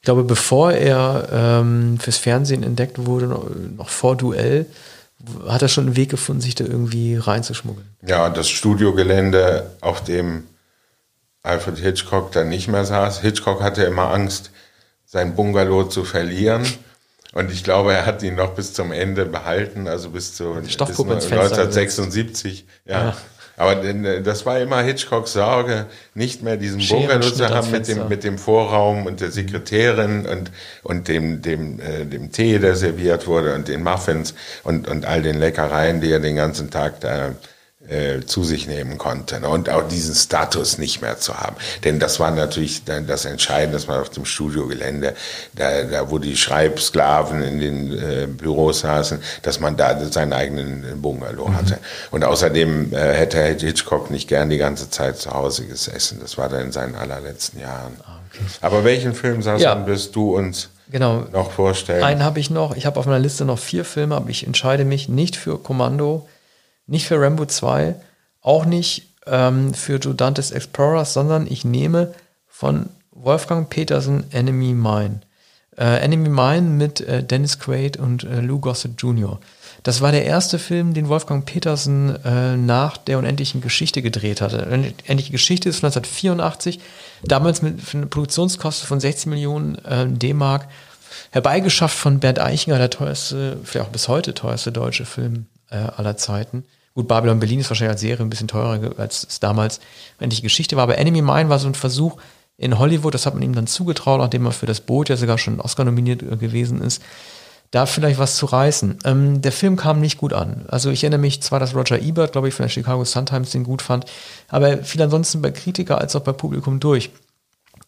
ich glaube, bevor er ähm, fürs Fernsehen entdeckt wurde, noch, vor Duell, hat er schon einen Weg gefunden, sich da irgendwie reinzuschmuggeln. Ja, das Studiogelände, auf dem Alfred Hitchcock dann nicht mehr saß. Hitchcock hatte immer Angst, sein Bungalow zu verlieren. Und ich glaube, er hat ihn noch bis zum Ende behalten, also bis zu bis Stoffpuppe ins Fenster 1976. Ja. Ja. Aber äh, das war immer Hitchcocks Sorge, nicht mehr diesen Bungalow zu haben mit dem, mit dem Vorraum und der Sekretärin und, und dem, dem, äh, dem Tee, der serviert wurde und den Muffins und, und all den Leckereien, die er den ganzen Tag da zu sich nehmen konnte. ne? Und auch diesen Status nicht mehr zu haben. Denn das war natürlich dann das Entscheidende, dass man auf dem Studiogelände, da, da wo die Schreibsklaven in den äh, Büros saßen, dass man da seinen eigenen Bungalow hatte. Und außerdem äh, hätte Hitchcock nicht gern die ganze Zeit zu Hause gesessen. Das war dann in seinen allerletzten Jahren. Aber welchen Film, Sassan, Ja. wirst du uns Genau. noch vorstellen? Einen habe ich noch. Ich habe auf meiner Liste noch vier Filme, aber ich entscheide mich nicht für Kommando, nicht für Rambo 2, auch nicht ähm, für Joe Dantes Explorers, sondern ich nehme von Wolfgang Petersen Enemy Mine. Äh, Enemy Mine mit äh, Dennis Quaid und äh, Lou Gossett Jr. Das war der erste Film, den Wolfgang Petersen äh, nach der unendlichen Geschichte gedreht hatte. Unendliche Geschichte ist von 1984, damals mit für eine Produktionskosten von 60 Millionen äh, D-Mark, herbeigeschafft von Bernd Eichinger, der teuerste, vielleicht auch bis heute teuerste deutsche Film äh, aller Zeiten. Gut, Babylon Berlin ist wahrscheinlich als Serie ein bisschen teurer, als es damals endlich Geschichte war. Aber Enemy Mine war so ein Versuch in Hollywood, das hat man ihm dann zugetraut, nachdem er für das Boot ja sogar schon Oscar nominiert äh, gewesen ist, da vielleicht was zu reißen. Ähm, der Film kam nicht gut an. Also ich erinnere mich zwar, dass Roger Ebert, glaube ich, von der Chicago Sun-Times den gut fand, aber er fiel ansonsten bei Kritiker als auch bei Publikum durch.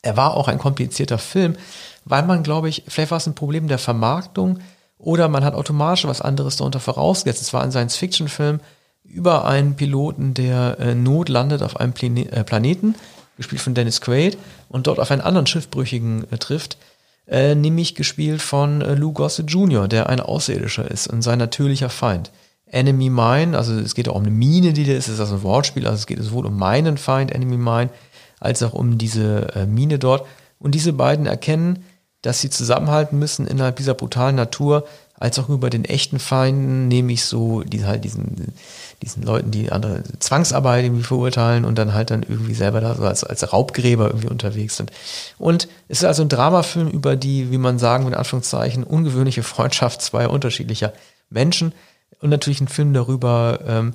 Er war auch ein komplizierter Film, weil man, glaube ich, vielleicht war es ein Problem der Vermarktung oder man hat automatisch was anderes darunter vorausgesetzt. Es war ein Science-Fiction-Film über einen Piloten, der äh, Not landet auf einem Plane äh, Planeten, gespielt von Dennis Quaid, und dort auf einen anderen Schiffbrüchigen äh, trifft, äh, nämlich gespielt von äh, Lou Gossett Jr., der ein Außerirdischer ist und sein natürlicher Feind. Enemy Mine, also es geht auch um eine Mine, die da ist, es ist also ein Wortspiel, also es geht sowohl um meinen Feind, Enemy Mine, als auch um diese äh, Mine dort. Und diese beiden erkennen, dass sie zusammenhalten müssen innerhalb dieser brutalen Natur, als auch über den echten Feinden, nämlich so die halt diesen, diesen Leuten, die andere Zwangsarbeit irgendwie verurteilen und dann halt dann irgendwie selber da so als, als Raubgräber irgendwie unterwegs sind. Und es ist also ein Dramafilm über die, wie man sagen, in Anführungszeichen, ungewöhnliche Freundschaft zweier unterschiedlicher Menschen und natürlich ein Film darüber, ähm,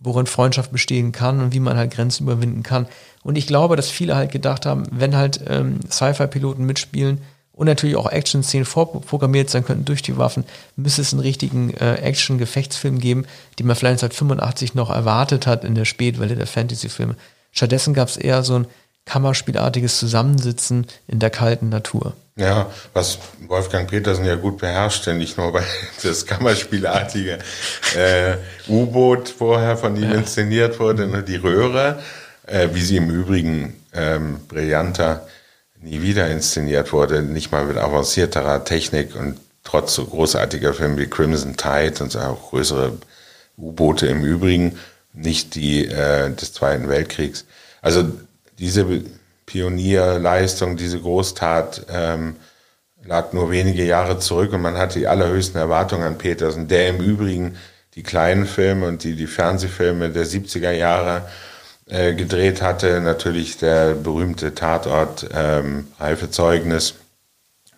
worin Freundschaft bestehen kann und wie man halt Grenzen überwinden kann. Und ich glaube, dass viele halt gedacht haben, wenn halt ähm, Sci-Fi-Piloten mitspielen und natürlich auch Action-Szenen vorprogrammiert sein könnten durch die Waffen, müsste es einen richtigen äh, Action-Gefechtsfilm geben, den man vielleicht 1985 noch erwartet hat in der Spätwelle der Fantasy-Filme. Stattdessen gab es eher so ein kammerspielartiges Zusammensitzen in der kalten Natur. Ja, was Wolfgang Petersen ja gut beherrschte, nicht nur [laughs] weil das Kammerspielartige äh, U-Boot vorher von ihm inszeniert wurde, ne, die Röhre, äh, wie sie im Übrigen ähm, brillanter nie wieder inszeniert wurde, nicht mal mit avancierterer Technik und trotz so großartiger Filme wie Crimson Tide und auch größere U-Boote im Übrigen, nicht die äh, des Zweiten Weltkriegs. Also diese Pionierleistung, diese Großtat ähm, lag nur wenige Jahre zurück und man hatte die allerhöchsten Erwartungen an Petersen, der im Übrigen die kleinen Filme und die, die Fernsehfilme der 70er Jahre äh, gedreht hatte. Natürlich der berühmte Tatort ähm, Reife Zeugnis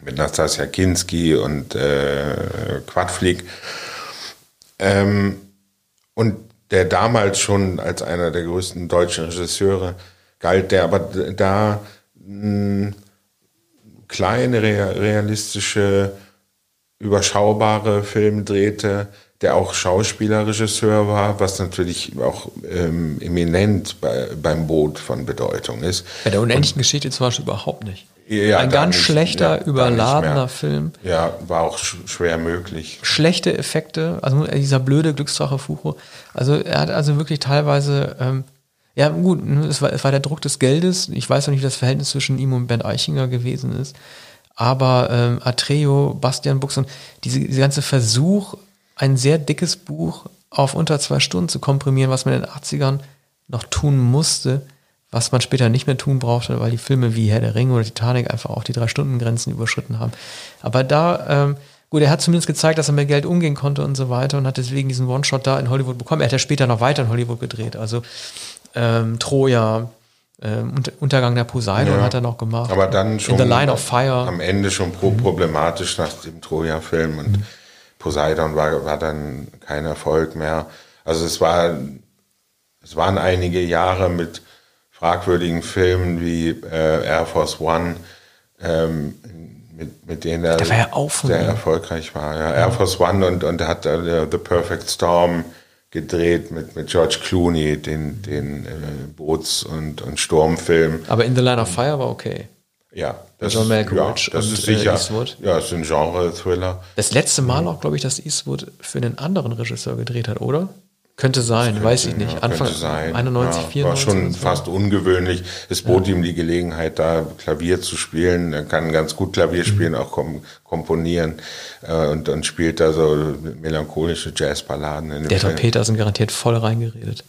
mit Nastasia Kinski und äh, Quadflieg. Ähm, und der damals schon als einer der größten deutschen Regisseure galt, der aber da mh, kleine, rea- realistische, überschaubare Filme drehte, der auch Schauspielerregisseur war, was natürlich auch ähm, eminent bei, beim Boot von Bedeutung ist. Bei der unendlichen Geschichte zum Beispiel überhaupt nicht. Ja, Ein ganz nicht- schlechter, ja, überladener. Film. Ja, war auch sch schwer möglich. schlechte Effekte, also dieser blöde Glücksdrache Furo. Also er hat also wirklich teilweise, ähm, ja gut, es war, es war der Druck des Geldes. Ich weiß noch nicht, wie das Verhältnis zwischen ihm und Ben Eichinger gewesen ist. Aber ähm, Atreo, Bastian Buchs und diese, diese ganze Versuch, ein sehr dickes Buch auf unter zwei Stunden zu komprimieren, was man in den 80ern noch tun musste, was man später nicht mehr tun brauchte, weil die Filme wie Herr der Ringe oder Titanic einfach auch die Drei-Stunden-Grenzen überschritten haben. Aber da, ähm, gut, er hat zumindest gezeigt, dass er mit Geld umgehen konnte und so weiter und hat deswegen diesen One-Shot da in Hollywood bekommen. Er hat ja später noch weiter in Hollywood gedreht, also ähm, Troja, ähm, Unter- Untergang der Poseidon Ja. hat er noch gemacht. Aber dann schon In the Line of Fire. am Ende schon pro problematisch nach dem Troja-Film und Poseidon war, war dann kein Erfolg mehr. Also es war, es waren einige Jahre mit fragwürdigen Filmen wie äh, Air Force One, ähm, mit, mit denen er ja sehr erfolgreich war. Ja, Air Force One und, und er hat äh, The Perfect Storm gedreht mit, mit George Clooney, den, den äh, Boots- und, und Sturmfilm. Aber In the Line of Fire war okay. Ja, das, John ist, Malkovich ja, das und, ist sicher. äh, Eastwood. Ja, ist ein Genre-Thriller. Das letzte Mal auch, glaube ich, dass Eastwood für einen anderen Regisseur gedreht hat, oder? Könnte sein, weiß ich nicht. Ja, Anfang könnte sein. 91, ja, 94. War schon so. fast ungewöhnlich. Es bot ihm die Gelegenheit, da Klavier zu spielen. Er kann ganz gut Klavier Mhm. spielen, auch kom komponieren äh, und, und spielt da so melancholische Jazzballaden in Der hat Petersen garantiert voll reingeredet.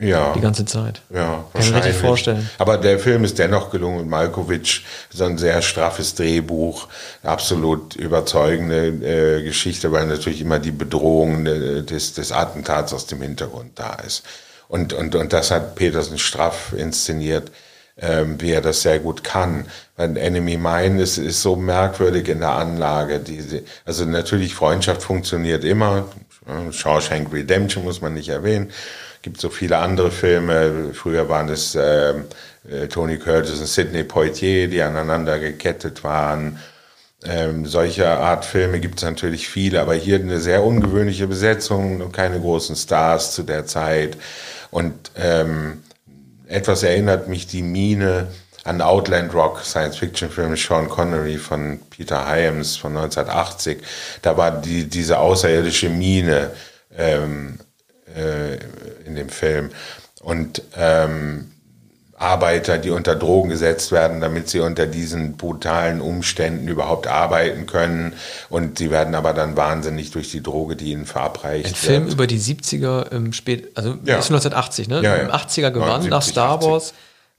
Ja. Die ganze Zeit. Ja, Kann ich mir richtig vorstellen. Aber der Film ist dennoch gelungen Malkovich. So ein sehr straffes Drehbuch, absolut überzeugende äh, Geschichte, weil natürlich immer die Bedrohung äh, des, des Attentats aus dem Hintergrund da ist. Und, und, und das hat Petersen straff inszeniert, ähm, wie er das sehr gut kann. Weil Enemy Mine ist, ist so merkwürdig in der Anlage. Diese, also natürlich Freundschaft funktioniert immer. Shawshank Redemption muss man nicht erwähnen gibt so viele andere Filme. Früher waren es ähm, äh, Tony Curtis und Sidney Poitier, die aneinander gekettet waren. Ähm, solche Art Filme gibt es natürlich viele, aber hier eine sehr ungewöhnliche Besetzung keine großen Stars zu der Zeit. Und ähm, etwas erinnert mich die Mine an Outland Rock, Science-Fiction-Film Sean Connery von Peter Hyams von 1980. Da war die, diese außerirdische Mine ähm, äh, in dem Film. Und ähm, Arbeiter, die unter Drogen gesetzt werden, damit sie unter diesen brutalen Umständen überhaupt arbeiten können. Und sie werden aber dann wahnsinnig durch die Droge, die ihnen verabreicht Ein Film wird. über die 70er im Spät, also Ja. ist 1980, ne? Ja, ja. Im 80er gewann nach 79, Star 80. Wars.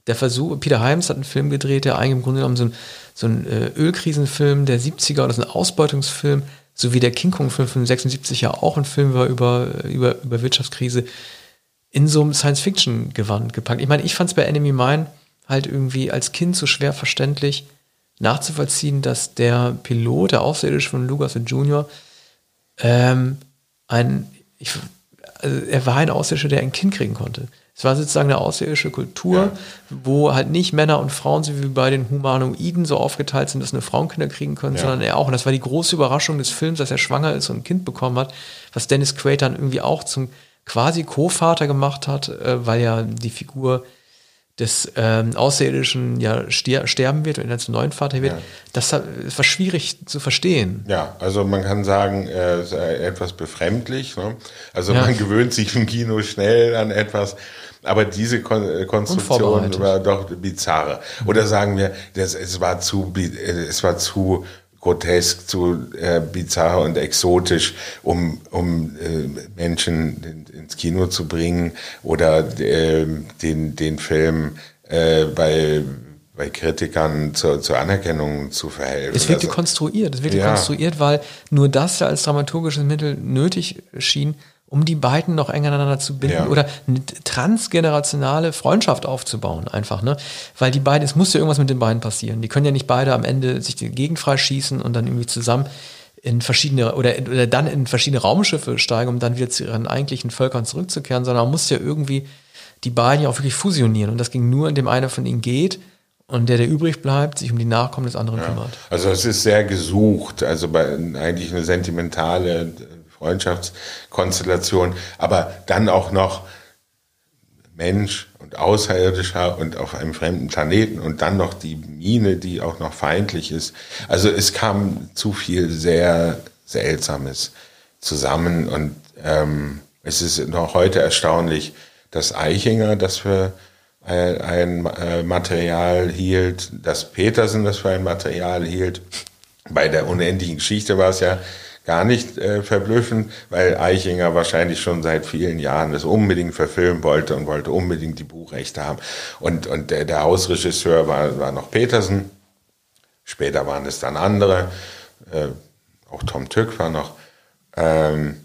Der Versuch, Peter Hyams hat einen Film gedreht, der eigentlich im Grunde genommen so ein, so ein äh, Ölkrisenfilm der 70er oder so ein Ausbeutungsfilm, so wie der King Kong-Film von 76 ja auch ein Film war über, über, über Wirtschaftskrise, in so einem Science-Fiction-Gewand gepackt. Ich meine, ich fand es bei Enemy Mine halt irgendwie als Kind so schwer verständlich nachzuvollziehen, dass der Pilot, der Außerirdische von Lucas Junior, ähm, ein, ich, also er war ein Außerirdischer, der ein Kind kriegen konnte. Es war sozusagen eine außerirdische Kultur, wo halt nicht Männer und Frauen, so wie bei den Humanoiden, so aufgeteilt sind, dass eine Frauenkinder kriegen können, sondern er auch. Und das war die große Überraschung des Films, dass er schwanger ist und ein Kind bekommen hat, was Dennis Quaid dann irgendwie auch zum quasi Co-Vater gemacht hat, äh, weil ja die Figur des ähm, Außerirdischen ja stier sterben wird und er zum neuen Vater wird. Das hat- das war schwierig zu verstehen. Ja, also man kann sagen, äh, etwas befremdlich. Ne? Also Ja. man gewöhnt sich im Kino schnell an etwas. Aber diese Kon äh, Konstruktion war doch bizarre. Oder sagen wir, das, es war zu, äh, es war zu grotesk, zu äh, bizarr und exotisch, um, um äh, Menschen in, ins Kino zu bringen oder äh, den, den Film äh, bei, bei Kritikern zur, zur Anerkennung zu verhelfen. Es wirkte Also- konstruiert, es wirkte Ja. konstruiert, weil nur das ja als dramaturgisches Mittel nötig schien, um die beiden noch enger aneinander zu binden Ja. oder eine transgenerationale Freundschaft aufzubauen, einfach, ne? Weil die beiden, es muss ja irgendwas mit den beiden passieren. Die können ja nicht beide am Ende sich die Gegend freischießen und dann irgendwie zusammen in verschiedene oder, oder dann in verschiedene Raumschiffe steigen, um dann wieder zu ihren eigentlichen Völkern zurückzukehren, sondern man muss ja irgendwie die beiden ja auch wirklich fusionieren. Und das ging nur, indem einer von ihnen geht und der, der übrig bleibt, sich um die Nachkommen des anderen kümmert. Also es ist sehr gesucht, also bei, eigentlich eine sentimentale Freundschaftskonstellation, aber dann auch noch Mensch und Außerirdischer und auf einem fremden Planeten und dann noch die Mine, die auch noch feindlich ist. Also es kam zu viel sehr Seltsames zusammen und ähm, es ist noch heute erstaunlich, dass Eichinger das für ein, ein äh, Material hielt, dass Petersen das für ein Material hielt. Bei der unendlichen Geschichte war es ja gar nicht äh, verblüffend, weil Eichinger wahrscheinlich schon seit vielen Jahren das unbedingt verfilmen wollte und wollte unbedingt die Buchrechte haben. Und, und der, der Hausregisseur war, war noch Petersen. Später waren es dann andere. Äh, auch Tom Tück war noch. Ähm,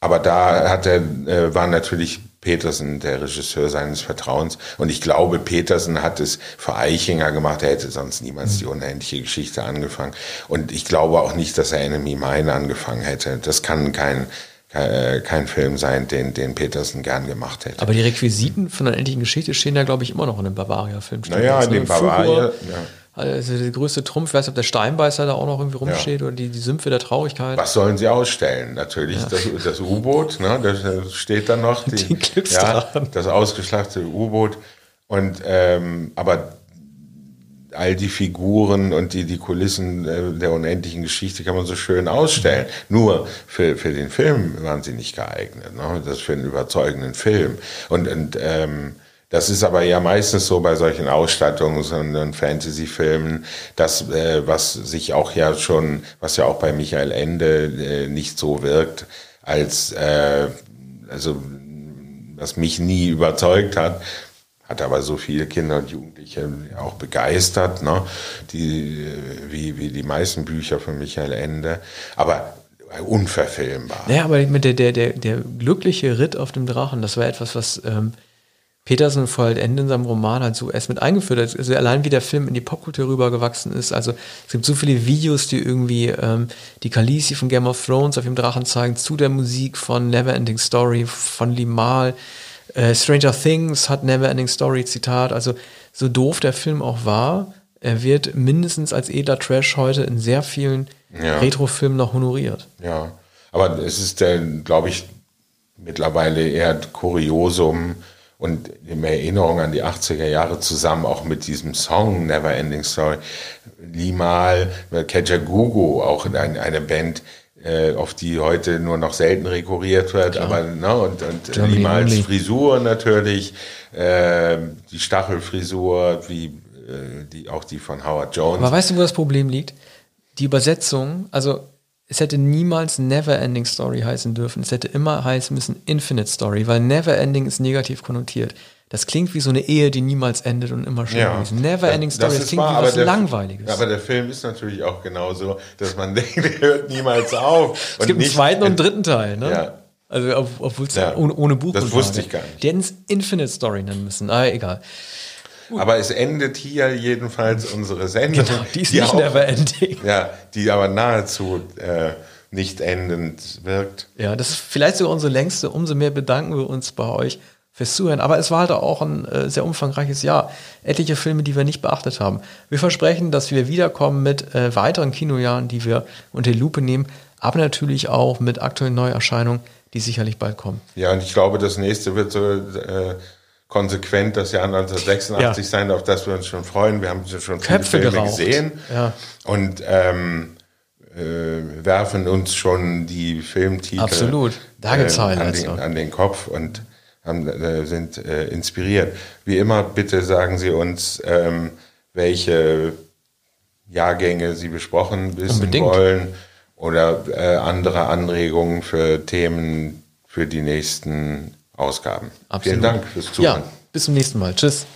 aber da hat er, äh, war natürlich Petersen der Regisseur seines Vertrauens. Und ich glaube, Petersen hat es für Eichinger gemacht. Er hätte sonst niemals die unendliche Geschichte angefangen. Und ich glaube auch nicht, dass er Enemy Mine angefangen hätte. Das kann kein, kein, kein Film sein, den, den Petersen gern gemacht hätte. Aber die Requisiten von der endlichen Geschichte stehen ja, glaube ich, immer noch in dem Bavaria-Film. Naja, in dem Bavaria, ja. Also der größte Trumpf, ich weiß nicht, ob der Steinbeißer da auch noch irgendwie rumsteht oder die, die Sümpfe der Traurigkeit. Was sollen sie ausstellen? Natürlich das, das U-Boot, ne? das das steht dann noch. Die, Die Glücksdrachen. Ja, das ausgeschlachtete U-Boot. Und ähm, aber all die Figuren und die, die Kulissen äh, der unendlichen Geschichte kann man so schön ausstellen. Nur für, für den Film waren sie nicht geeignet. Ne? Das für einen überzeugenden Film. Und, und ähm, das ist aber ja meistens so bei solchen Ausstattungs- und Fantasy-Filmen, dass äh, was sich auch ja schon, was ja auch bei Michael Ende äh, nicht so wirkt, als äh, also was mich nie überzeugt hat, hat aber so viele Kinder und Jugendliche auch begeistert, ne? die, äh, wie, wie die meisten Bücher von Michael Ende, aber unverfilmbar. Naja, aber mit der, der, der, der glückliche Ritt auf dem Drachen, das war etwas, was ähm, Halt Ende in seinem Roman halt so erst mit eingeführt hat. Also allein wie der Film in die Popkultur rübergewachsen ist. Also es gibt so viele Videos, die irgendwie ähm, die Khaleesi von Game of Thrones auf dem Drachen zeigen, zu der Musik von Neverending Story, von Limal. Äh, Stranger Things hat Neverending Story Zitat. Also so doof der Film auch war, er wird mindestens als edler Trash heute in sehr vielen Ja. Retrofilmen noch honoriert. Ja, aber es ist, äh, glaube ich, mittlerweile eher Kuriosum und in Erinnerung an die 80er Jahre zusammen auch mit diesem Song Never Ending Story. Limal, Kajagoogoo, auch eine, eine Band, äh, auf die heute nur noch selten rekurriert wird, aber ne, und, und Germany Limals only. Frisur natürlich, äh, die Stachelfrisur, wie äh, die, auch die von Howard Jones. Aber weißt du, wo das Problem liegt? Die Übersetzung, also es hätte niemals Never Ending Story heißen dürfen. Es hätte immer heißen müssen Infinite Story, weil Never Ending ist negativ konnotiert. Das klingt wie so eine Ehe, die niemals endet und immer schön ist. Never Ending Story, das, ist klingt wahr, wie aber was der- Langweiliges. Aber der Film ist natürlich auch genauso, dass man [laughs] denkt, der hört niemals auf. es gibt einen zweiten und dritten Teil, ne? Ja. Also obwohl es Ja. ohne, ohne Buch Das wusste ich gar nicht. Die hätten es Infinite Story nennen müssen. Ah, egal. Aber es endet hier jedenfalls unsere Sendung. Genau, die ist nicht auch, Never Ending. Ja, die aber nahezu äh, nicht endend wirkt. Ja, das ist vielleicht sogar unsere längste. Umso mehr bedanken wir uns bei euch fürs Zuhören. Aber es war halt auch ein äh, sehr umfangreiches Jahr. Etliche Filme, die wir nicht beachtet haben. Wir versprechen, dass wir wiederkommen mit äh, weiteren Kinojahren, die wir unter die Lupe nehmen. Aber natürlich auch mit aktuellen Neuerscheinungen, die sicherlich bald kommen. Ja, und ich glaube, das nächste wird so äh, konsequent das Jahr 1986 Ja. sein, auf das wir uns schon freuen. Wir haben schon viele Köpfe Filme geraucht. gesehen Ja. und ähm, äh, werfen uns schon die Filmtitel Absolut. Da gibt's äh, an, Highlights den, an den Kopf und haben, äh, sind äh, inspiriert. Wie immer, bitte sagen Sie uns, ähm, welche Jahrgänge Sie besprochen wissen Unbedingt. wollen oder äh, andere Anregungen für Themen für die nächsten Ausgaben. Absolut. Vielen Dank fürs Zuhören. Ja, bis zum nächsten Mal. Tschüss.